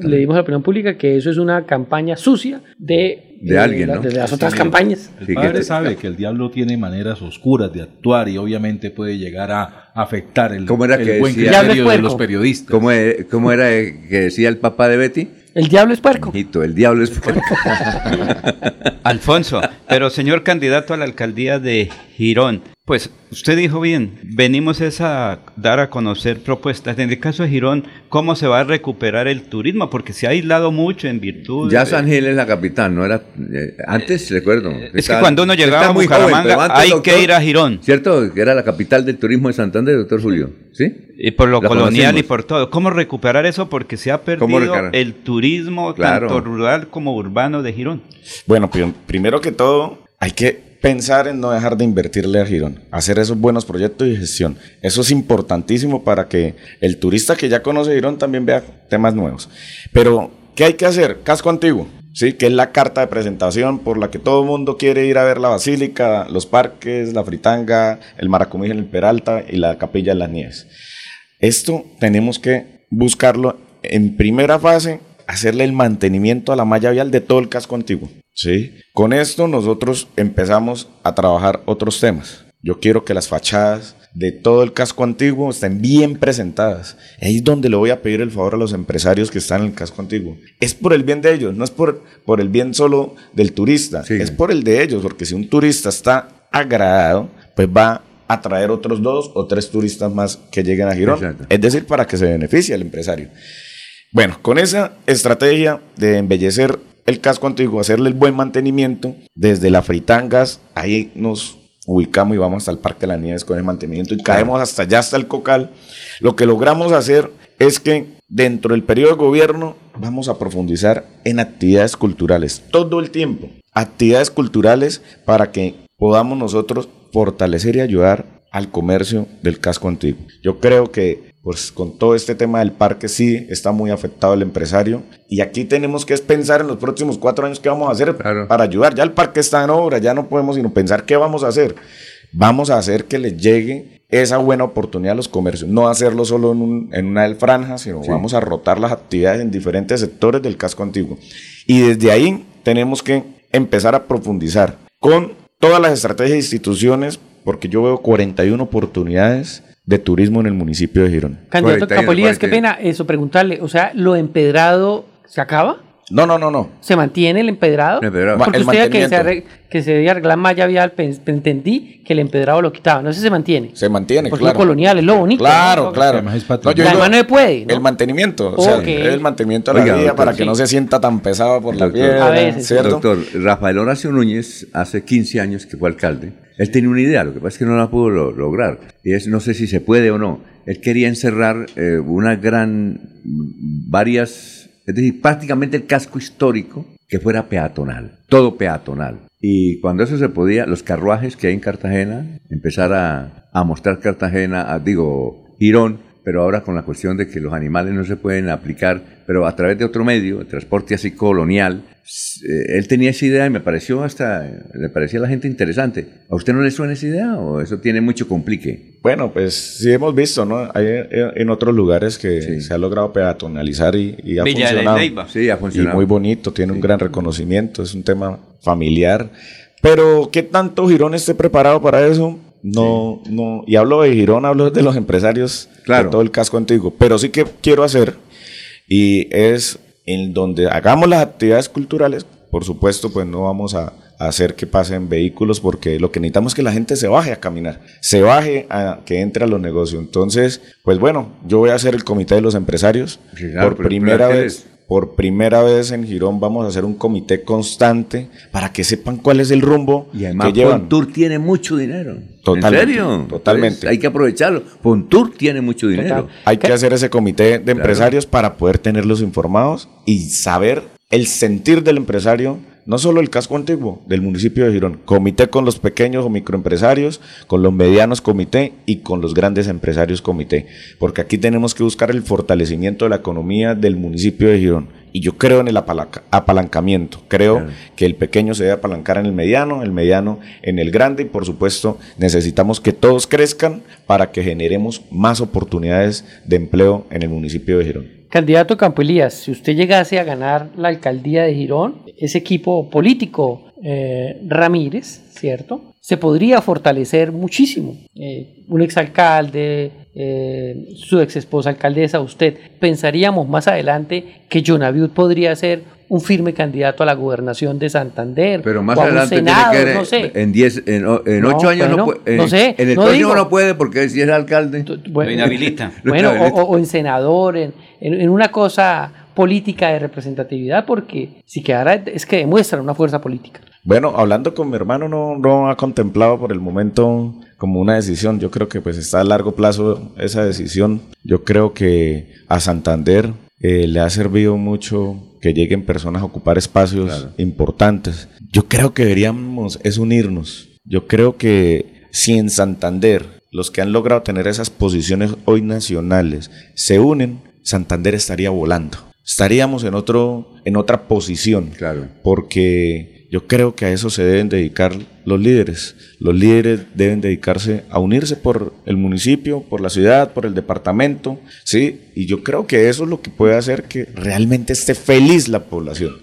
le dimos a la opinión pública que eso es una campaña sucia de, De alguien, la- ¿no? de las otras Sí. campañas. El Sí, padre que- sabe que el diablo tiene maneras oscuras de actuar y obviamente puede llegar a afectar el, ¿Cómo era el que buen criterio de los periodistas. ¿Cómo, e- cómo era eh, que decía el papá de Betty? El diablo es puerco. Hijito, el diablo es puerco. (laughs) Alfonso, pero señor candidato a la alcaldía de Girón, pues usted dijo bien, venimos es a dar a conocer propuestas. En el caso de Girón, ¿cómo se va a recuperar el turismo? Porque se ha aislado mucho en virtud. Ya de- San Gil es la capital, no era. eh, antes recuerdo. es que cuando uno llegaba a Bucaramanga, hay que ir a Girón. ¿Cierto? Que era la capital del turismo de Santander, doctor Julio. ¿Sí? Y por lo La colonial y por todo. ¿Cómo recuperar eso? Porque se ha ¿Cómo perdido el turismo Claro. tanto rural como urbano de Girón. Bueno, pri- primero que todo, hay que pensar en no dejar de invertirle a Girón, hacer esos buenos proyectos y gestión. Eso es importantísimo para que el turista que ya conoce Girón también vea temas nuevos. Pero, ¿qué hay que hacer? Casco antiguo. Sí, que es la carta de presentación por la que todo el mundo quiere ir a ver la basílica, los parques, la fritanga, el maracumí en el Peralta y la capilla de las nieves. Esto tenemos que buscarlo en primera fase, hacerle el mantenimiento a la malla vial de todo el casco antiguo. ¿Sí? Con esto nosotros empezamos a trabajar otros temas. Yo quiero que las fachadas de todo el casco antiguo estén bien presentadas. Ahí es donde le voy a pedir el favor a los empresarios que están en el casco antiguo. Es por el bien de ellos, no es por, por el bien solo del turista, es por el de ellos, porque si un turista está agradado, pues va a traer otros dos o tres turistas más que lleguen a Girón. Exacto. Es decir, para que se beneficie el empresario. Bueno, con esa estrategia de embellecer el casco antiguo, hacerle el buen mantenimiento, desde la Fritangas, ahí nos ubicamos y vamos hasta el Parque de las Nieves con el mantenimiento y caemos hasta allá, hasta el Cocal. Lo que logramos hacer es que dentro del periodo de gobierno vamos a profundizar en actividades culturales todo el tiempo. Actividades culturales para que podamos nosotros fortalecer y ayudar al comercio del casco antiguo. Yo creo que pues con todo este tema del parque sí está muy afectado el empresario y aquí tenemos que pensar en los próximos cuatro años qué vamos a hacer para ayudar. Ya el parque está en obra, ya no podemos sino pensar qué vamos a hacer. Vamos a hacer que les llegue esa buena oportunidad a los comercios, no hacerlo solo en, un- en una franja, sino Sí. vamos a rotar las actividades en diferentes sectores del casco antiguo. Y desde ahí tenemos que empezar a profundizar con todas las estrategias e instituciones, porque yo veo 41 oportunidades de turismo en el municipio de Girón. Candidato Capolías, qué pena eso, preguntarle, o sea, ¿lo empedrado se acaba? No, no, no, no. ¿Se mantiene el empedrado? El empedrado. Porque El usted decía que se, mantenimiento. arreg- que se debía arreglar malla vial, entendí que el empedrado lo quitaba, no sé si se mantiene. Se mantiene, Porque claro. lo colonial es lo bonito. Claro, ¿no? claro. Además No, yo La digo, mano no puede, ¿no? El mantenimiento, o sea, el mantenimiento a la Oiga, doctor, para que sí. no se sienta tan pesado por la piedra, ¿cierto? Doctor, Rafael Horacio Núñez, hace 15 años que fue alcalde, él tenía una idea, lo que pasa es que no la pudo lo- lograr. Y es, no sé si se puede o no. Él quería encerrar eh, una gran, varias, es decir, prácticamente el casco histórico que fuera peatonal, todo peatonal. Y cuando eso se podía, los carruajes que hay en Cartagena, empezar a, mostrar Cartagena, a- digo, Girón, pero ahora con la cuestión de que los animales no se pueden aplicar, pero a través de otro medio, el transporte así colonial, él tenía esa idea y me pareció hasta, le parecía a la gente interesante. ¿A usted no le suena esa idea o eso tiene mucho complique? Bueno, pues sí hemos visto, ¿no? Hay eh, en otros lugares que se ha logrado peatonalizar y, y ha Villa de funcionado. Leyva. Sí, ha Y funcionado. muy bonito, tiene un gran reconocimiento, es un tema familiar. Pero, ¿qué tanto Girón esté preparado para eso? No, no, y hablo de Girón, hablo de los empresarios Claro. de todo el casco antiguo, pero sí que quiero hacer, y es en donde hagamos las actividades culturales, por supuesto, pues no vamos a, a hacer que pasen vehículos, porque lo que necesitamos es que la gente se baje a caminar, se baje a que entre a los negocios. Entonces, pues bueno, yo voy a hacer el comité de los empresarios claro, por primera vez. Por primera vez en Girón vamos a hacer un comité constante para que sepan cuál es el rumbo Y además que llevan. Fontour tiene mucho dinero. Totalmente, ¿En serio? totalmente. Pues hay que aprovecharlo. Fontour tiene mucho dinero. Hay que hacer ese comité de empresarios para poder tenerlos informados y saber el sentir del empresario, no solo el casco antiguo del municipio de Girón, comité con los pequeños o microempresarios, con los medianos comité y con los grandes empresarios comité, porque aquí tenemos que buscar el fortalecimiento de la economía del municipio de Girón. Y yo creo en el apalanca- apalancamiento, creo que el pequeño se debe apalancar en el mediano, el mediano en el grande y por supuesto necesitamos que todos crezcan para que generemos más oportunidades de empleo en el municipio de Girón. Candidato Campo Elías, si usted llegase a ganar la alcaldía de Girón, ese equipo político eh, Ramírez, ¿cierto? Se podría fortalecer muchísimo. Eh, un exalcalde, eh, su ex esposa alcaldesa, usted, pensaríamos más adelante que Jonaviud podría ser un firme candidato a la gobernación de Santander. Pero más o a un adelante Senado, tiene que no sé. en 10 en, o- en No, 8 años no, puede. no sé, En el no digo. no puede porque si es alcalde. Bueno, Lo inhabilita. Lo (laughs) Bueno, o, inhabilita. o- o en senador, en, en- en una cosa política de representatividad, porque si quedara es que demuestran una fuerza política. Bueno, hablando con mi hermano, no, no ha contemplado por el momento como una decisión. Yo creo que pues está a largo plazo esa decisión. Yo creo que a Santander eh, le ha servido mucho que lleguen personas a ocupar espacios importantes. Yo creo que deberíamos es unirnos. Yo creo que si en Santander los que han logrado tener esas posiciones hoy nacionales se unen, Santander estaría volando. Estaríamos en otro en otra posición. Claro. Porque yo creo que a eso se deben dedicar los líderes. Los líderes deben dedicarse a unirse por el municipio, por la ciudad, por el departamento, ¿sí? Y yo creo que eso es lo que puede hacer que realmente esté feliz la población.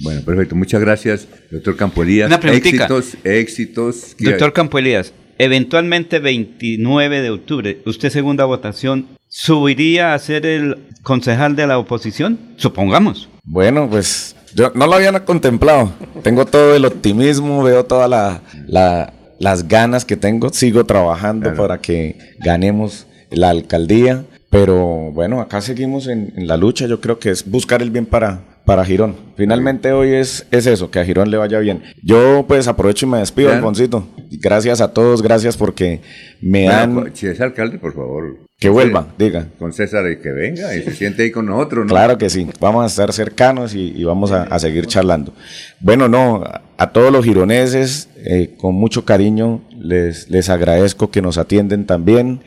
Bueno, perfecto. Muchas gracias, doctor Campolías. Una preguntita. Éxitos, éxitos. Doctor Campo Elías, eventualmente 29 de octubre, ¿usted segunda votación subiría a ser el concejal de la oposición? Supongamos. Bueno, pues yo no lo habían contemplado. Tengo todo el optimismo, veo todas la, la- las ganas que tengo. Sigo trabajando para que ganemos la alcaldía. Pero bueno, acá seguimos en, en la lucha. Yo creo que es buscar el bien para, para Girón. Finalmente hoy es, es eso, que a Girón le vaya bien. Yo pues aprovecho y me despido, Claro. Alfonsito. Gracias a todos, gracias porque me han... Bueno, si es alcalde, por favor. Que vuelva, diga. Con César y que venga y se siente ahí con nosotros, ¿no? Claro que sí, vamos a estar cercanos y, y vamos a, a seguir charlando. Bueno, no, a, a todos los gironeses, eh, con mucho cariño, les, les agradezco que nos atienden también.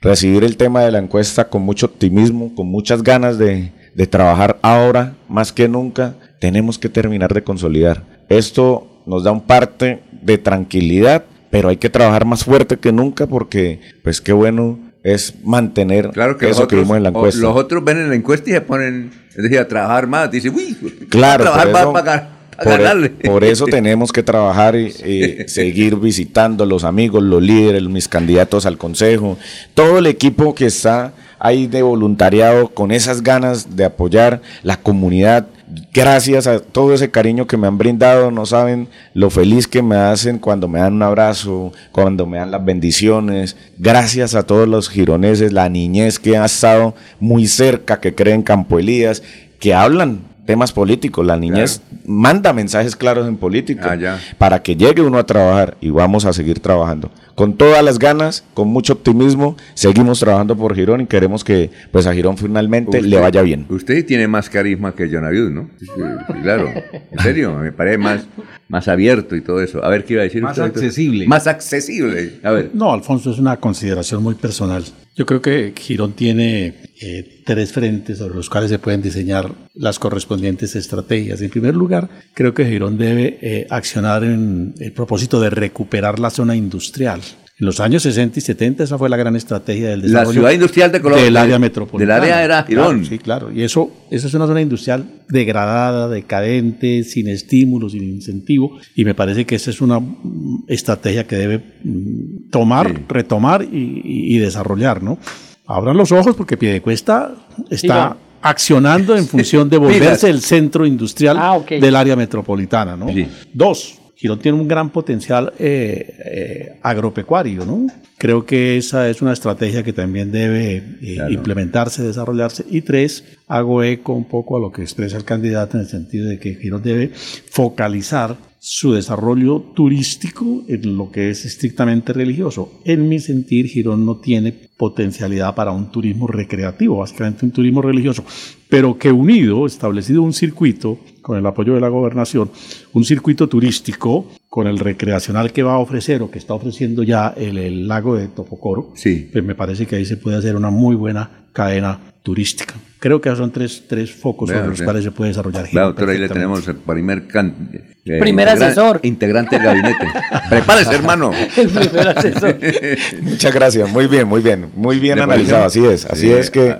Recibir el tema de la encuesta con mucho optimismo, con muchas ganas de, de trabajar ahora, más que nunca, tenemos que terminar de consolidar. Esto nos da un parte de tranquilidad, pero hay que trabajar más fuerte que nunca porque, pues qué bueno es mantener Claro que eso que vimos en la encuesta. los otros ven en la encuesta y se ponen es decir, a trabajar más. Dice, uy, Claro, a trabajar más para, Por, e- por eso (laughs) tenemos que trabajar y, y seguir visitando los amigos, los líderes, mis candidatos al consejo, todo el equipo que está ahí de voluntariado con esas ganas de apoyar la comunidad. Gracias a todo ese cariño que me han brindado, no saben lo feliz que me hacen cuando me dan un abrazo, cuando me dan las bendiciones. Gracias a todos los gironeses, la niñez que ha estado muy cerca, que creen en Campo Elías, que hablan temas políticos. La niñez manda mensajes claros en política Ah, para que llegue uno a trabajar y vamos a seguir trabajando. Con todas las ganas, con mucho optimismo, seguimos trabajando por Girón y queremos que pues a Girón finalmente le vaya bien. Usted tiene más carisma que John Aviud, ¿no? Sí, Claro, en serio, me parece más, más abierto y todo eso. A ver, ¿qué iba a decir Más usted, accesible. Más accesible. A ver. No, Alfonso, es una consideración muy personal. Yo creo que Girón tiene eh, tres frentes sobre los cuales se pueden diseñar las correspondientes estrategias. En primer lugar, creo que Girón debe eh, accionar en el propósito de recuperar la zona industrial. En los años 60 y 70 esa fue la gran estrategia del desarrollo. La ciudad industrial de Colombia. Del área metropolitana. Del área era Girón. Claro, sí, claro. Y eso, esa es una zona industrial degradada, decadente, sin estímulos, sin incentivo. Y me parece que esa es una mm, estrategia que debe mm, tomar, retomar y, y- y desarrollar, ¿no? Abran los ojos porque Piedecuesta está accionando en (laughs) función de volverse el centro industrial Ah, del área metropolitana, ¿no? Dos, Girón tiene un gran potencial eh, eh, agropecuario, ¿no? Creo que esa es una estrategia que también debe eh, implementarse, desarrollarse. Y tres, hago eco un poco a lo que expresa el candidato en el sentido de que Girón debe focalizar su desarrollo turístico en lo que es estrictamente religioso. En mi sentir, Girón no tiene potencialidad para un turismo recreativo, básicamente un turismo religioso, pero que unido, establecido un circuito con el apoyo de la gobernación, un circuito turístico con el recreacional que va a ofrecer o que está ofreciendo ya el, el lago de Topocoro, pues me parece que ahí se puede hacer una muy buena cadena turística. Creo que son tres, tres focos Vea, sobre los cuales se puede desarrollar. Girón doctor, ahí le tenemos el primer, can- eh, Primer asesor. Integrante del gabinete. (laughs) Prepárese, hermano. El primer asesor. (laughs) Muchas gracias, muy bien, muy bien, muy bien ¿Le analizado, así es, así Sí. es que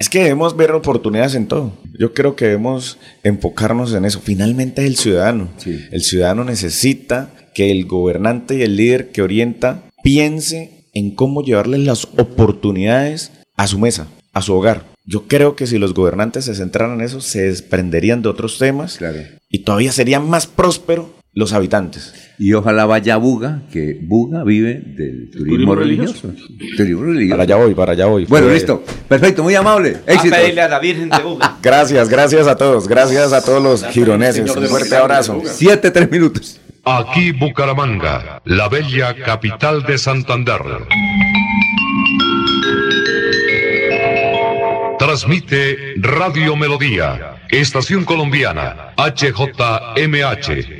es que debemos ver oportunidades en todo. Yo creo que debemos enfocarnos en eso. Finalmente es el ciudadano. El ciudadano necesita que el gobernante y el líder que orienta piense en cómo llevarle las oportunidades a su mesa, a su hogar. Yo creo que si los gobernantes se centraran en eso, se desprenderían de otros temas y todavía sería más próspero los habitantes. Y ojalá vaya Buga, que Buga vive del turismo, turismo religioso. Turismo religioso. Para allá voy, para allá voy. Bueno, listo. Perfecto, muy amable. A Éxito. pedirle a la Virgen de Buga. (laughs) Gracias, gracias a todos, gracias a todos los gironeses. Un fuerte abrazo. Siete, tres minutos. Aquí Bucaramanga, la bella capital de Santander. Transmite Radio Melodía, Estación Colombiana, HJMH,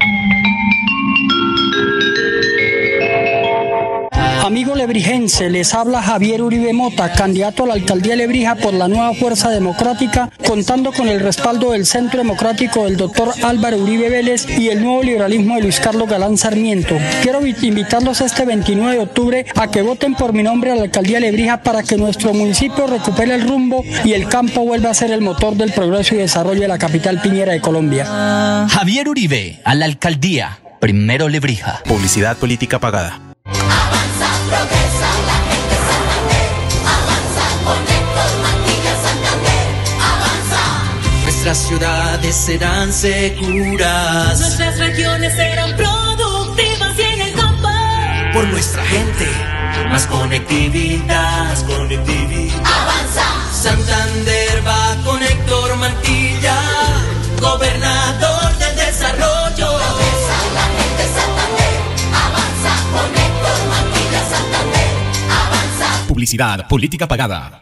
Amigo lebrijense, les habla Javier Uribe Mota, candidato a la alcaldía de Lebrija por la nueva Fuerza Democrática, contando con el respaldo del Centro Democrático del doctor Álvaro Uribe Vélez y el nuevo liberalismo de Luis Carlos Galán Sarmiento. Quiero vi- invitarlos este 29 de octubre a que voten por mi nombre a la alcaldía de Lebrija para que nuestro municipio recupere el rumbo y el campo vuelva a ser el motor del progreso y desarrollo de la capital piñera de Colombia. Javier Uribe, a la alcaldía. Primero Lebrija. Publicidad política pagada. Nuestras ciudades serán seguras. Nuestras regiones serán productivas y en el campo. Por nuestra gente, más conectividad. Más conectividad. Avanza. Santander va con Héctor Mantilla, gobernador del desarrollo. Avanza la gente Santander. Avanza con Héctor Mantilla Santander. Avanza. Publicidad política pagada.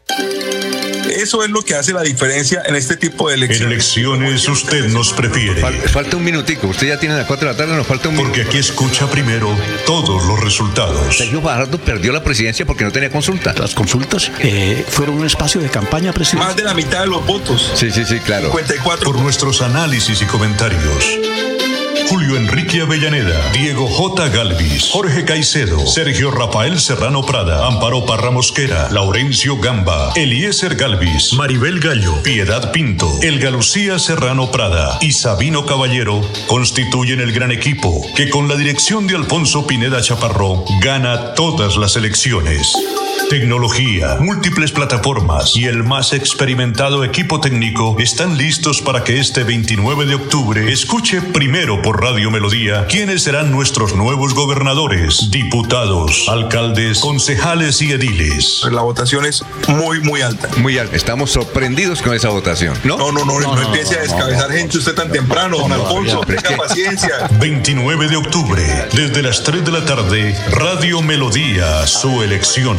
Eso es lo que hace la diferencia en este tipo de En elecciones. elecciones usted nos prefiere. falta un minutico. Usted ya tiene las 4 de la tarde, nos falta un Porque aquí escucha primero todos los resultados. Sergio Fajardo perdió la presidencia porque no tenía consulta. Las consultas eh, fueron un espacio de campaña presidencial. Más de la mitad de los votos. Sí, sí, sí, claro. 54. Por nuestros análisis y comentarios. Julio Enrique Avellaneda, Diego J. Galvis, Jorge Caicedo, Sergio Rafael Serrano Prada, Amparo Parra Mosquera, Laurencio Gamba, Eliezer Galvis, Maribel Gallo, Piedad Pinto, Elga Lucía Serrano Prada y Sabino Caballero constituyen el gran equipo que con la dirección de Alfonso Pineda Chaparro gana todas las elecciones. Tecnología, múltiples plataformas y el más experimentado equipo técnico están listos para que este 29 de octubre escuche primero por Radio Melodía quiénes serán nuestros nuevos gobernadores, diputados, alcaldes, concejales y ediles. La votación es muy, muy alta. Muy alta. Estamos sorprendidos con esa votación, ¿no? No, no, no, no, empiece a descabezar gente usted tan temprano, don Alfonso. Tenga paciencia. 29 de octubre, desde las 3 de la tarde, Radio Melodía, su elección.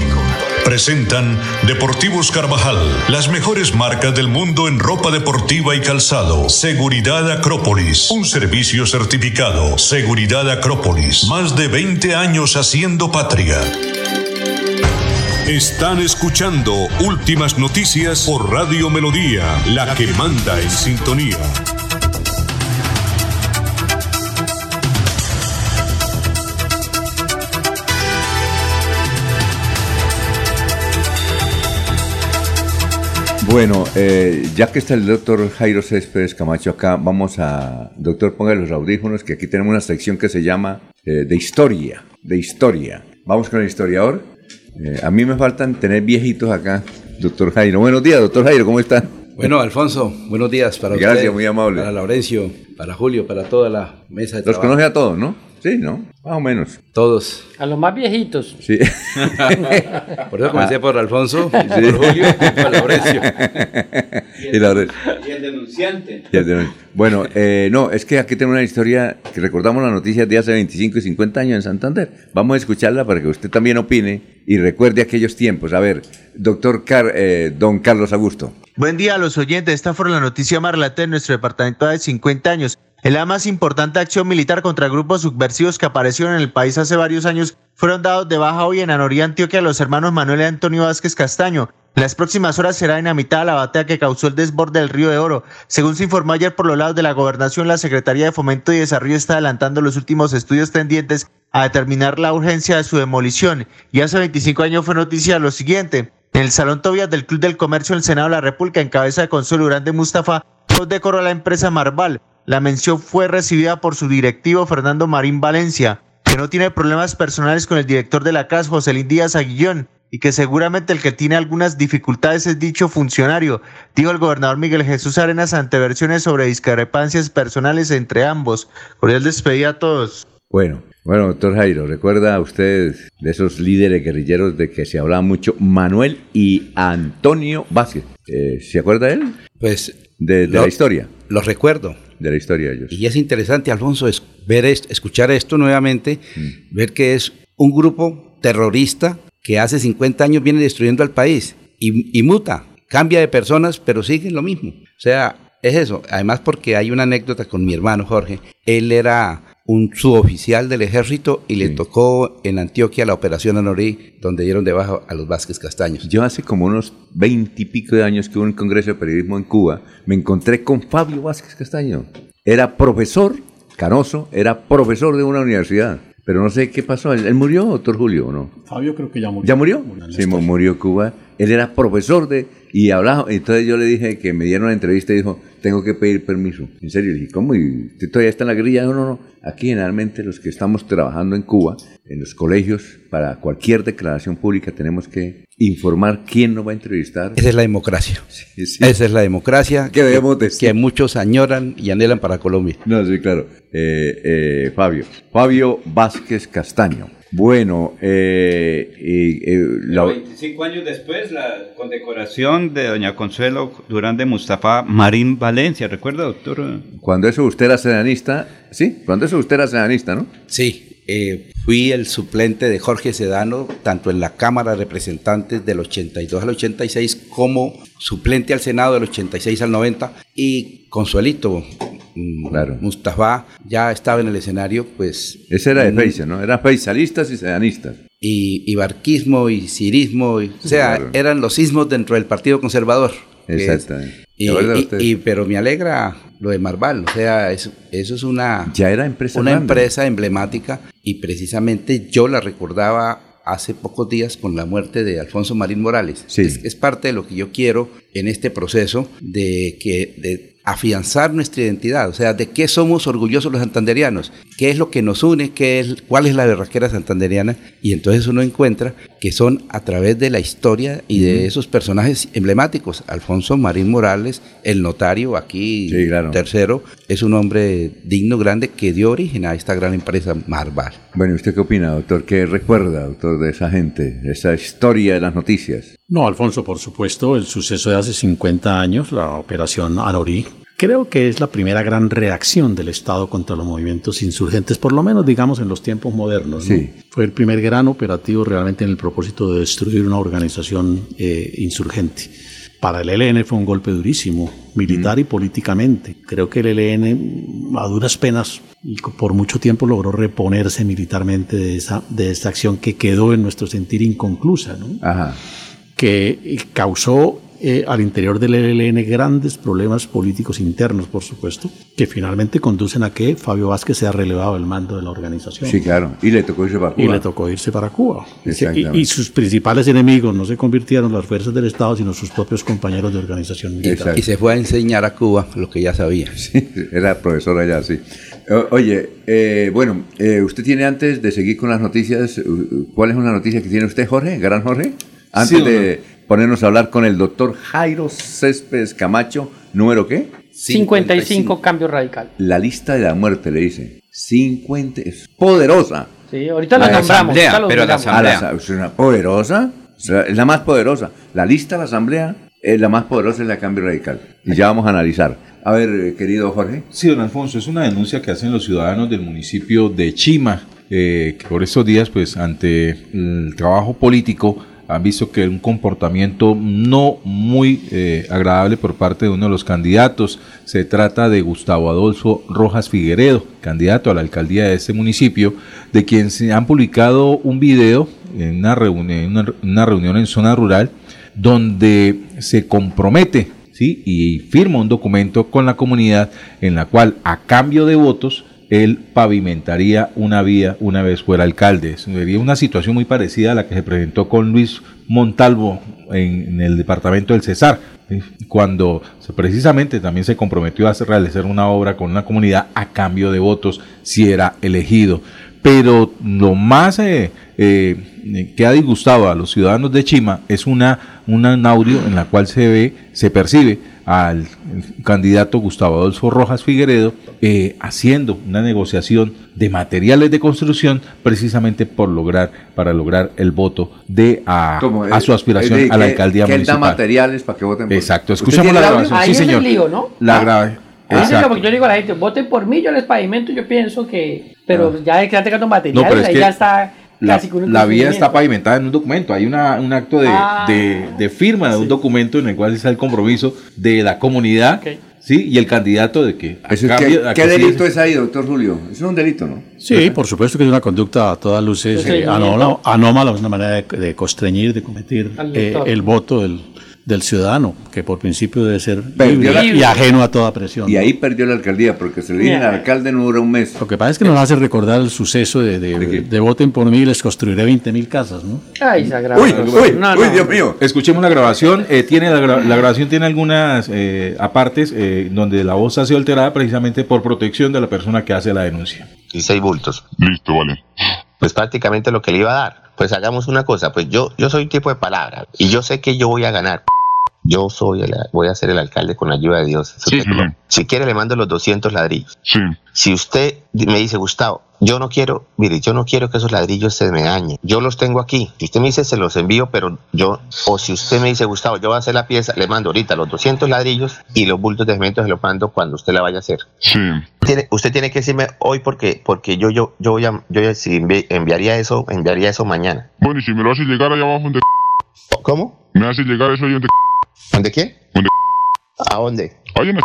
Presentan Deportivos Carvajal, las mejores marcas del mundo en ropa deportiva y calzado. Seguridad Acrópolis, un servicio certificado. Seguridad Acrópolis, más de 20 años haciendo patria. Están escuchando Últimas Noticias por Radio Melodía, la que manda en sintonía. Bueno, eh, ya que está el doctor Jairo Céspedes Camacho acá, vamos a, doctor, ponga los audífonos, que aquí tenemos una sección que se llama eh, de historia, de historia. Vamos con el historiador. Eh, a mí me faltan tener viejitos acá, doctor Jairo. Buenos días, doctor Jairo, ¿cómo está? Bueno, Alfonso, buenos días para Gracias, usted, muy amable. Para Laurencio, para Julio, para toda la mesa de Los trabajo. conoce a todos, ¿no? Sí, ¿no? Más o menos. Todos. A los más viejitos. Sí. (laughs) Por eso comencé por Alfonso, Sí. por Julio (laughs) y por Laurencio. Y Laure- Y el denunciante. Bueno, eh, no, es que aquí tengo una historia que recordamos las noticias de hace 25 y 50 años en Santander. Vamos a escucharla para que usted también opine y recuerde aquellos tiempos. A ver, doctor Car- eh, don Carlos Augusto. Buen día a los oyentes. Esta fue la noticia más relata en nuestro departamento de 50 años. En la más importante acción militar contra grupos subversivos que aparecieron en el país hace varios años, fueron dados de baja hoy en Anoría, Antioquia, los hermanos Manuel y Antonio Vázquez Castaño. Las próximas horas será dinamitada la batea que causó el desborde del río de Oro. Según se informó ayer por los lados de la gobernación, la Secretaría de Fomento y Desarrollo está adelantando los últimos estudios tendientes a determinar la urgencia de su demolición. Y hace 25 años fue noticia lo siguiente. En el Salón Tobias del Club del Comercio del Senado de la República, en cabeza de Consuelo Urán de Mustafa, decoró a la empresa Marval. La mención fue recibida por su directivo Fernando Marín Valencia, que no tiene problemas personales con el director de la casa, Joselín Díaz Aguillón, y que seguramente el que tiene algunas dificultades es dicho funcionario, dijo el gobernador Miguel Jesús Arenas ante versiones sobre discrepancias personales entre ambos. Cordial despedida a todos. Bueno, bueno, doctor Jairo, ¿recuerda usted de esos líderes guerrilleros de que se hablaba mucho? Manuel y Antonio Vázquez. Eh, ¿Se acuerda de él? Pues De, de lo- la historia. Los recuerdo. De la historia de ellos. Y es interesante, Alfonso, es ver esto, escuchar esto nuevamente, Mm. ver que es un grupo terrorista que hace 50 años viene destruyendo al país y, y muta, cambia de personas, pero sigue lo mismo. O sea, es eso. Además, porque hay una anécdota con mi hermano Jorge. Él era un suboficial del ejército y le tocó en Antioquia la operación Anorí, donde dieron de baja a los Vázquez Castaños. Yo hace como unos veintipico de años que hubo un congreso de periodismo en Cuba, me encontré con Fabio Vázquez Castaño. Era profesor, canoso, era profesor de una universidad. Pero no sé qué pasó. ¿Él, él murió, doctor Julio, o no? Fabio creo que ya murió. ¿Ya murió? en Sí, murió Cuba. Él era profesor de... Y hablaba... Entonces yo le dije que me dieron una entrevista y dijo, tengo que pedir permiso. En serio, le dije, ¿cómo? ¿Y usted todavía está en la guerrilla? No, no, no. Aquí generalmente los que estamos trabajando en Cuba, en los colegios, para cualquier declaración pública tenemos que informar quién nos va a entrevistar. Esa es la democracia. (laughs) sí. Esa es la democracia Que debemos de que muchos añoran y anhelan para Colombia. No, sí, claro. Eh, eh, Fabio. Fabio Vázquez Castaño. Bueno, eh, y, eh, la- 25 años después, la condecoración de doña Consuelo Durán de Mustafa Marín Valencia. ¿Recuerda, doctor? cuando eso usted era sedanista, sí, cuando eso usted era sedanista, ¿no? Sí, eh, fui el suplente de Jorge Sedano, tanto en la Cámara de Representantes del 82 al 86, como suplente al Senado del 86 al 90, y Consuelito, mm, Mustafa, ya estaba en el escenario, pues... Ese era de Feisa, ¿no? Eran feisalistas y sedanistas. y, y barquismo y cirismo, y- o sea, Claro. eran los sismos dentro del Partido Conservador. Exactamente. Y, ¿Se acuerda y- y- pero me alegra lo de Marval, o sea, eso, eso es una, Ya era empresa una grande. empresa emblemática y precisamente yo la recordaba hace pocos días con la muerte de Alfonso Marín Morales. Es, es parte de lo que yo quiero en este proceso de que de afianzar nuestra identidad, o sea, de qué somos orgullosos los santanderianos, qué es lo que nos une, qué es, cuál es la berraquera santanderiana, y entonces uno encuentra que son a través de la historia y de esos personajes emblemáticos. Alfonso Marín Morales, el notario aquí, tercero, es un hombre digno, grande, que dio origen a esta gran empresa Marval. Bueno, ¿y usted qué opina, doctor? ¿Qué recuerda, doctor, de esa gente, de esa historia de las noticias? No, Alfonso, por supuesto, el suceso de hace 50 años, la operación Anorí, creo que es la primera gran reacción del Estado contra los movimientos insurgentes, por lo menos digamos en los tiempos modernos. ¿no? Fue el primer gran operativo realmente en el propósito de destruir una organización eh, insurgente. Para el ELN fue un golpe durísimo, militar y políticamente. Creo que el ELN a duras penas y por mucho tiempo logró reponerse militarmente de esa, de esta acción que quedó en nuestro sentir inconclusa. ¿no? Ajá que causó eh, al interior del ELN grandes problemas políticos internos, por supuesto, que finalmente conducen a que Fabio Vázquez sea relevado del mando de la organización. Sí, claro. Y le tocó irse para Cuba. Y le tocó irse para Cuba. Y, y, sus principales enemigos no se convirtieron las fuerzas del Estado, sino sus propios compañeros de organización militar. Y se fue a enseñar a Cuba lo que ya sabía. (laughs) Sí, era profesor allá, sí. oye, eh, bueno, eh, usted tiene antes de seguir con las noticias, ¿cuál es una noticia que tiene usted, Jorge? ¿Gran Jorge? Antes de ponernos a hablar con el doctor Jairo Céspedes Camacho, ¿número qué? 55, cambio radical. La lista de la muerte, le dice. 50, es poderosa. Sí, ahorita la, nombramos. pero la asamblea. es una poderosa, es la más poderosa. La lista de la asamblea es la más poderosa, es la cambio radical. Y ya vamos a analizar. A ver, eh, querido Jorge. Sí, don Alfonso, es una denuncia que hacen los ciudadanos del municipio de Chima, eh, que por estos días, pues, ante el trabajo político, han visto que un comportamiento no muy eh, agradable por parte de uno de los candidatos. Se trata de Gustavo Adolfo Rojas Figueredo, candidato a la alcaldía de este municipio, de quien se han publicado un video en una reunión, una reunión en zona rural donde se compromete ¿sí? y firma un documento con la comunidad en la cual a cambio de votos él pavimentaría una vía una vez fuera alcalde. Sería una situación muy parecida a la que se presentó con Luis Montalvo en, el departamento del Cesar, cuando precisamente también se comprometió a realizar una obra con una comunidad a cambio de votos si era elegido. Pero lo más eh, eh, que ha disgustado a los ciudadanos de Chima es una, un audio en la cual se ve, se percibe al candidato Gustavo Adolfo Rojas Figueredo eh, haciendo una negociación de materiales de construcción precisamente por lograr para lograr el voto de a, su aspiración a la alcaldía que municipal. da materiales para que voten por Exacto, escuchamos la grabación. Ahí sí, señor. Es el lío, ¿no? La grabación. Porque yo digo a la gente, voten por mí, yo les pavimento, yo pienso que, pero ya hay que materiales, ahí ya está la, vía está pavimentada en un documento. Hay una, un acto de, ah. de, firma de un documento en el cual está el compromiso de la comunidad. ¿sí? Y el candidato de que... ¿Qué, delito es ahí, doctor Julio? Es un delito, ¿no? Sí, por supuesto que es una conducta a todas luces eh, anómala, es una manera de, constreñir, de cometer eh, el voto del, del ciudadano, que por principio debe ser libre y ajeno a toda presión. Y ahí perdió la alcaldía, porque se le dice al alcalde no dura un mes. Lo que pasa es que nos hace recordar el suceso de, de, voten por mí y les construiré 20 mil casas, ¿no? Ay, uy, uy, Dios mío. Escuchemos la grabación. Eh, tiene la, grabación tiene algunas eh, apartes eh, donde la voz ha sido alterada precisamente por protección de la persona que hace la denuncia. Y seis bultos. Listo, vale. Pues prácticamente lo que le iba a dar. Pues hagamos una cosa, pues yo, yo soy un tipo de palabra y yo sé que yo voy a ganar. Yo soy el, voy a ser el alcalde con la ayuda de Dios. Si quiere le mando los 200 ladrillos. Si usted me dice, Gustavo, yo no quiero, mire, yo no quiero que esos ladrillos se me dañen. Yo los tengo aquí. Si usted me dice, se los envío, pero yo, o si usted me dice, Gustavo, yo voy a hacer la pieza, le mando ahorita los 200 ladrillos y los bultos de cemento se los mando cuando usted la vaya a hacer. Sí. Tiene, usted tiene que decirme hoy porque, porque yo, yo, yo voy a, yo si enviaría eso, enviaría eso mañana. Bueno, y si me lo hace llegar allá abajo donde... ¿Cómo? Me hace llegar eso ahí donde... ¿Dónde qué? ¿Dónde? ¿A dónde? Ahí en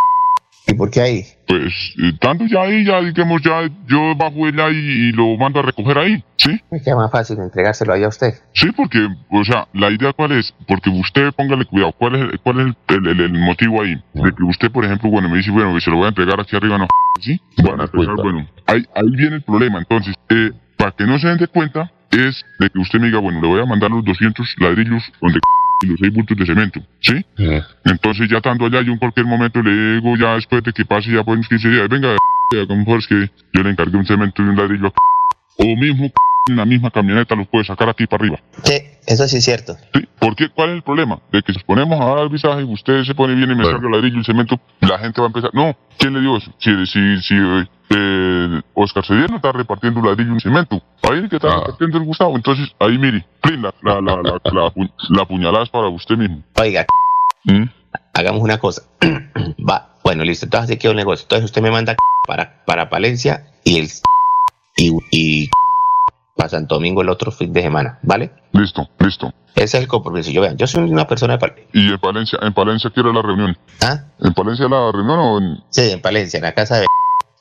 ¿Y por qué ahí? Pues eh, tanto ya ahí, ya digamos, ya yo bajo él ahí y lo mando a recoger ahí, ¿sí? Me queda más fácil entregárselo ahí a usted. Sí, porque, o sea, la idea cuál es, porque usted póngale cuidado, ¿cuál es, cuál es el, el, motivo ahí? De que usted, por ejemplo, bueno, me dice, bueno, que se lo voy a entregar aquí arriba, ¿no? ¿Sí? Bueno, bueno, ahí, ahí viene el problema, entonces, eh, para que no se den de cuenta, es de que usted me diga, bueno, le voy a mandar los 200 ladrillos donde y los seis bultos de cemento, ¿sí? Entonces ya estando allá, yo en cualquier momento le digo, ya después de que pase ya por unos 15 días, venga, como es que yo le encargué un cemento y un ladrillo o mismo en la misma camioneta los puede sacar aquí para arriba. Sí, eso sí es cierto. Sí, ¿por qué? ¿Cuál es el problema? De que si nos ponemos a dar el visaje y usted se pone bien y me saca el ladrillo y el cemento, la gente va a empezar. No, ¿quién le dio eso? Si, si, si eh, Oscar Cedier no está repartiendo ladrillo y cemento, ahí que está repartiendo el Gustavo. Entonces, ahí mire, plin, la, la, la, la, la, pu- la puñalada es para usted mismo. Oiga, hagamos una cosa. (clears throat) Va, bueno, listo, entonces así queda un negocio. Entonces usted me manda para, para Palencia y el y, y para Santo Domingo el otro fin de semana, ¿vale? Listo, listo. Ese es el compromiso. Yo vean, yo soy una persona de Palencia. ¿Y en Palencia, en Palencia quiere la reunión? ¿Ah? ¿En Palencia la reunión o en...? Sí, en Palencia, en la casa de...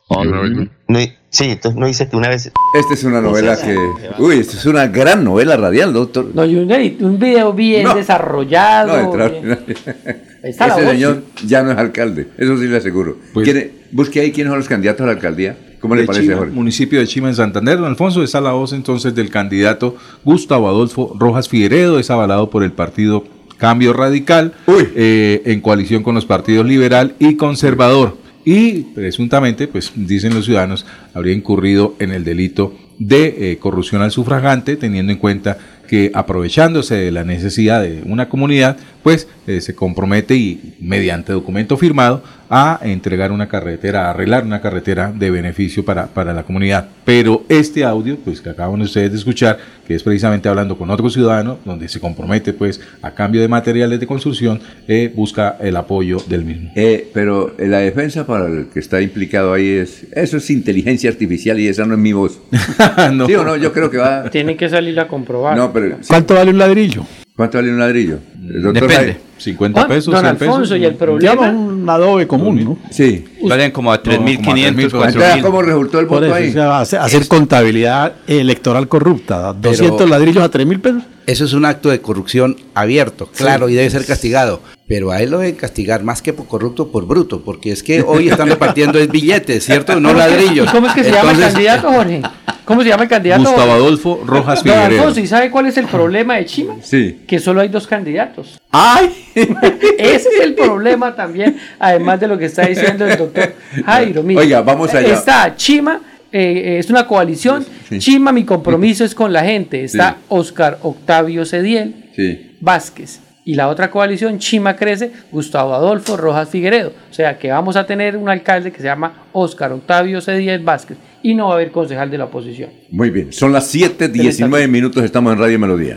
Ah, no, no. No, sí, entonces no dice que una vez... Esta es una novela que... Uy, esta es una gran novela radial, doctor. No, y un, un video bien No. desarrollado. No, bien. (laughs) Ese voz, señor ya no es alcalde, eso sí le aseguro. ¿Quiere- busque ahí quiénes son los candidatos a la alcaldía. ¿Cómo le parece, Chima, Jorge? municipio de Chima en Santander. Don Alfonso está la voz entonces del candidato Gustavo Adolfo Rojas Figueredo, es avalado por el partido Cambio Radical, eh, en coalición con los partidos Liberal y Conservador. Y presuntamente, pues dicen los ciudadanos, habría incurrido en el delito de eh, corrupción al sufragante, teniendo en cuenta que aprovechándose de la necesidad de una comunidad, pues eh, se compromete y mediante documento firmado a entregar una carretera, a arreglar una carretera de beneficio para, para la comunidad. Pero este audio, pues que acaban ustedes de escuchar, que es precisamente hablando con otro ciudadano, donde se compromete pues a cambio de materiales de construcción, eh, busca el apoyo del mismo. Eh, pero la defensa para el que está implicado ahí es, eso es inteligencia artificial y esa no es mi voz. (laughs) no. ¿Sí o no? Yo creo que va... Tiene que salir a comprobar. No, pero... ¿Cuánto vale un ladrillo? ¿Cuánto vale un ladrillo? Depende. Jaime. 50 Don- pesos, don 100 Alfonso, pesos. y el problema... Un adobe común, ¿no? Sí. Valen como a 3.500, Entonces, 4.000. ¿cómo resultó el voto eso, ahí? o sea, hacer, hacer contabilidad electoral corrupta. 200 ladrillos a 3 mil pesos. Eso es un acto de corrupción abierto, claro, y debe ser castigado. Pero a él lo deben castigar más que por corrupto, por bruto, porque es que hoy están repartiendo es billetes, ¿cierto? No ladrillos. (laughs) ¿Y cómo es que se llama el candidato, Jorge? ¿Cómo se llama el candidato? Gustavo Adolfo Rojas Don Figueredo. Alfonso, ¿y sabe cuál es el problema de Chima? Sí. Que solo hay dos candidatos. ¡Ay! (laughs) Ese es el problema también, además de lo que está diciendo el doctor Jairo. Mire, Oiga, vamos allá. Está Chima, eh, es una coalición. Chima, mi compromiso es con la gente. Está Sí. Oscar Octavio Cediel Sí. Vázquez. Y la otra coalición, Chima Crece, Gustavo Adolfo Rojas Figueredo. O sea que vamos a tener un alcalde que se llama Oscar Octavio Cediel Vázquez. Y no va a haber concejal de la oposición. Muy bien, son las 7.19 minutos, estamos en Radio Melodía.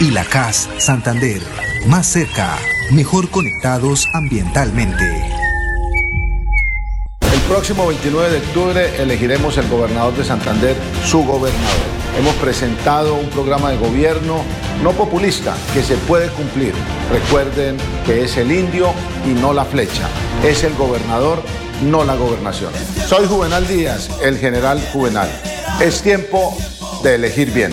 y la CAS Santander. Más cerca, mejor conectados ambientalmente. El próximo 29 de octubre elegiremos el gobernador de Santander, su gobernador. Hemos presentado un programa de gobierno no populista que se puede cumplir. Recuerden que es el indio y no la flecha. Es el gobernador, no la gobernación. Soy Juvenal Díaz, el general Juvenal. Es tiempo de elegir bien.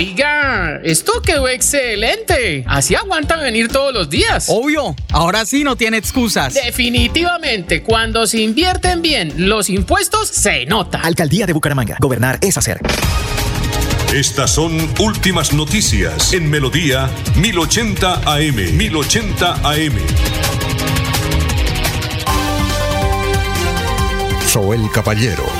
Oiga, esto quedó excelente. Así aguantan venir todos los días. Obvio, ahora sí no tiene excusas. Definitivamente, cuando se invierten bien los impuestos, se nota. Alcaldía de Bucaramanga. Gobernar es hacer. Estas son últimas noticias en Melodía 1080 AM. 1080 AM. Soel Caballero.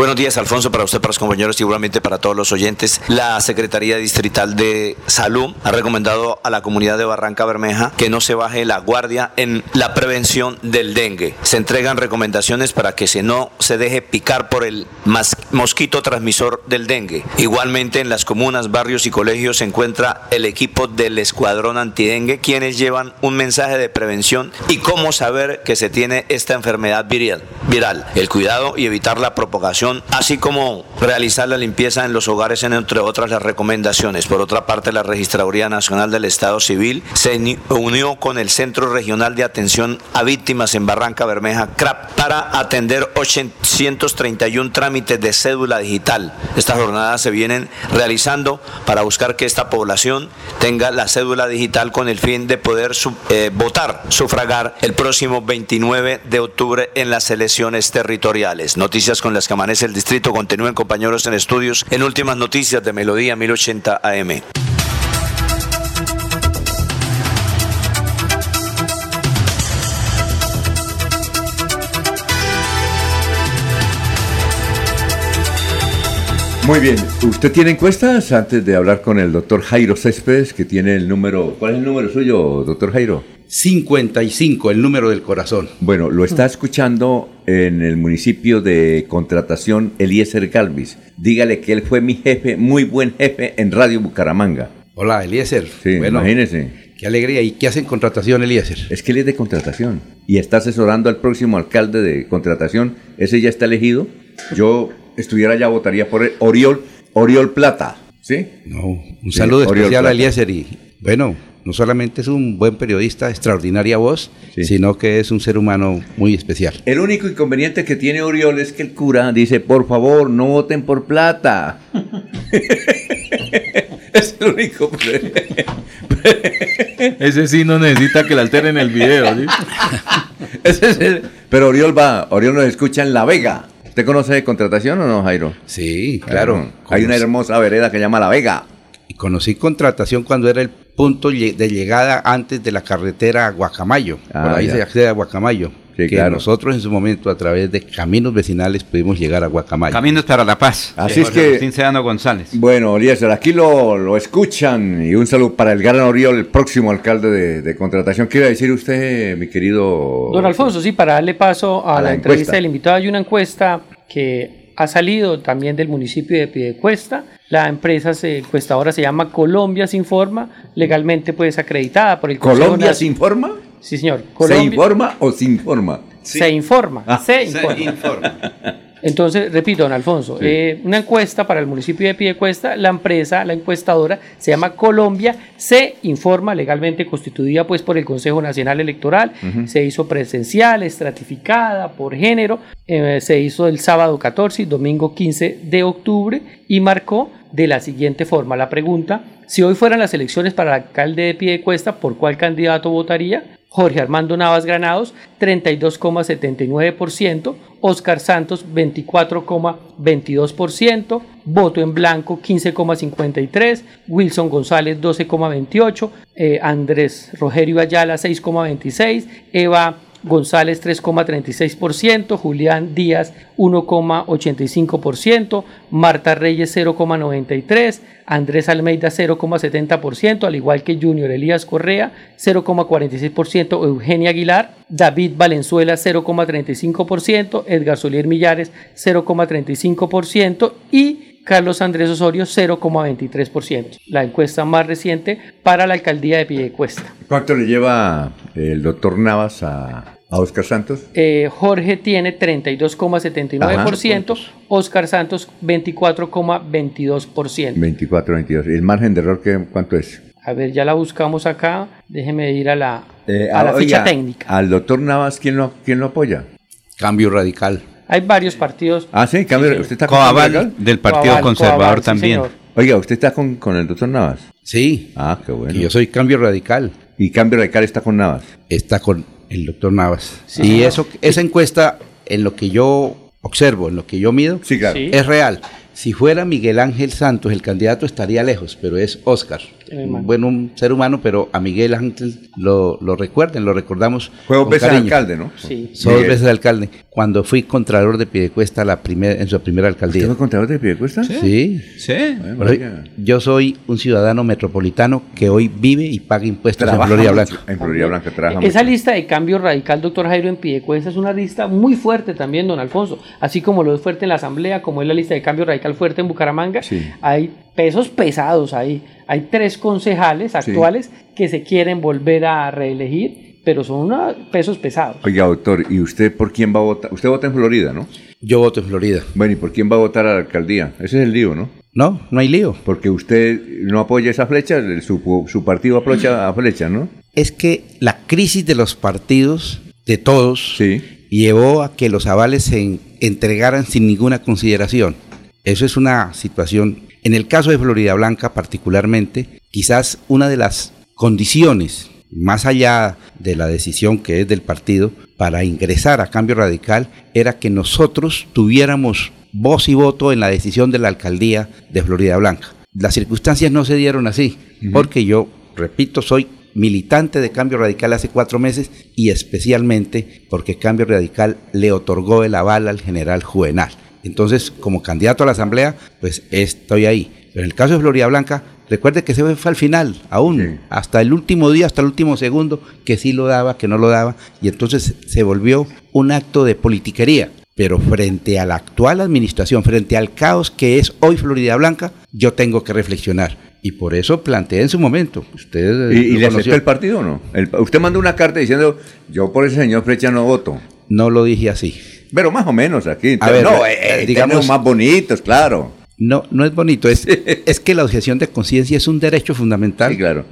Buenos días, Alfonso, para usted, para los compañeros y igualmente para todos los oyentes. La Secretaría Distrital de Salud ha recomendado a la comunidad de Barranca Bermeja que no se baje la guardia en la prevención del dengue. Se entregan recomendaciones para que se no se deje picar por el mosquito transmisor del dengue. Igualmente en las comunas, barrios y colegios se encuentra el equipo del Escuadrón Antidengue, quienes llevan un mensaje de prevención y cómo saber que se tiene esta enfermedad viral. viral. El cuidado y evitar la propagación así como realizar la limpieza en los hogares, entre otras las recomendaciones. Por otra parte, la Registraduría Nacional del Estado Civil se unió con el Centro Regional de Atención a Víctimas en Barranca Bermeja, CRAP, para atender 831 trámites de cédula digital. Estas jornadas se vienen realizando para buscar que esta población tenga la cédula digital con el fin de poder eh, votar, sufragar el próximo 29 de octubre en las elecciones territoriales. Noticias con las cámaras es el distrito. Continúen compañeros en estudios en últimas noticias de Melodía 1080 AM. Muy bien, ¿usted tiene encuestas? Antes de hablar con el doctor Jairo Céspedes, que tiene el número... ¿Cuál es el número suyo, doctor Jairo? 55, el número del corazón. Bueno, lo está escuchando en el municipio de contratación Eliezer Galvis. Dígale que él fue mi jefe, muy buen jefe en Radio Bucaramanga. Hola, Eliezer. Sí, imagínese. Qué alegría. ¿Y qué hace en contratación, Eliezer? Es que él es de contratación y está asesorando al próximo alcalde de contratación. Ese ya está elegido. Yo estuviera allá, votaría por él. Oriol, Oriol Plata. ¿Sí? No, un saludo especial a Eliezer y bueno, no solamente es un buen periodista, extraordinaria voz, sino que es un ser humano muy especial. El único inconveniente que tiene Oriol es que el cura dice, por favor, no voten por plata. (laughs) es el único. Ese sí no necesita que le alteren el video. (laughs) Pero Oriol va, Oriol nos escucha en La Vega. ¿Usted conoce de contratación o no, Jairo? Sí, claro. Hay una hermosa vereda que se llama La Vega. Y conocí contratación cuando era el punto de llegada antes de la carretera a Guacamayo. Por ah, ahí se accede a Guacamayo. Que nosotros en su momento a través de caminos vecinales pudimos llegar a Guacamayo. Caminos para la paz. Así es que... González. Bueno, Eliezer, aquí lo, lo, escuchan y un saludo para el gran Oriol, el próximo alcalde de, contratación. ¿Qué iba a decir usted, mi querido... Don Alfonso, sí, para darle paso a, la, entrevista del invitado, hay una encuesta que ha salido también del municipio de Piedecuesta la empresa se, encuestadora se llama Colombia Se Informa, legalmente pues acreditada por el ¿Colombia Se Informa? Sí, señor. ¿Se informa o se informa? Se informa, ah. se informa. Entonces, repito, don Alfonso, eh, una encuesta para el municipio de Piedecuesta, la empresa, la encuestadora, se llama Colombia, se informa legalmente constituida pues por el Consejo Nacional Electoral, se hizo presencial, estratificada por género, eh, se hizo el sábado 14 y domingo 15 de octubre y marcó de la siguiente forma la pregunta, si hoy fueran las elecciones para el alcalde de Piedecuesta, ¿por cuál candidato votaría? Jorge Armando Navas Granados, 32,79%, Oscar Santos, 24,22%, voto en blanco, 15,53%, Wilson González, 12,28%, eh, Andrés Rogerio Ayala, 6,26%, Eva González 3,36%, Julián Díaz 1,85%, Marta Reyes 0,93%, Andrés Almeida 0,70%, al igual que Junior Elías Correa 0,46%, Eugenia Aguilar, David Valenzuela 0,35%, Edgar Solier Millares 0,35% y Carlos Andrés Osorio 0,23%. La encuesta más reciente para la alcaldía de Piedecuesta. ¿Cuánto le lleva el doctor Navas a, Oscar Santos? Eh, Jorge tiene 32,79%, Oscar Santos 24,22%. 24,22%. ¿Y el margen de error qué, cuánto es? A ver, ya la buscamos acá. Déjeme ir a la, eh, a la ficha técnica. ¿Al doctor Navas quién lo, quién lo apoya? Cambio radical. Hay varios partidos. Ah, sí, cambio, ¿usted está con del Partido Conservador también. Oiga, ¿usted está con, con el doctor Navas? Sí. Ah, qué bueno. yo soy Cambio Radical. ¿Y Cambio Radical está con Navas? Está con El doctor Navas. y eso, esa encuesta, en lo que yo observo, en lo que yo mido, Sí, claro. es real. Si fuera Miguel Ángel Santos, el candidato estaría lejos, pero es Oscar. Bueno, un ser humano, pero a Miguel Ángel lo, lo recuerden, lo recordamos. Fue dos veces cariño. alcalde, ¿no? Sí. Dos Miguel. veces alcalde. Cuando fui contralor de Piedecuesta la primer, en su primera alcaldía. ¿Usted fue contralor de Piedecuesta? Sí. Sí. Pero yo soy un ciudadano metropolitano que hoy vive y paga impuestos Trabaja en Florida mucho. Blanca. En Florida Blanca trabaja Esa mucho. lista de cambio radical, doctor Jairo en Piedecuesta, es una lista muy fuerte también, don Alfonso. Así como lo es fuerte en la Asamblea, como es la lista de cambio radical fuerte en Bucaramanga, hay pesos pesados ahí. Hay tres concejales actuales que se quieren volver a reelegir, pero son una- pesos pesados. Oiga, doctor, ¿y usted por quién va a votar? Usted vota en Florida, ¿no? Yo voto en Florida. Bueno, ¿y por quién va a votar a la alcaldía? Ese es el lío, ¿no? No, no hay lío. Porque usted no apoya esa flecha, su, su partido apoya a flecha, ¿no? Es que la crisis de los partidos, de todos, llevó a que los avales se en- entregaran sin ninguna consideración. Eso es una situación, en el caso de Florida Blanca particularmente, quizás una de las condiciones, más allá de la decisión que es del partido, para ingresar a cambio radical, era que nosotros tuviéramos voz y voto en la decisión de la alcaldía de Florida Blanca. Las circunstancias no se dieron así, porque yo, repito, soy militante de Cambio Radical hace cuatro meses y especialmente porque Cambio Radical le otorgó el aval al general Juvenal. Entonces, como candidato a la Asamblea, pues estoy ahí. Pero en el caso de Florida Blanca, recuerde que se fue al final, aún, hasta el último día, hasta el último segundo, que sí lo daba, que no lo daba, y entonces se volvió un acto de politiquería. Pero frente a la actual administración, frente al caos que es hoy Florida Blanca, yo tengo que reflexionar. Y por eso planteé en su momento. Usted ¿Y, y le aceptó el partido o no? El- usted mandó una carta diciendo, yo por ese señor Flecha no voto. No lo dije así. Pero más o menos aquí. A ver, no, eh, eh, digamos- digamos más bonitos, claro. No, no es bonito. Es, es que la objeción de conciencia es un derecho fundamental. claro.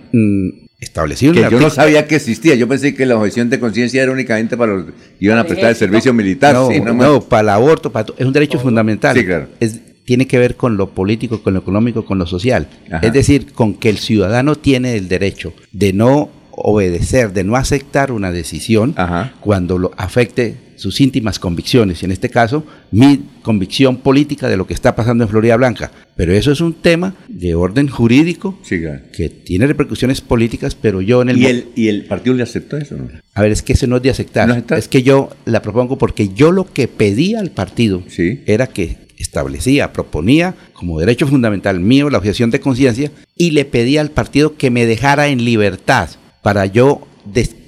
establecido en Que yo no sabía que existía. Yo pensé que la objeción de conciencia era únicamente para los que iban a prestar el servicio militar. No, sí, no, para el aborto, para es un derecho fundamental. Sí, claro. Es- tiene que ver con lo político, con lo económico, con lo social. Ajá. Es decir, con que el ciudadano tiene el derecho de no obedecer, de no aceptar una decisión cuando lo afecte sus íntimas convicciones. Y en este caso, mi convicción política de lo que está pasando en Florida Blanca. Pero eso es un tema de orden jurídico que tiene repercusiones políticas, pero yo en el... ¿Y el, ¿Y el partido le aceptó eso? no? a ver, es que eso no es de aceptar. Es que yo la propongo porque yo lo que pedía al partido era que establecía, proponía como derecho fundamental mío la objeción de conciencia y le pedía al partido que me dejara en libertad para yo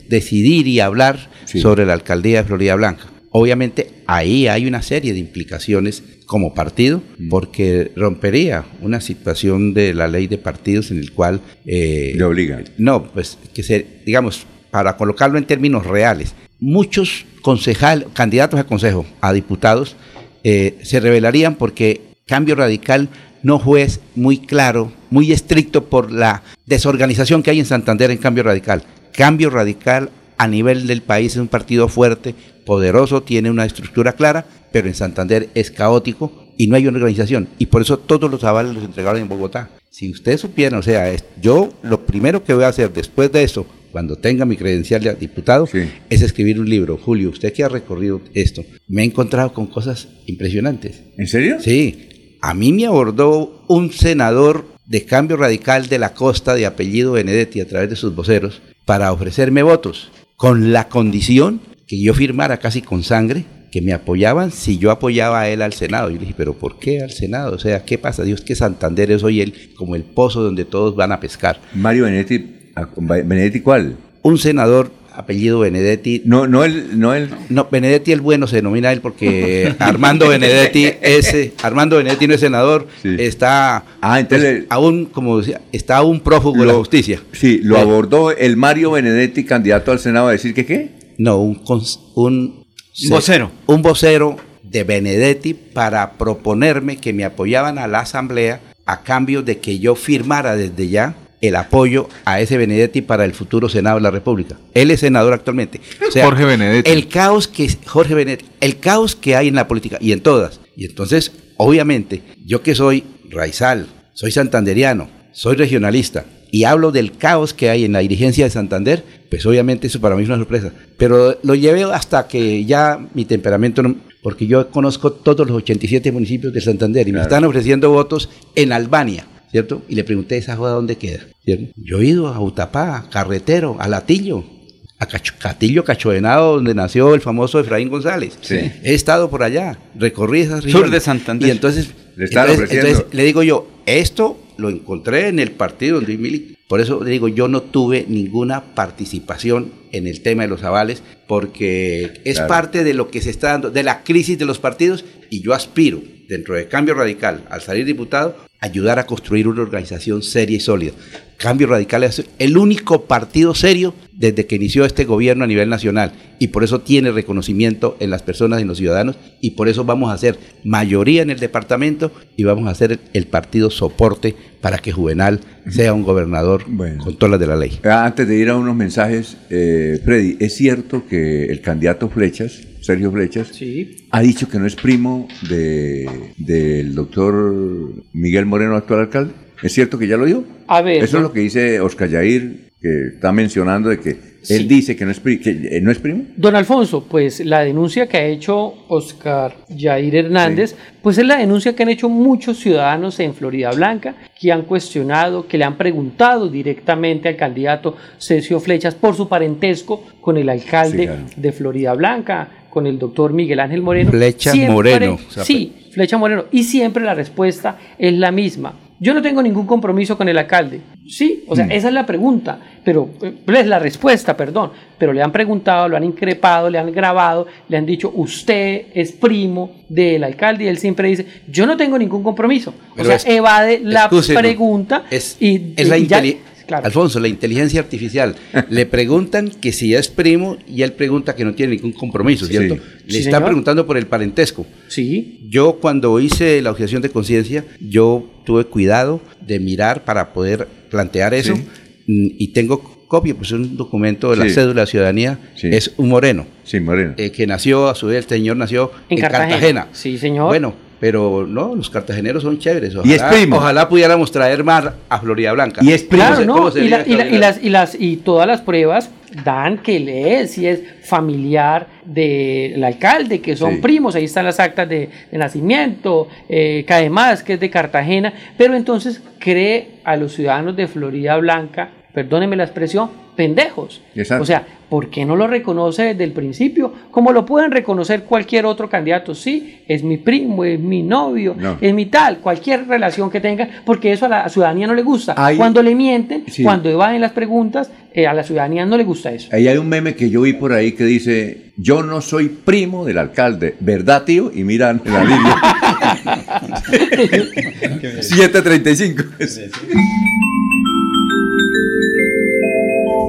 decidir y hablar sobre la alcaldía de Florida Blanca. Obviamente ahí hay una serie de implicaciones como partido porque rompería una situación de la ley de partidos en el cual... eh, Le obligan. no, pues que se, digamos, para colocarlo en términos reales, muchos concejal, candidatos a consejo, a diputados, eh, se rebelarían porque Cambio Radical no fue muy claro, muy estricto por la desorganización que hay en Santander en Cambio Radical. Cambio Radical a nivel del país es un partido fuerte, poderoso, tiene una estructura clara, pero en Santander es caótico y no hay una organización. Y por eso todos los avales los entregaron en Bogotá. Si ustedes supieran, o sea, yo lo primero que voy a hacer después de eso, cuando tenga mi credencial de diputado, es escribir un libro. Julio, usted que ha recorrido esto, me he encontrado con cosas impresionantes. ¿En serio? Sí. A mí me abordó un senador de cambio radical de la costa de apellido Benedetti a través de sus voceros para ofrecerme votos, con la condición que yo firmara casi con sangre que me apoyaban si yo apoyaba a él al Senado. Yo le dije, pero ¿por qué al Senado? O sea, ¿qué pasa? Dios, que Santander es hoy el, como el pozo donde todos van a pescar. Mario Benedetti, ah, ¿Benedetti cuál? Un senador apellido Benedetti. No, no el, no el. No, Benedetti el bueno se denomina él porque (laughs) Armando Benedetti ese Armando Benedetti no es senador, está pues, aún como decía, está aún prófugo de la justicia. Sí, lo Eh, abordó el Mario Benedetti, candidato al Senado, a decir que qué. No, un, un vocero. Un vocero de Benedetti para proponerme que me apoyaban a la asamblea a cambio de que yo firmara desde ya el apoyo a ese Benedetti para el futuro Senado de la República. Él es senador actualmente. O sea, Jorge Benedetti. El caos que Jorge Benedetti, el caos que hay en la política y en todas. Y entonces, obviamente, yo que soy raizal, soy santanderiano, soy regionalista y hablo del caos que hay en la dirigencia de Santander, pues obviamente eso para mí es una sorpresa. Pero lo llevé hasta que ya mi temperamento, no- porque yo conozco todos los 87 municipios de Santander y me están ofreciendo votos en Albania, ¿cierto? Y le pregunté, ¿esa joda dónde queda? ¿Cierto? Yo he ido a Utapá, Carretero, a Latillo, a Cacho- Catillo Cachovenado, donde nació el famoso Efraín González. Sí. He estado por allá, recorrí esas Sur regiones. de Santander. Y entonces, Le están entonces- ofreciendo. entonces le digo yo, esto lo encontré en el partido donde milito. Por eso le digo, yo no tuve ninguna participación en el tema de los avales, porque es Claro. parte de lo que se está dando, de la crisis de los partidos, y yo aspiro, dentro de Cambio Radical, al salir diputado, ayudar a construir una organización seria y sólida. Cambio Radical es el único partido serio desde que inició este gobierno a nivel nacional y por eso tiene reconocimiento en las personas y en los ciudadanos y por eso vamos a ser mayoría en el departamento y vamos a ser el partido soporte para que Juvenal sea un gobernador con todas las de la ley. Ah, Antes de ir a unos mensajes, eh, Freddy, ¿es cierto que el candidato Flechas, Sergio Flechas, ha dicho que no es primo de, del doctor Miguel Moreno, actual alcalde? ¿Es cierto que ya lo dijo? A ver, Eso es lo que dice Oscar Yair, que está mencionando de que él dice que no es, pri- que, eh, no es primo. Don Alfonso, pues la denuncia que ha hecho Oscar Jair Hernández, pues es la denuncia que han hecho muchos ciudadanos en Florida Blanca, que han cuestionado, que le han preguntado directamente al candidato Cesio Flechas por su parentesco con el alcalde Sí, claro. de Florida Blanca, con el doctor Miguel Ángel Moreno. Flecha Siempre- Moreno. O sea, Sí, Flecha Moreno. Y siempre la respuesta es la misma. Yo no tengo ningún compromiso con el alcalde. Sí, o sea, Mm. esa es la pregunta, pero eh, es la respuesta, perdón. Pero le han preguntado, lo han increpado, le han grabado, le han dicho, usted es primo del alcalde y él siempre dice, yo no tengo ningún compromiso. Pero o sea, es- evade la pregunta es, y, es la y ya- claro. Alfonso, la inteligencia artificial. (laughs) Le preguntan que si es primo y él pregunta que no tiene ningún compromiso, Sí. ¿cierto? Le Sí, está señor. preguntando por el parentesco. Sí. Yo cuando hice la objeción de conciencia, yo tuve cuidado de mirar para poder plantear eso Sí. Mm, y tengo copia, pues un documento de la Sí. cédula de ciudadanía, Sí. es un moreno. Sí, Moreno. eh, que nació, a su vez, el señor nació En en, Cartagena. Cartagena. Sí, señor. Bueno, pero no, los cartageneros son chéveres. Y es Ojalá, primo. ojalá pudiéramos traer más a Florida Blanca. Y es primo. Claro, ¿Cómo se- ¿no? Y, la- y la- y Carolina? las, y, las, y todas las pruebas dan que él es, si es familiar del alcalde, que son Sí. primos, ahí están las actas de, de nacimiento, eh, que además que es de Cartagena, pero entonces cree a los ciudadanos de Florida Blanca, perdónenme la expresión, pendejos. Exacto. O sea, ¿por qué no lo reconoce desde el principio? Como lo pueden reconocer cualquier otro candidato. Sí, es mi primo, es mi novio, No. es mi tal, cualquier relación que tenga, porque eso a la ciudadanía no le gusta. Hay- Cuando le mienten, Sí. cuando evaden las preguntas, eh, a la ciudadanía no le gusta eso. Ahí hay un meme que yo vi por ahí que dice, yo no soy primo del alcalde, ¿verdad, tío? Y miran en la línea. (laughs) (laughs) 735.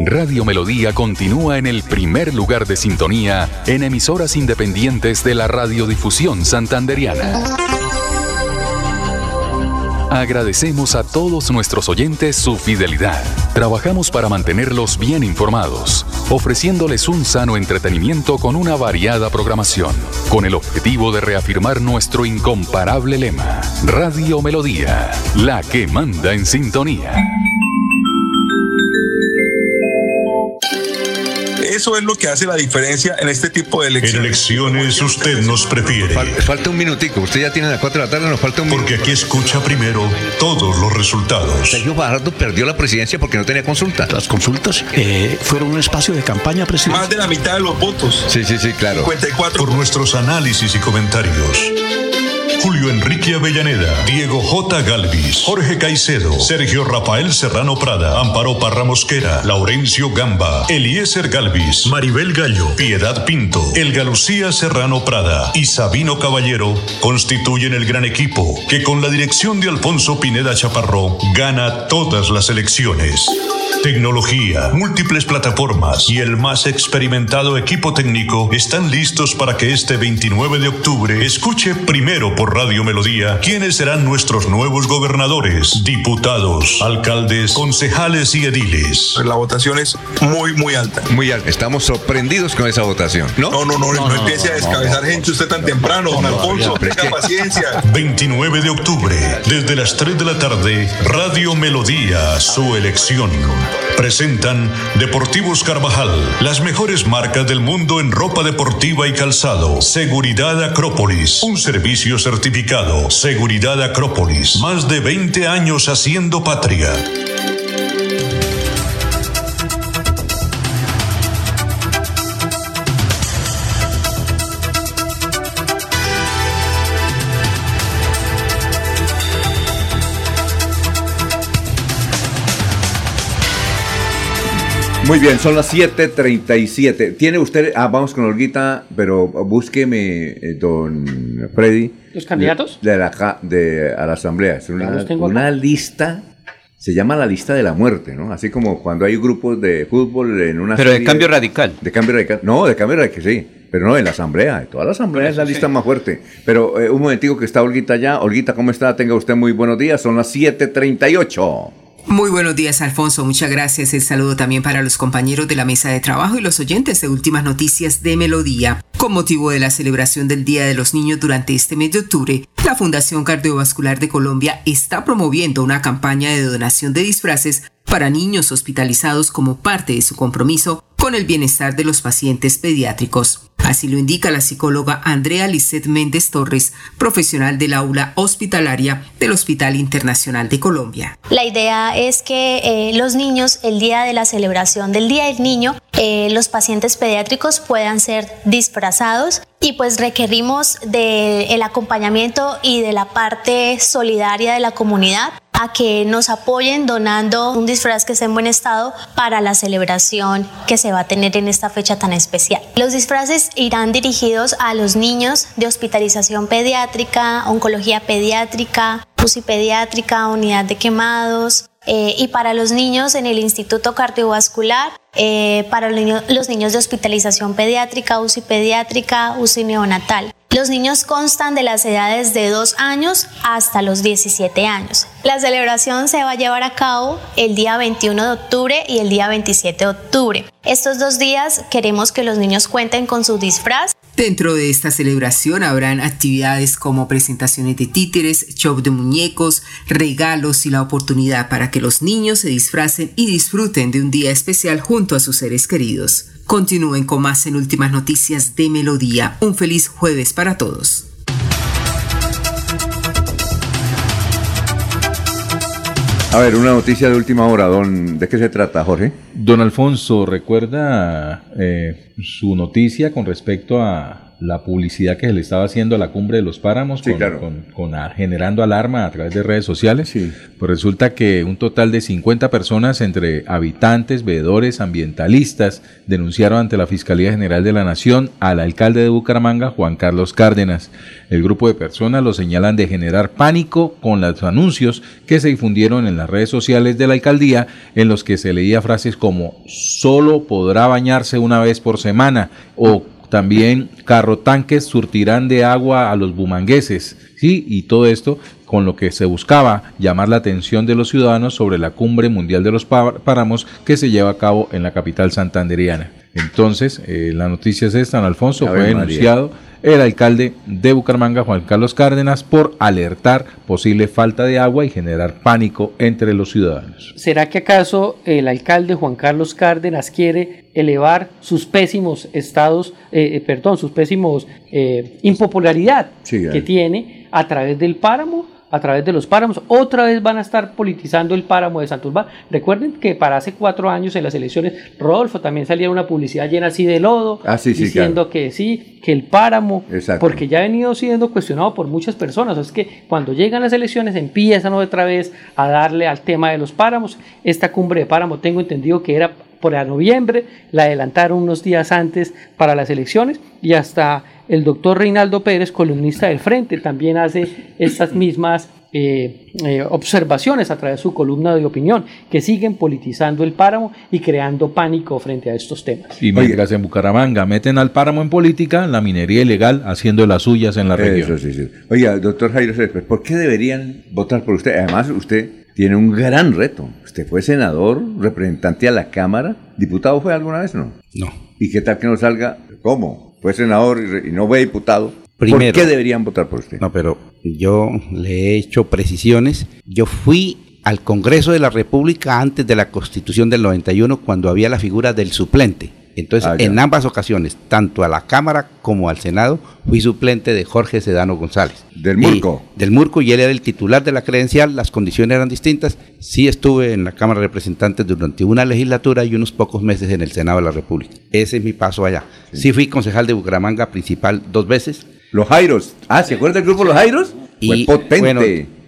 Radio Melodía continúa en el primer lugar de sintonía en emisoras independientes de la radiodifusión santanderiana. Agradecemos a todos nuestros oyentes su fidelidad. Trabajamos para mantenerlos bien informados, ofreciéndoles un sano entretenimiento con una variada programación, con el objetivo de reafirmar nuestro incomparable lema, Radio Melodía, la que manda en sintonía. Eso es lo que hace la diferencia en este tipo de elecciones. En elecciones usted nos prefiere. falta un minutico. Usted ya tiene las 4 de la tarde, nos falta un minuto. Porque aquí escucha primero todos los resultados. Sergio Fajardo perdió la presidencia porque no tenía consulta. Las consultas eh, fueron un espacio de campaña presidencial. Más de la mitad de los votos. Sí, sí, sí, claro. 54. Por nuestros análisis y comentarios. Julio Enrique Avellaneda, Diego J. Galvis, Jorge Caicedo, Sergio Rafael Serrano Prada, Amparo Parra Mosquera, Laurencio Gamba, Eliezer Galvis, Maribel Gallo, Piedad Pinto, Elga Lucía Serrano Prada y Sabino Caballero constituyen el gran equipo que con la dirección de Alfonso Pineda Chaparró gana todas las elecciones. Tecnología, múltiples plataformas y el más experimentado equipo técnico están listos para que este 29 de octubre escuche primero por Radio Melodía quiénes serán nuestros nuevos gobernadores, diputados, alcaldes, concejales y ediles. La votación es muy, muy alta. Muy alta. Estamos sorprendidos con esa votación, ¿no? No, no, no, no, empiece a descabezar gente usted tan temprano, don Alfonso. Tenga paciencia. 29 de octubre, desde las 3 de la tarde, Radio Melodía, su elección. Presentan Deportivos Carvajal, las mejores marcas del mundo en ropa deportiva y calzado. Seguridad Acrópolis, un servicio certificado. Seguridad Acrópolis, más de 20 años haciendo patria. Muy bien, son las 7:37. ¿Tiene usted.? Ah, vamos con Olguita, pero búsqueme, eh, don Freddy. ¿Los candidatos? De, la, de- a la Asamblea. Es una, lista. Se llama la lista de la muerte, ¿no? Así como cuando hay grupos de fútbol en una. Pero de cambio radical. De cambio radical. No, de cambio radical, sí. Pero no, en la asamblea. De toda la asamblea es la lista más fuerte. Pero eh, un momentico que está Olguita ya. Olguita, ¿cómo está? Tenga usted muy buenos días. Son las 7:38. Muy buenos días, Alfonso. Muchas gracias. El saludo también para los compañeros de la mesa de trabajo y los oyentes de Últimas Noticias de Melodía. Con motivo de la celebración del Día de los Niños durante este mes de octubre, la Fundación Cardiovascular de Colombia está promoviendo una campaña de donación de disfraces para niños hospitalizados como parte de su compromiso con el bienestar de los pacientes pediátricos. Así lo indica la psicóloga Andrea Lisset Méndez Torres, profesional del aula hospitalaria del Hospital Internacional de Colombia. La idea es que eh, los niños, el día de la celebración del Día del Niño, eh, los pacientes pediátricos puedan ser disfrazados y pues requerimos del acompañamiento y de la parte solidaria de la comunidad a que nos apoyen donando un disfraz que esté en buen estado para la celebración que se va a tener en esta fecha tan especial. Los disfraces irán dirigidos a los niños de hospitalización pediátrica, oncología pediátrica, UCI pediátrica, unidad de quemados, eh, y para los niños en el Instituto Cardiovascular, eh, para los niños, los niños de hospitalización pediátrica, UCI pediátrica, UCI neonatal. Los niños constan de las edades de 2 años hasta los 17 años. La celebración se va a llevar a cabo el día 21 de octubre y el día 27 de octubre. Estos dos días queremos que los niños cuenten con su disfraz Dentro de esta celebración habrán actividades como presentaciones de títeres, show de muñecos, regalos y la oportunidad para que los niños se disfracen y disfruten de un día especial junto a sus seres queridos. Continúen con más en Últimas Noticias de Melodía. Un feliz jueves para todos. A ver, una noticia de última hora, don. ¿De qué se trata, Jorge? Don Alfonso, ¿recuerda eh, su noticia con respecto a la publicidad que se le estaba haciendo a la cumbre de los páramos Sí, con, claro. con- con a- generando alarma a través de redes sociales? Pues resulta que un total de 50 personas entre habitantes, veedores, ambientalistas denunciaron ante la Fiscalía General de la Nación al alcalde de Bucaramanga, Juan Carlos Cárdenas. El grupo de personas lo señalan de generar pánico con los anuncios que se difundieron en las redes sociales de la alcaldía en los que se leía frases como solo podrá bañarse una vez por semana o también carro tanques surtirán de agua a los bumangueses, ¿sí? Y todo esto con lo que se buscaba llamar la atención de los ciudadanos sobre la cumbre mundial de los pá- páramos que se lleva a cabo en la capital santanderiana. Entonces, eh, la noticia es esta, don Alfonso, fue María. denunciado el alcalde de Bucaramanga, Juan Carlos Cárdenas, por alertar posible falta de agua y generar pánico entre los ciudadanos. ¿Será que acaso el alcalde Juan Carlos Cárdenas quiere elevar sus pésimos estados, eh, eh, perdón, sus pésimos eh, impopularidad Sí, que tiene a través del páramo? A través de los páramos, otra vez van a estar politizando el páramo de Santurbán. Recuerden que para hace cuatro años en las elecciones, Rodolfo también salía una publicidad llena así de lodo, Ah, sí, sí, diciendo que sí, que el páramo, Exacto. porque ya ha venido siendo cuestionado por muchas personas. Es que cuando llegan las elecciones empiezan otra vez a darle al tema de los páramos. Esta cumbre de páramo tengo entendido que era por a noviembre, la adelantaron unos días antes para las elecciones y hasta el doctor Reinaldo Pérez, columnista del Frente, también hace estas mismas eh, eh, observaciones a través de su columna de opinión, que siguen politizando el páramo y creando pánico frente a estos temas. Y mientras en Bucaramanga meten al páramo en política, la minería ilegal haciendo las suyas en la región. Sí, sí. Oiga, doctor Jairo Céspedes, ¿por qué deberían votar por usted? Además, usted tiene un gran reto. Usted fue senador, representante a la Cámara, diputado fue alguna vez, ¿no? No. ¿Y qué tal que no salga? ¿Cómo? Fue senador y, no fue diputado. Primero. ¿Por qué deberían votar por usted? No, pero yo le he hecho precisiones. Yo fui al Congreso de la República antes de la Constitución del 91 cuando había la figura del suplente. Entonces, Ah, en ambas ocasiones, tanto a la Cámara como al Senado, fui suplente de Jorge Sedano González. Del Y- Murco. del Murco, y él era el titular de la credencial, las condiciones eran distintas. Sí estuve en la Cámara de Representantes durante una legislatura y unos pocos meses en el Senado de la República. Ese es mi paso allá. Sí fui concejal de Bucaramanga principal dos veces. Los Jairos. Ah, ¿se acuerda del grupo Los Jairos? Fue potente. bueno,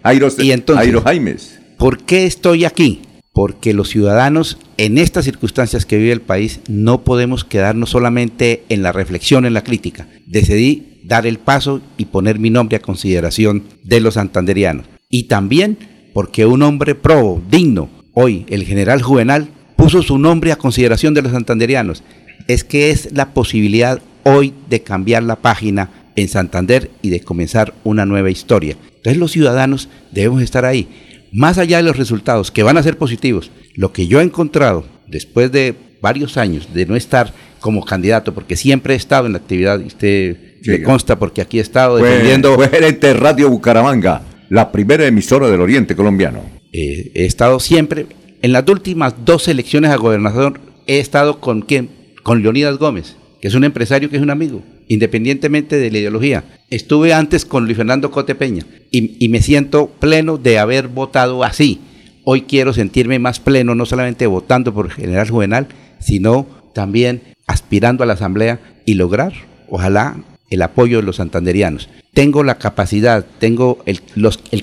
Jairos, y entonces, Jairo Jaimes. ¿Por qué estoy aquí? Porque los ciudadanos en estas circunstancias que vive el país no podemos quedarnos solamente en la reflexión, en la crítica. Decidí dar el paso y poner mi nombre a consideración de los santanderianos. Y también porque un hombre probo, digno, hoy el general Juvenal, puso su nombre a consideración de los santanderianos. Es que es la posibilidad hoy de cambiar la página en Santander y de comenzar una nueva historia. Entonces los ciudadanos debemos estar ahí. Más allá de los resultados, que van a ser positivos, lo que yo he encontrado después de varios años de no estar como candidato, porque siempre he estado en la actividad, y usted le Sí. consta porque aquí he estado Fue, defendiendo... fue gerente Radio Bucaramanga, la primera emisora del Oriente Colombiano. Eh, he estado siempre, en las últimas dos elecciones a gobernador, he estado con quién? Con Leonidas Gómez, que es un empresario que es un amigo, independientemente de la ideología. Estuve antes con Luis Fernando Cote Peña y, me siento pleno de haber votado así. Hoy quiero sentirme más pleno, no solamente votando por General Juvenal, sino también aspirando a la Asamblea y lograr, ojalá, el apoyo de los santanderianos. Tengo la capacidad, tengo el,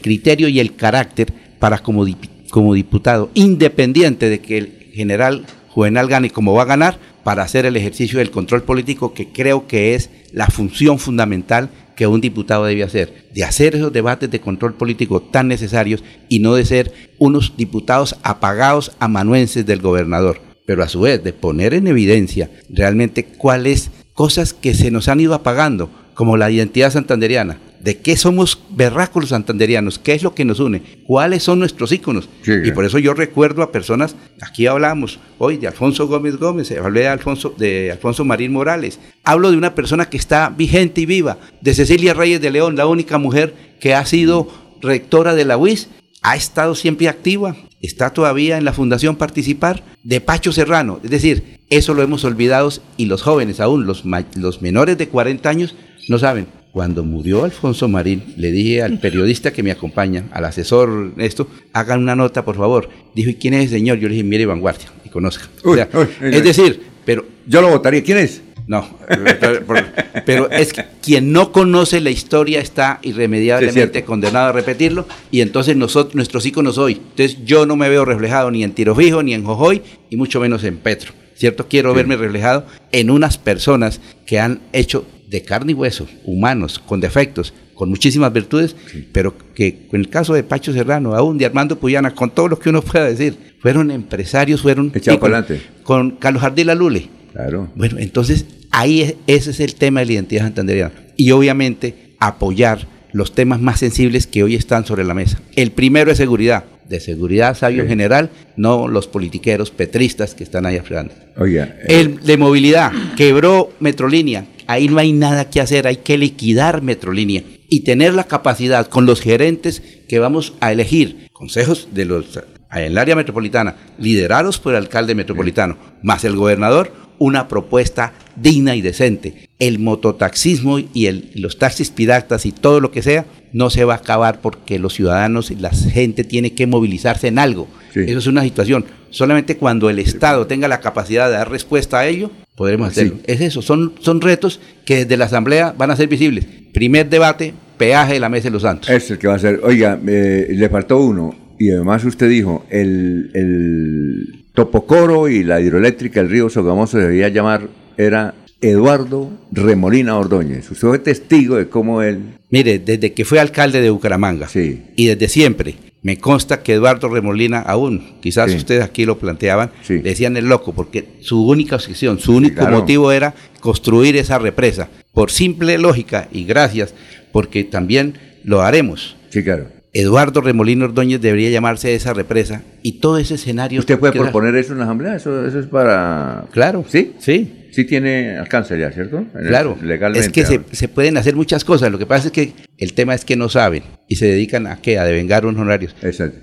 criterio y el carácter para como, como diputado, independiente de que el general Juvenal gane como va a ganar, para hacer el ejercicio del control político, que creo que es la función fundamental que un diputado debe hacer, de hacer esos debates de control político tan necesarios y no de ser unos diputados apagados amanuenses del gobernador, pero a su vez de poner en evidencia realmente cuáles cosas que se nos han ido apagando, como la identidad santanderiana, de qué somos berracos los santanderianos, qué es lo que nos une, cuáles son nuestros íconos. y por eso yo recuerdo a personas, aquí hablamos hoy de Alfonso Gómez Gómez, hablé de Alfonso, de Alfonso Marín Morales, hablo de una persona que está vigente y viva, de Cecilia Reyes de León, la única mujer que ha sido rectora de la UIS, ha estado siempre activa, está todavía en la Fundación Participar, de Pacho Serrano, es decir, eso lo hemos olvidado y los jóvenes aún, los menores de 40 años, no saben. Cuando murió Alfonso Marín, le dije al periodista que me acompaña, al asesor, esto, hagan una nota, por favor. Dijo, ¿y quién es el señor? Yo le dije, mire Vanguardia, y conozca. O sea, es decir, pero... Yo lo votaría, ¿quién es? No, (laughs) (laughs) pero, es que quien no conoce la historia está irremediablemente condenado a repetirlo y entonces nosotros, nuestros íconos hoy. Entonces yo no me veo reflejado ni en Tiro Fijo, ni en Jojoy, y mucho menos en Petro. ¿Cierto? Quiero verme reflejado en unas personas que han hecho de carne y hueso, humanos, con defectos, con muchísimas virtudes, pero que en el caso de Pacho Serrano, aún de Armando Puyana, con todo lo que uno pueda decir, fueron empresarios, fueron... Echado y con- para adelante. Con Carlos Jardín Lule. Claro. Bueno, entonces ahí es- ese es el tema de la identidad santanderiana. Y obviamente apoyar los temas más sensibles que hoy están sobre la mesa. El primero es seguridad. De seguridad sabio en general, no los politiqueros petristas que están ahí aflorando. Oiga, eh, El de movilidad, quebró Metrolínea. Ahí no hay nada que hacer, hay que liquidar Metrolínea y tener la capacidad con los gerentes que vamos a elegir, consejos de los en el área metropolitana, liderados por el alcalde metropolitano, más el gobernador, una propuesta digna y decente. El mototaxismo y el- los taxis piratas y todo lo que sea no se va a acabar porque los ciudadanos y la gente tiene que movilizarse en algo. Eso es una situación. Solamente cuando el Estado tenga la capacidad de dar respuesta a ello, podremos hacerlo. Es eso, son, son retos que desde la Asamblea van a ser visibles. Primer debate, peaje de la Mesa de los Santos. Es el que va a ser. Oiga, eh, le faltó uno. Y además usted dijo, el, el Topocoro y la hidroeléctrica del río Sogamoso se debía llamar, era Eduardo Remolina Ordóñez. Usted fue testigo de cómo él Mire, desde que fue alcalde de Bucaramanga y desde siempre, me consta que Eduardo Remolina aún, quizás Sí. ustedes aquí lo planteaban, decían el loco, porque su única obsesión, su único claro. motivo era construir esa represa. Por simple lógica y gracias, porque también lo haremos. Sí, claro. Eduardo Remolino Ordóñez debería llamarse esa represa y todo ese escenario. ¿Usted puede proponer eso en la asamblea? Eso, eso es para... Claro. ¿Sí? Sí. Sí tiene alcance ya, ¿cierto? En el- Claro, legalmente. es que se, pueden hacer muchas cosas. Lo que pasa es que el tema es que no saben y se dedican a qué, a devengar unos honorarios,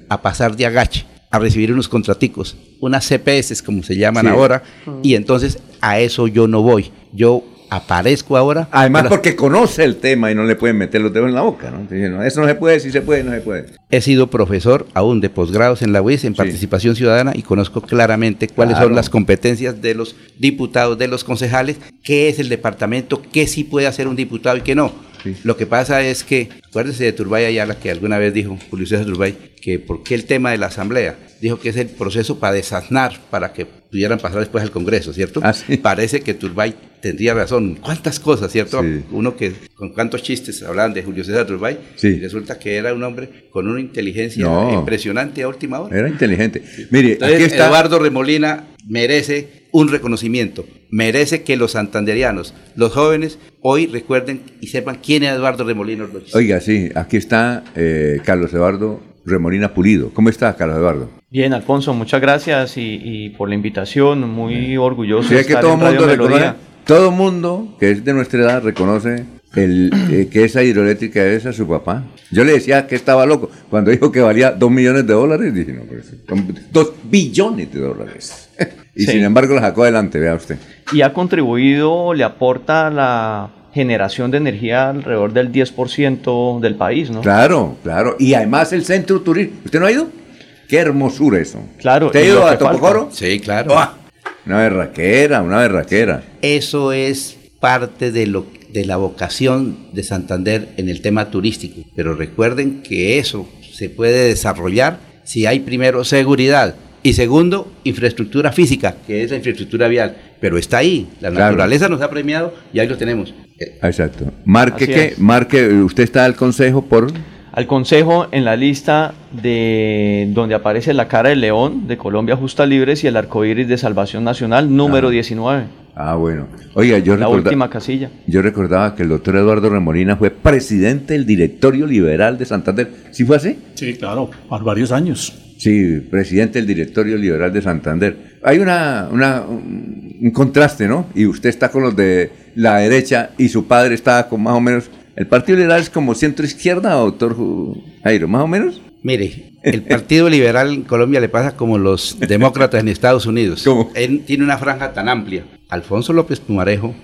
a pasar de agache, a recibir unos contraticos, unas CPS como se llaman Sí. ahora, y entonces a eso yo no voy. Yo aparezco ahora. Además porque conoce el tema y no le pueden meter los dedos en la boca, ¿no? Eso no se puede, si se puede, no se puede. He sido profesor aún de posgrados en la UIS en participación ciudadana y conozco claramente cuáles Claro. son las competencias de los diputados, de los concejales, qué es el departamento, qué sí puede hacer un diputado y qué no. Lo que pasa es que, acuérdese de Turbay Ayala, que alguna vez dijo Julio César Turbay, que por qué el tema de la asamblea, dijo que es el proceso para desasnar, para que pudieran pasar después al Congreso, ¿cierto? Ah, Parece que Turbay tendría razón. ¿Cuántas cosas, cierto? Uno que con cuántos chistes hablaban de Julio César Turbay, Sí. y resulta que era un hombre con una inteligencia No. impresionante a última hora. Era inteligente. Mire, Entonces, aquí está... Eduardo Remolina merece un reconocimiento, merece que los santanderianos, los jóvenes, hoy recuerden y sepan quién es Eduardo Remolina. Oiga, sí, aquí está eh, Carlos Eduardo Remolina Pulido. ¿Cómo está, Carlos Eduardo? Bien, Alfonso, muchas gracias y, y por la invitación. Muy orgulloso Sí, de es que estar todo el mundo reconoce, todo mundo que es de nuestra edad reconoce el, (clears throat) eh, que esa hidroeléctrica es a su papá. Yo le decía que estaba loco. Cuando dijo que valía dos millones de dólares, dije, no, pero eso billones de dólares. (laughs) y Sí. sin embargo la sacó adelante, vea usted. Y ha contribuido, le aporta la generación de energía alrededor del 10% del país, ¿no? Claro, claro. Y además el centro turístico. ¿Usted no ha ido? Qué hermosura eso. Claro. ¿Usted ha ido a. Topocoro? Sí, claro. Una berraquera, una berraquera. Eso es parte de, lo, de la vocación de Santander en el tema turístico. Pero recuerden que eso se puede desarrollar si hay primero seguridad y segundo infraestructura física, que es la infraestructura vial. Pero está ahí, la Claro. naturaleza nos ha premiado y ahí lo tenemos. Exacto. Marque que, marque, usted está al consejo por Al Consejo en la lista de donde aparece la cara del león de Colombia Justa Libres y el arco iris de Salvación Nacional, número 19. Ah, bueno. Oiga, yo, La recorda- última casilla. yo recordaba que el doctor Eduardo Remolina fue presidente del directorio liberal de Santander. ¿Sí fue así? Sí, claro, por varios años. Sí, presidente del directorio liberal de Santander. Hay una, una- un contraste, ¿no? Y usted está con los de la derecha y su padre está con más o menos... ¿El Partido Liberal es como centro izquierda, doctor Jairo? ¿Más o menos? Mire, el Partido Liberal en Colombia le pasa como los demócratas en Estados Unidos. Él tiene una franja tan amplia. Alfonso López Pumarejo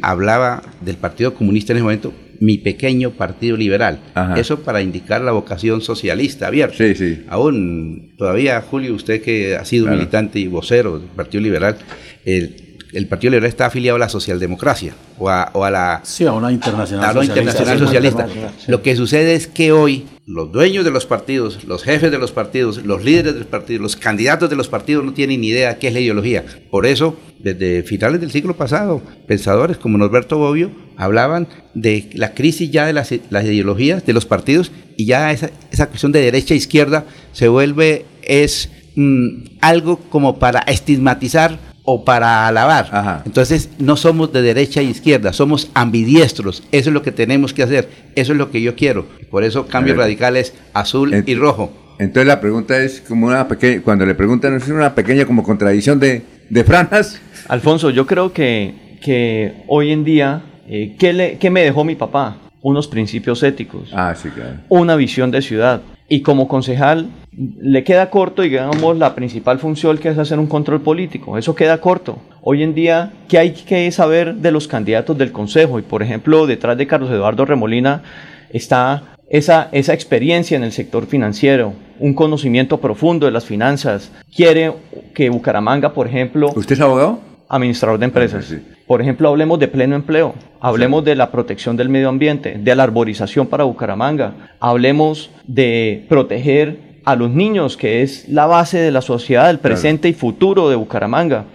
hablaba del Partido Comunista en ese momento, mi pequeño Partido Liberal. Ajá. Eso para indicar la vocación socialista abierta. Sí, sí. Aún todavía, Julio, usted que ha sido Claro. militante y vocero del Partido Liberal, el, el Partido Liberal está afiliado a la socialdemocracia o a, o a la Sí, a una internacional a la socialista. internacional socialista. Lo que sucede es que hoy los dueños de los partidos, los jefes de los partidos, los líderes de los partidos, los candidatos de los partidos no tienen ni idea qué es la ideología. Por eso, desde finales del siglo pasado, pensadores como Norberto Bobbio hablaban de la crisis ya de las, las ideologías de los partidos y ya esa, esa cuestión de derecha e izquierda se vuelve es mm, algo como para estigmatizar o para alabar. Entonces no somos de derecha e izquierda, somos ambidiestros. Eso es lo que tenemos que hacer. Eso es lo que yo quiero. Por eso cambio radical es azul y rojo. Entonces la pregunta es como una pequeña, cuando le preguntan, ¿es una pequeña como contradicción de, de franjas? Alfonso, yo creo que, que hoy en día, eh, ¿qué, le- qué me dejó mi papá? Unos principios éticos, Ah, sí, claro. una visión de ciudad. Y como concejal, le queda corto, digamos, la principal función que es hacer un control político. Eso queda corto. Hoy en día, ¿qué hay que saber de los candidatos del Consejo? Y por ejemplo, detrás de Carlos Eduardo Remolina está esa, esa experiencia en el sector financiero, un conocimiento profundo de las finanzas. Quiere que Bucaramanga, por ejemplo... ¿Usted es abogado? Administrador de empresas. Por ejemplo, hablemos de pleno empleo, hablemos de la protección del medio ambiente, de la arborización para Bucaramanga, hablemos de proteger a los niños, que es la base de la sociedad, el presente y futuro de Bucaramanga.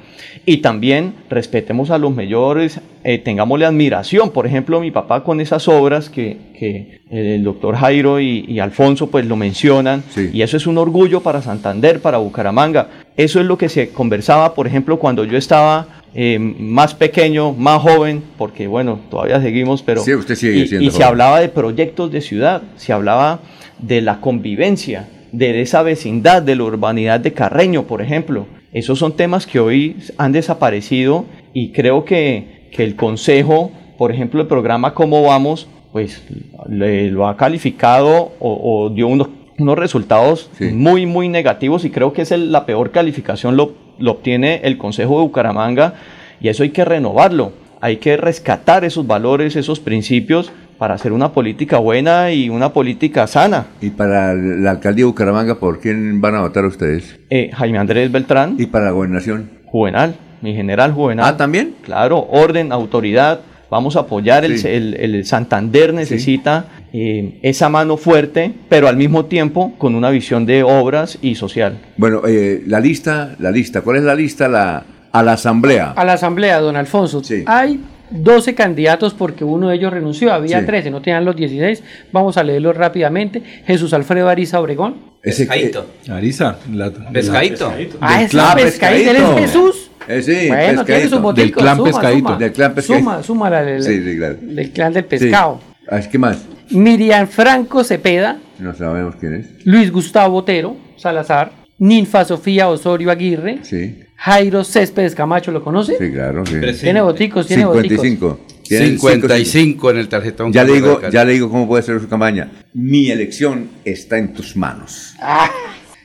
y también respetemos a los mayores, eh, tengámosle admiración. Por ejemplo, mi papá con esas obras que, que el doctor Jairo y, y Alfonso pues lo mencionan, y eso es un orgullo para Santander, para Bucaramanga. Eso es lo que se conversaba, por ejemplo, cuando yo estaba eh, más pequeño, más joven, porque bueno, todavía seguimos, pero... Sí, usted sigue y, siendo y se hablaba de proyectos de ciudad, se hablaba de la convivencia, de esa vecindad, de la urbanidad de Carreño, por ejemplo. Esos son temas que hoy han desaparecido y creo que, que el Consejo, por ejemplo, el programa Cómo Vamos, pues le- lo ha calificado o, o dio unos, unos resultados muy, muy negativos y creo que es el- la peor calificación lo, lo obtiene el Consejo de Bucaramanga y eso hay que renovarlo, hay que rescatar esos valores, esos principios para hacer una política buena y una política sana. Y para la alcaldía de Bucaramanga, ¿por quién van a votar ustedes? Eh, Jaime Andrés Beltrán. ¿Y para la gobernación? Juvenal, mi general Juvenal. Ah, ¿también? Claro, orden, autoridad. Vamos a apoyar, el, Sí. el- el Santander necesita eh, esa mano fuerte, pero al mismo tiempo con una visión de obras y social. Bueno, eh, la lista, la lista, ¿cuál es la lista? La, a la asamblea. A la asamblea, don Alfonso. Hay 12 candidatos porque uno de ellos renunció. Había Sí. 13, no tenían los 16. Vamos a leerlos rápidamente. Jesús Alfredo Ariza Obregón. Ese Pescadito. Arisa. La, Pescadito. Ah, es la clan pescadita. Él es Pescadito. Jesús. Eh, sí, bueno, tiene Pescadito. su botico. Del clan suma, Pescadito. Suma, Del clan Pescadito. Suma, suma la del, Sí, sí, claro. del clan del pescado. Sí. Ah, ¿Qué más? Miriam Franco Cepeda. No sabemos quién es. Luis Gustavo Otero Salazar. Ninfa Sofía Osorio Aguirre. Sí, Jairo Céspedes Camacho, ¿lo conoce? sí, claro. sí. Tiene boticos, tiene 55. Tiene 55 en el tarjetón. Ya le, digo, ya le digo cómo puede ser su campaña. Mi elección está en tus manos. Ah.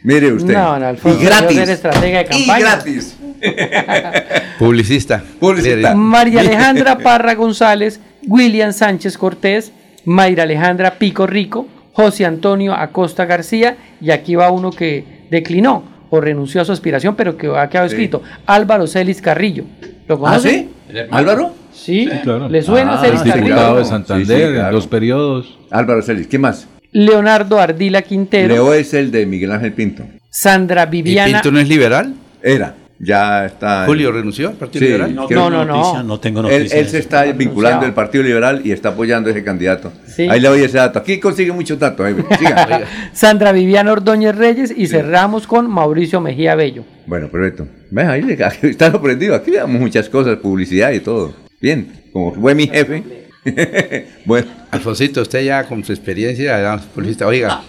Mire usted. No, no, Alfonso, y gratis. estratega de y campaña. gratis. (laughs) Publicista. Publicista. María Alejandra (laughs) Parra González, William Sánchez Cortés, Mayra Alejandra Pico Rico, José Antonio Acosta García, y aquí va uno que declinó o renunció a su aspiración, pero que ha quedado Sí. escrito, Álvaro Celis Carrillo. ¿Lo ¿Ah, conoce? sí? ¿Álvaro? Sí, Claro. ¿le suena Ah, Celis diputado Carrillo? de Santander Sí, sí, claro. en dos periodos. Álvaro Celis. ¿Qué más? Leonardo Ardila Quintero, Leo es el de Miguel Ángel Pinto. Sandra ¿Y Viviana. Pinto no es liberal? Era. Ya está. Julio renunció al Partido Sí, Liberal. No, creo- tengo noticia, no tengo Él, noticia. él se está vinculando al Partido Liberal y está apoyando a ese candidato. Sí. Ahí le doy ese dato. Aquí consigue muchos datos. ahí, siga. (laughs) Sandra Viviana Ordóñez Reyes y cerramos con Mauricio Mejía Bello. bueno, perfecto. Ve, ahí le, aquí (laughs) está sorprendido. Aquí le damos muchas cosas, publicidad y todo. Bien, como fue mi jefe. (laughs) bueno, Alfonsito, usted ya con su experiencia, ya, publicista, oiga,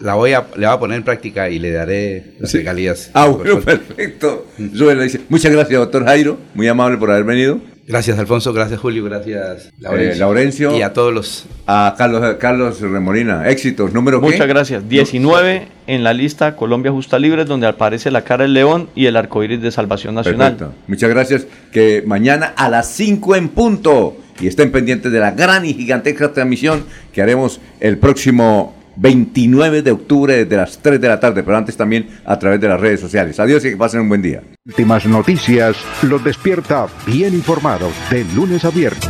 la voy a, le voy a poner en práctica y le daré las regalías. ah, bueno, perfecto. Sube, le dice, muchas gracias, doctor Jairo. Muy amable por haber venido. Gracias, Alfonso, gracias, Julio, gracias, Laurencio. Eh, Laurencio. Y a todos los... A Carlos, Carlos Remolina. Éxitos, número qué? Muchas gracias. 19 en la lista Colombia Justa Libre, donde aparece la cara del león y el arco iris de Salvación Nacional. Perfecto. Muchas gracias. Que mañana a las 5 en punto. Y estén pendientes de la gran y gigantesca transmisión que haremos el próximo 29 de octubre desde las 3 de la tarde, pero antes también a través de las redes sociales. Adiós y que pasen un buen día. Últimas noticias los despierta bien informados de lunes a viernes.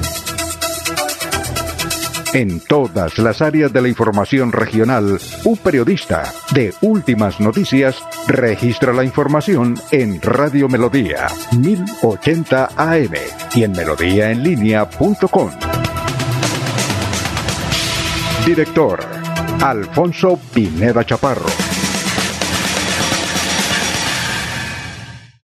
En todas las áreas de la información regional, un periodista de Últimas Noticias registra la información en Radio Melodía 1080 AM y en melodíaenlínea.com. Director Alfonso Pineda Chaparro.